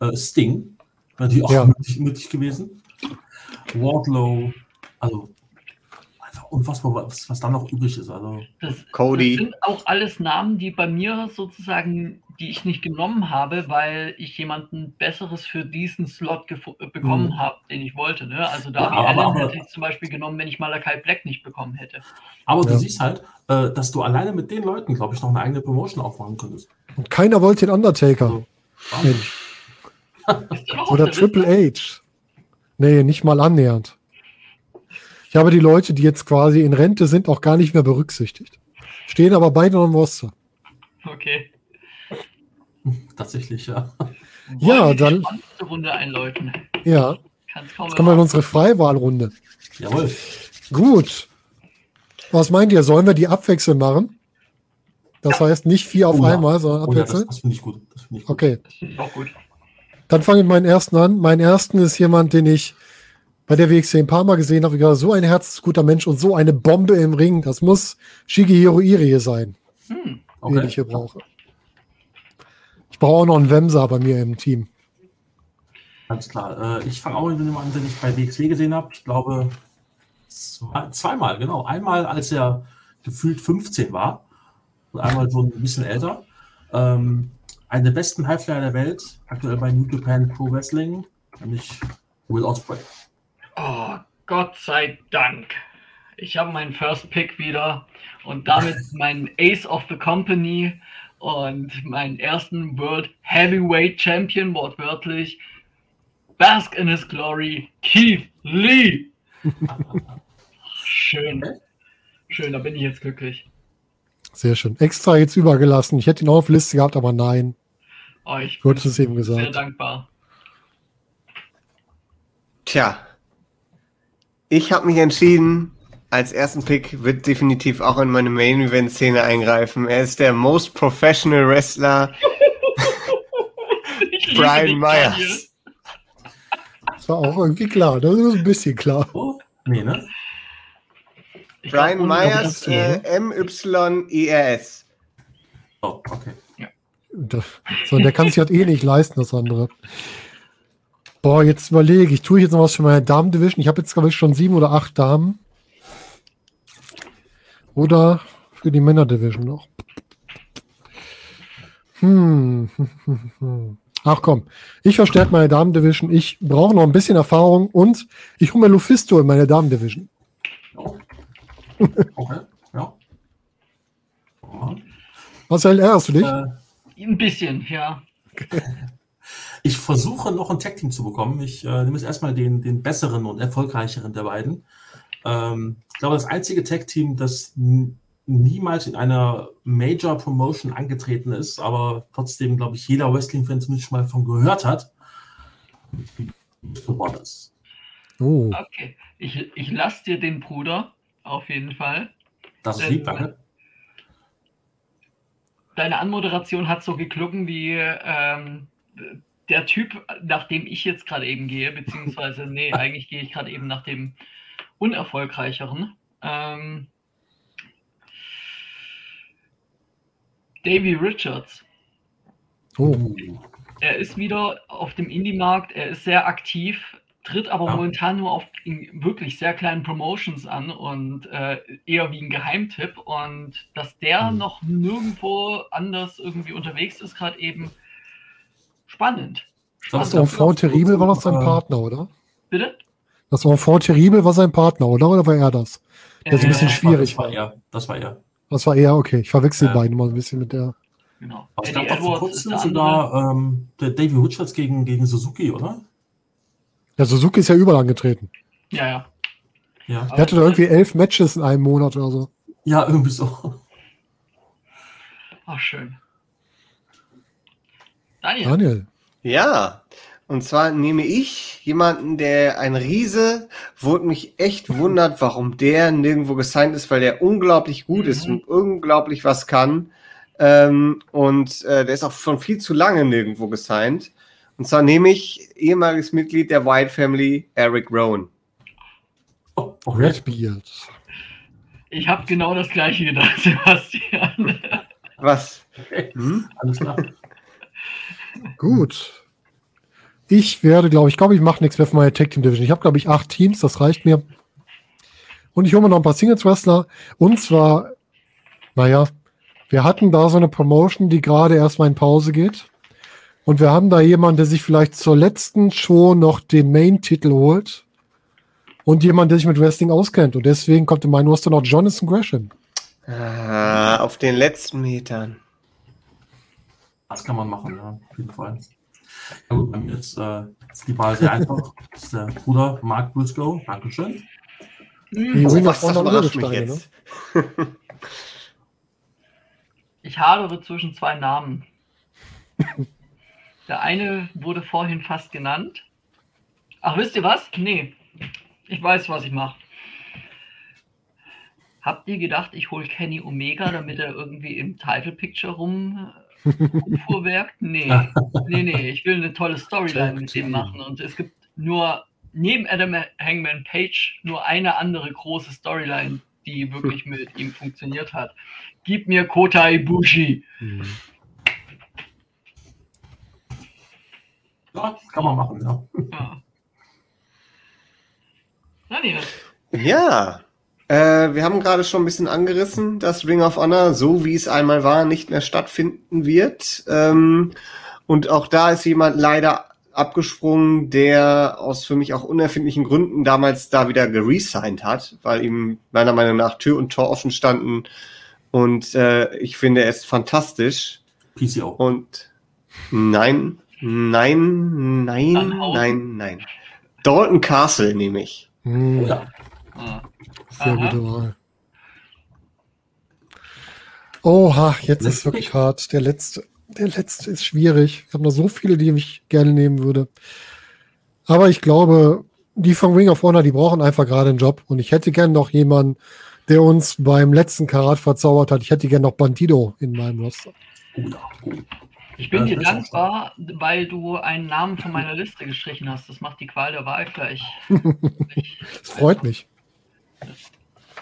Äh, Sting, natürlich auch Ja. möglich, möglich gewesen. Wardlow, also unfassbar, was, was da noch übrig ist. Also, Das, Cody. das sind auch alles Namen, die bei mir sozusagen, die ich nicht genommen habe, weil ich jemanden Besseres für diesen Slot äh, bekommen Mhm. habe, den ich wollte. Ne? Also Darby aber- Allen aber- hätte ich zum Beispiel genommen, wenn ich Malakai Black nicht bekommen hätte. aber du Ja. siehst halt, äh, dass du alleine mit den Leuten, glaube ich, noch eine eigene Promotion aufmachen könntest. Und keiner wollte den Undertaker. Mensch. Noch auf Oder der Triple? H. Nee, nicht mal annähernd. Ich habe die Leute, die jetzt quasi in Rente sind, auch gar nicht mehr berücksichtigt. Stehen aber beide noch im Roster. Okay. Tatsächlich, ja. Ja, Wollen die dann- Runde einläuten. Ja, jetzt kommen wir in unsere Freiwahlrunde. Jawohl. Gut. Was meint ihr? Sollen wir die abwechselnd machen? Das heißt nicht vier auf Oh ja. einmal, sondern Oh ja, das, abwechselnd? das finde ich gut. Das finde ich gut. Okay. Auch gut. Dann fange ich mit meinen ersten an. Mein ersten ist jemand, den ich bei der WXC ein paar Mal gesehen habe. Ich war so ein herzensguter Mensch und so eine Bombe im Ring. Das muss Shigehiro Irie sein, Hm. den ich hier brauche. Ich brauche auch noch einen Wemser bei mir im Team. Ganz klar. Äh, ich fange auch mit dem an, den ich bei WXW gesehen habe. Ich glaube, zwei, zweimal, genau. Einmal, als er gefühlt 15 war und einmal so ein bisschen älter. Ähm, einen der besten Highflyer der Welt, aktuell bei New Japan Pro Wrestling, nämlich Will Ospreay. Oh, Gott sei Dank. Ich habe meinen First Pick wieder und damit meinen Ace of the Company und meinen ersten World Heavyweight Champion, wortwörtlich. Bask in his glory, Keith Lee. Schön. Schön, da bin ich jetzt glücklich. Sehr schön. Extra jetzt übergelassen. Ich hätte ihn auch auf Liste gehabt, aber nein. Oh, ich Du bin es eben sehr gesagt. dankbar. Tja, ich habe mich entschieden, als ersten Pick wird definitiv auch in meine Main Event Szene eingreifen. Er ist der most professional Wrestler, Brian. Myers. Das war auch irgendwie klar. Das ist ein bisschen klar. Oh, nee, ne? Ich glaub, Brian ohne Myers, Doppel- äh, M-Y-E-R-S. Oh, okay. Das, so, der kann sich halt eh nicht leisten, das andere. Boah, jetzt überlege ich, tue ich jetzt noch was für meine Damen-Division? Ich habe jetzt, glaube ich, schon sieben oder acht Damen. Oder für die Männer-Division noch. Hm. Ach komm, ich verstärke meine Damen-Division. Ich brauche noch ein bisschen Erfahrung und ich hole mir Lufisto in meine Damen-Division. Okay, ja. Marcel, ärgerst du dich? Äh, Ein bisschen, ja. Ich versuche noch ein Tag-Team zu bekommen. Ich äh, nehme jetzt erstmal den, den besseren und erfolgreicheren der beiden. Ähm, ich glaube, das einzige Tag-Team, das niemals in einer Major Promotion angetreten ist, aber trotzdem, glaube ich, jeder Wrestling-Fan zumindest schon mal von gehört hat. The Brothers. Oh, Okay. Ich, ich lasse dir den Bruder, auf jeden Fall. Das ist lieb, danke. Deine Anmoderation hat so geklungen wie ähm, der Typ, nach dem ich jetzt gerade eben gehe, beziehungsweise, nee, eigentlich gehe ich gerade eben nach dem unerfolgreicheren. Ähm, Davy Richards. oh. Er ist wieder auf dem Indie-Markt, er ist sehr aktiv tritt aber Ja. momentan nur auf wirklich sehr kleinen Promotions an und äh, eher wie ein Geheimtipp. Und dass der Mhm. noch nirgendwo anders irgendwie unterwegs ist, gerade eben spannend. Das Das Enfant Terrible war das sein Äh, Partner, oder? Bitte? Das Enfant Terrible war sein Partner, oder? Oder war er das? Der ist ein bisschen Äh, schwierig. Das war er. Das war er. Das war er, okay. Ich verwechsel die Ja. beiden mal ein bisschen mit der. Genau. Aber gab doch vor kurzem der sogar ähm, der Davy Richards gegen, gegen Suzuki, oder? Der Suzuki ist ja überall angetreten. Ja, ja. Ja. Der hatte doch irgendwie elf Matches in einem Monat oder so. Ja, irgendwie so. Ach, schön. Daniel. Daniel. Ja, und zwar nehme ich jemanden, der ein Riese, wo mich echt wundert, warum der nirgendwo gesigned ist, weil der unglaublich gut ist Mhm. und unglaublich was kann. Ähm, und äh, der ist auch schon viel zu lange nirgendwo gesigned. Und zwar nehme ich ehemaliges Mitglied der White Family, Eric Rowan. Oh, okay. Redbeard. Ich habe genau das gleiche gedacht, Sebastian. Was? Hm? Alles klar. Gut. Ich werde, glaube ich, glaube ich, mache nichts mehr für meine Tag Team Division. Ich habe, glaube ich, acht Teams, das reicht mir. Und ich hole mir noch ein paar Singles Wrestler. Und zwar, naja, wir hatten da so eine Promotion, die gerade erstmal in Pause geht. Und wir haben da jemanden, der sich vielleicht zur letzten Show noch den Main-Titel holt. Und jemand, der sich mit Wrestling auskennt. Und deswegen kommt in meinen Roster noch Jonathan Gresham. Ah, auf den letzten Metern. Das kann man machen, ja, auf jeden Fall. Ja, gut, bei mir ist, äh, ist die Wahl sehr einfach. Das ist der Bruder Mark Briscoe. Dankeschön. Hm, Ring Oh, was, das überrascht mich Urgesteine, ne? jetzt. Ich hadere zwischen zwei Namen. Der eine wurde vorhin fast genannt. Ach, wisst ihr was? Nee. Ich weiß, was ich mache. Habt ihr gedacht, ich hole Kenny Omega, damit er irgendwie im Title Picture rum rumfuhrwerkt? Nee. Nee, nee. Ich will eine tolle Storyline mit dem machen. Und es gibt nur neben Adam Hangman Page nur eine andere große Storyline, die wirklich mit ihm funktioniert hat. Gib mir Kota Ibushi. Mhm. Ja, kann man machen, ja. Ja. Daniel. Ja, äh, wir haben gerade schon ein bisschen angerissen, dass Ring of Honor, so wie es einmal war, nicht mehr stattfinden wird. Ähm, und auch da ist jemand leider abgesprungen, der aus für mich auch unerfindlichen Gründen damals da wieder geresigned hat, weil ihm meiner Meinung nach Tür und Tor offen standen. Und äh, ich finde, er ist fantastisch. PCO. Und nein, nein, nein, nein, nein. Dalton Castle nehme ich. Ja. Ah. Sehr Aha. gute Wahl. Oha, jetzt ist Letzte wirklich hart. Der letzte, der letzte ist schwierig. Ich habe noch so viele, die ich gerne nehmen würde. Aber ich glaube, die von Ring of Honor, die brauchen einfach gerade einen Job. Und ich hätte gern noch jemanden, der uns beim letzten Karat verzaubert hat. Ich hätte gern noch Bandido in meinem Roster. Ich bin dir dankbar, weil du einen Namen von meiner Liste gestrichen hast. Das macht die Qual der Wahl gleich. Das freut mich.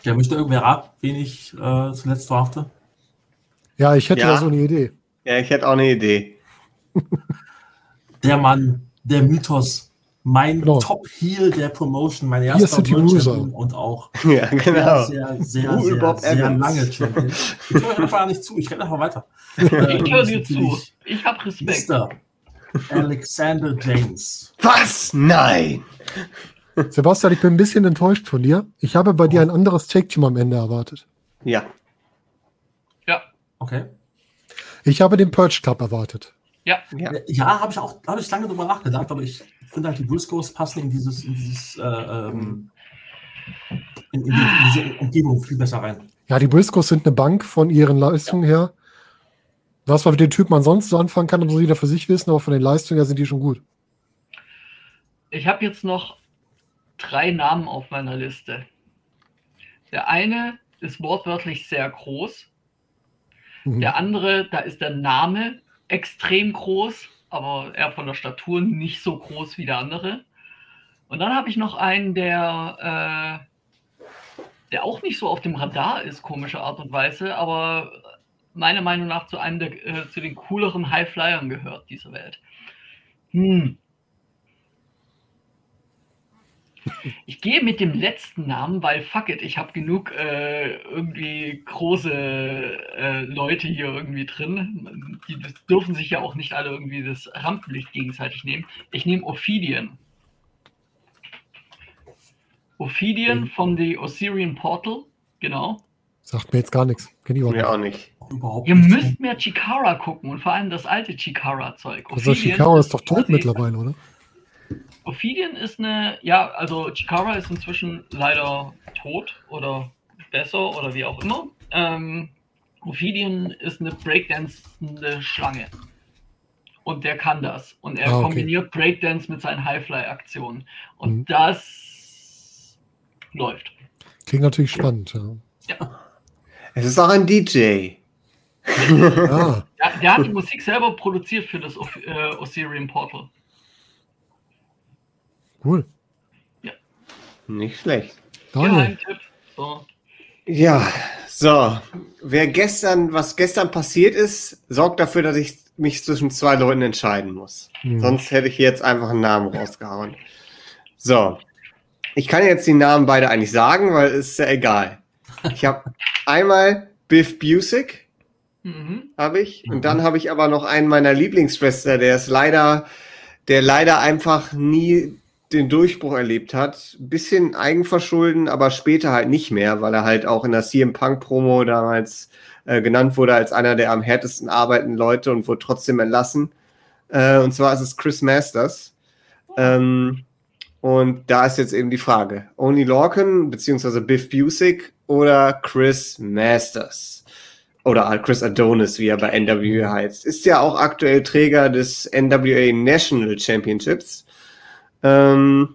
Ja, möchte irgendwer raten, wen ich äh, zuletzt drafte? Ja, ich hätte Ja. da so eine Idee. Ja, ich hätte auch eine Idee. Der Mann, der Mythos, mein Genau. Top-Heel der Promotion, mein erster World und auch Ja, sehr, genau. sehr, sehr, sehr, Bob sehr Evans. lange Champion. Ich höre einfach nicht zu, ich rede einfach weiter. Ich höre Ähm, dir ist zu. Ich habe Respekt. Mr. Alexander James. Was? Nein! Sebastian, ich bin ein bisschen enttäuscht von dir. Ich habe bei dir ein anderes Take-Team am Ende erwartet. Ja. Ja, Okay. Ich habe den Purge Club erwartet. ja. Ja. Ja, habe ich auch habe ich lange drüber nachgedacht, aber ich finde halt die Briscoes passen in dieses, in dieses äh, ähm, in, in, die, in diese Umgebung viel besser rein. Ja, die Briscoes sind eine Bank von ihren Leistungen her. Was man mit den Typen ansonsten so anfangen kann, muss jeder für sich wissen, aber von den Leistungen her sind die schon gut. Ich habe jetzt noch drei Namen auf meiner Liste. Der eine ist wortwörtlich sehr groß. Mhm. Der andere, da ist der Name extrem groß, aber er von der Statur nicht so groß wie der andere. Und dann habe ich noch einen, der, äh, der auch nicht so auf dem Radar ist, komische Art und Weise, aber meiner Meinung nach zu einem der, äh, zu den cooleren Highflyern gehört dieser Welt. Hm. Ich gehe mit dem letzten Namen, weil fuck it, ich habe genug äh, irgendwie große äh, Leute hier irgendwie drin. Die dürfen sich ja auch nicht alle irgendwie das Rampenlicht gegenseitig nehmen. Ich nehme Ophidian. Ophidian Mhm. von The Osirian Portal, genau. Sagt mir jetzt gar nichts. Kenn ich auch Mir nicht. auch nicht. Überhaupt Ihr nicht. müsst mehr Chikara gucken und vor allem das alte Chikara-Zeug. Also Ophidian Shikawa ist doch tot mittlerweile, oder? Ophidian ist eine, ja, also Chikara ist inzwischen leider tot oder besser oder wie auch immer. Ähm, Ophidian ist eine breakdancende Schlange. Und der kann das. Und er Ah, okay. kombiniert Breakdance mit seinen Highfly-Aktionen. Und Mhm. das läuft. Klingt natürlich spannend, ja. Es ist auch ein DJ. Ah, Der, der hat die Musik selber produziert für das äh, Osirian Portal. Cool. Nicht schlecht. Daniel. So. Ja, so. Wer gestern, was gestern passiert ist, sorgt dafür, dass ich mich zwischen zwei Leuten entscheiden muss. Hm. Sonst hätte ich jetzt einfach einen Namen rausgehauen. So. Ich kann jetzt die Namen beide eigentlich sagen, weil es ist ja egal. Ich habe einmal Biff Busick, Mhm. habe ich. Mhm. Und dann habe ich aber noch einen meiner Lieblingsschwester, der ist leider, der leider einfach nie den Durchbruch erlebt hat. Bisschen Eigenverschulden, aber später halt nicht mehr, weil er halt auch in der CM Punk Promo damals äh, genannt wurde als einer der am härtesten arbeitenden Leute und wurde trotzdem entlassen. Äh, und zwar ist es Chris Masters. Ähm, und da ist jetzt eben die Frage: Only Lorcan beziehungsweise Biff Busick oder Chris Masters? Oder halt Chris Adonis, wie er bei NWA heißt. Ist ja auch aktuell Träger des NWA National Championships. Ähm,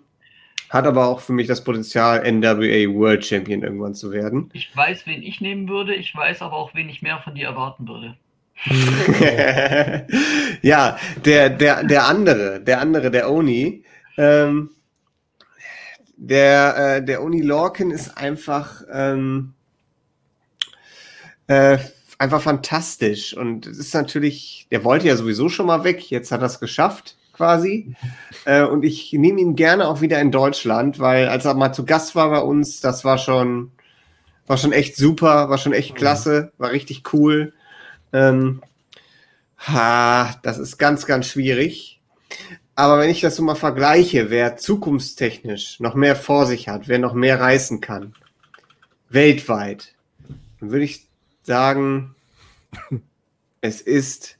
hat aber auch für mich das Potenzial, NWA World Champion irgendwann zu werden. Ich weiß, wen ich nehmen würde. Ich weiß aber auch, wen ich mehr von dir erwarten würde. ja, der, der, der andere, der andere, der Oni, ähm, der, äh, der Oni Lorcan ist einfach, ähm, äh, einfach fantastisch. Und es ist natürlich, der wollte ja sowieso schon mal weg, jetzt hat er es geschafft, quasi. Äh, und ich nehme ihn gerne auch wieder in Deutschland, weil als er mal zu Gast war bei uns, das war schon, war schon echt super, war schon echt klasse, war richtig cool. Ähm, ha, das ist ganz, ganz schwierig. Aber wenn ich das so mal vergleiche, wer zukunftstechnisch noch mehr vor sich hat, wer noch mehr reißen kann, weltweit, dann würde ich sagen, es ist,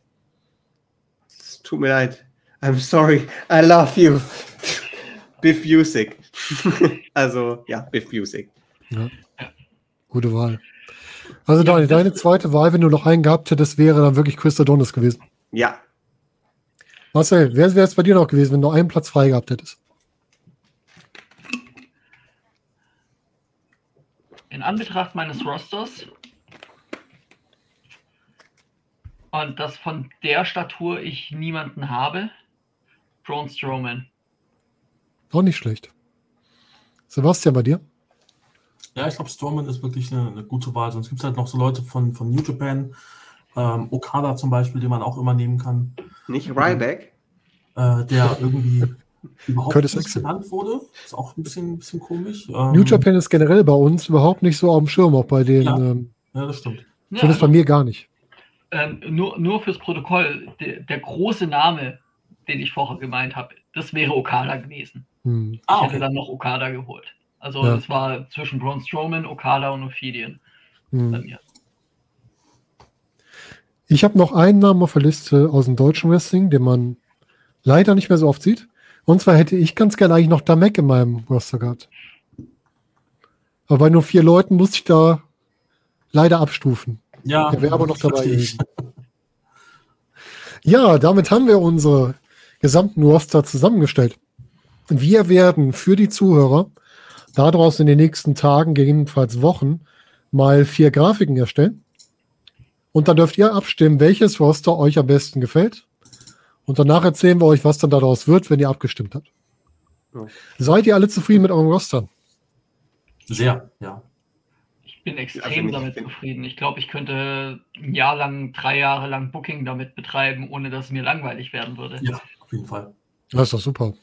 es tut mir leid, I'm sorry, I love you, Biff Busick. also, ja, Biff Busick. Gute Wahl. Also Daniel, deine zweite Wahl, wenn du noch einen gehabt hättest, wäre dann wirklich Chris Adonis gewesen. Ja, Marcel, wer wäre es bei dir noch gewesen, wenn du einen Platz frei gehabt hättest? In Anbetracht meines Rosters und dass von der Statur ich niemanden habe, Braun Strowman. Auch nicht schlecht. Sebastian, bei dir? Ja, ich glaube, Strowman ist wirklich eine, eine gute Wahl. Sonst gibt es halt noch so Leute von, von New Japan, ähm, Okada zum Beispiel, den man auch immer nehmen kann, nicht Ryback. äh, der irgendwie überhaupt Curtis nicht Axel. genannt wurde. Ist auch ein bisschen, ein bisschen komisch. Ähm, New Japan ist generell bei uns überhaupt nicht so auf dem Schirm, auch bei den, Ja. ähm, Ja, das stimmt. Ja, zumindest bei mir gar nicht. ähm, nur, nur fürs Protokoll, der, der große Name, den ich vorher gemeint habe, das wäre Okada gewesen. Hm. Ah, Ich hätte okay. dann noch Okada geholt. Also Ja. es war zwischen Braun Strowman, Okada und Ophidian bei Hm. mir. Ich habe noch einen Namen auf der Liste aus dem deutschen Wrestling, den man leider nicht mehr so oft sieht. Und zwar hätte ich ganz gerne eigentlich noch Damek in meinem Roster gehabt. Aber bei nur vier Leuten muss ich da leider abstufen. Ja, Der wäre aber noch dabei. Ja, damit haben wir unsere gesamten Roster zusammengestellt. Wir werden für die Zuhörer daraus in den nächsten Tagen, gegebenenfalls Wochen, mal vier Grafiken erstellen. Und dann dürft ihr abstimmen, welches Roster euch am besten gefällt. Und danach erzählen wir euch, was dann daraus wird, wenn ihr abgestimmt habt. Ja. Seid ihr alle zufrieden mit eurem Roster? Sehr, ja. Ich bin Also extrem nicht- damit zufrieden. Ich glaube, ich könnte ein Jahr lang, drei Jahre lang Booking damit betreiben, ohne dass es mir langweilig werden würde. Ja, auf jeden Fall. Das ist doch super.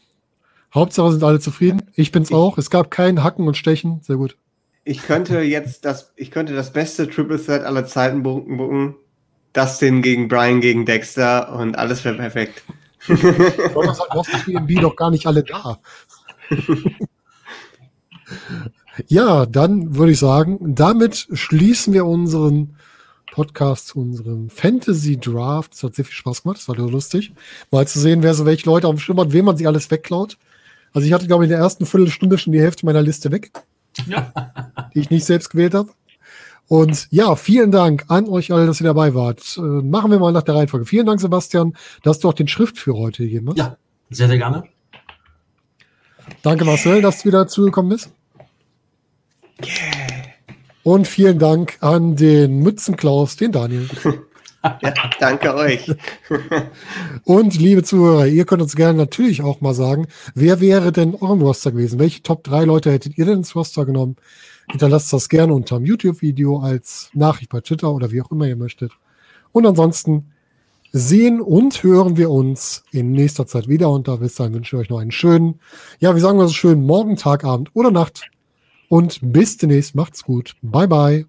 Hauptsache sind alle zufrieden. Ich bin's auch. Es gab kein Hacken und Stechen. Sehr gut. Ich könnte jetzt das, ich könnte das beste Triple Threat aller Zeiten buchen. Dustin gegen Brian gegen Dexter und alles wäre perfekt. Donnerstag hat Lost BNB doch gar nicht alle da. ja, dann würde ich sagen, damit schließen wir unseren Podcast zu unserem Fantasy Draft. Das hat sehr viel Spaß gemacht, das war lustig. Mal zu sehen, wer so welche Leute auf dem Schirm hat, wem man sich alles wegklaut. Also ich hatte, glaube ich, in der ersten Viertelstunde schon die Hälfte meiner Liste weg. Ja. Die ich nicht selbst gewählt habe. Und ja, vielen Dank an euch alle, dass ihr dabei wart. Äh, machen wir mal nach der Reihenfolge. Vielen Dank, Sebastian, dass du auch den Schriftführer heute gegeben hast. Ja, sehr, sehr gerne. Danke, Marcel, dass du wieder zugekommen bist. Und vielen Dank an den Mützenklaus, den Daniel. Ja, danke euch. Und liebe Zuhörer, ihr könnt uns gerne natürlich auch mal sagen, wer wäre denn eurem Roster gewesen? Welche Top 3 Leute hättet ihr denn ins Roster genommen? Hinterlasst das gerne unter dem YouTube-Video als Nachricht bei Twitter oder wie auch immer ihr möchtet. Und ansonsten sehen und hören wir uns in nächster Zeit wieder. Und da bis dahin wünsche ich euch noch einen schönen, ja, wie sagen wir so schön, Morgen, Tag, Abend oder Nacht. Und bis demnächst. Macht's gut. Bye, bye.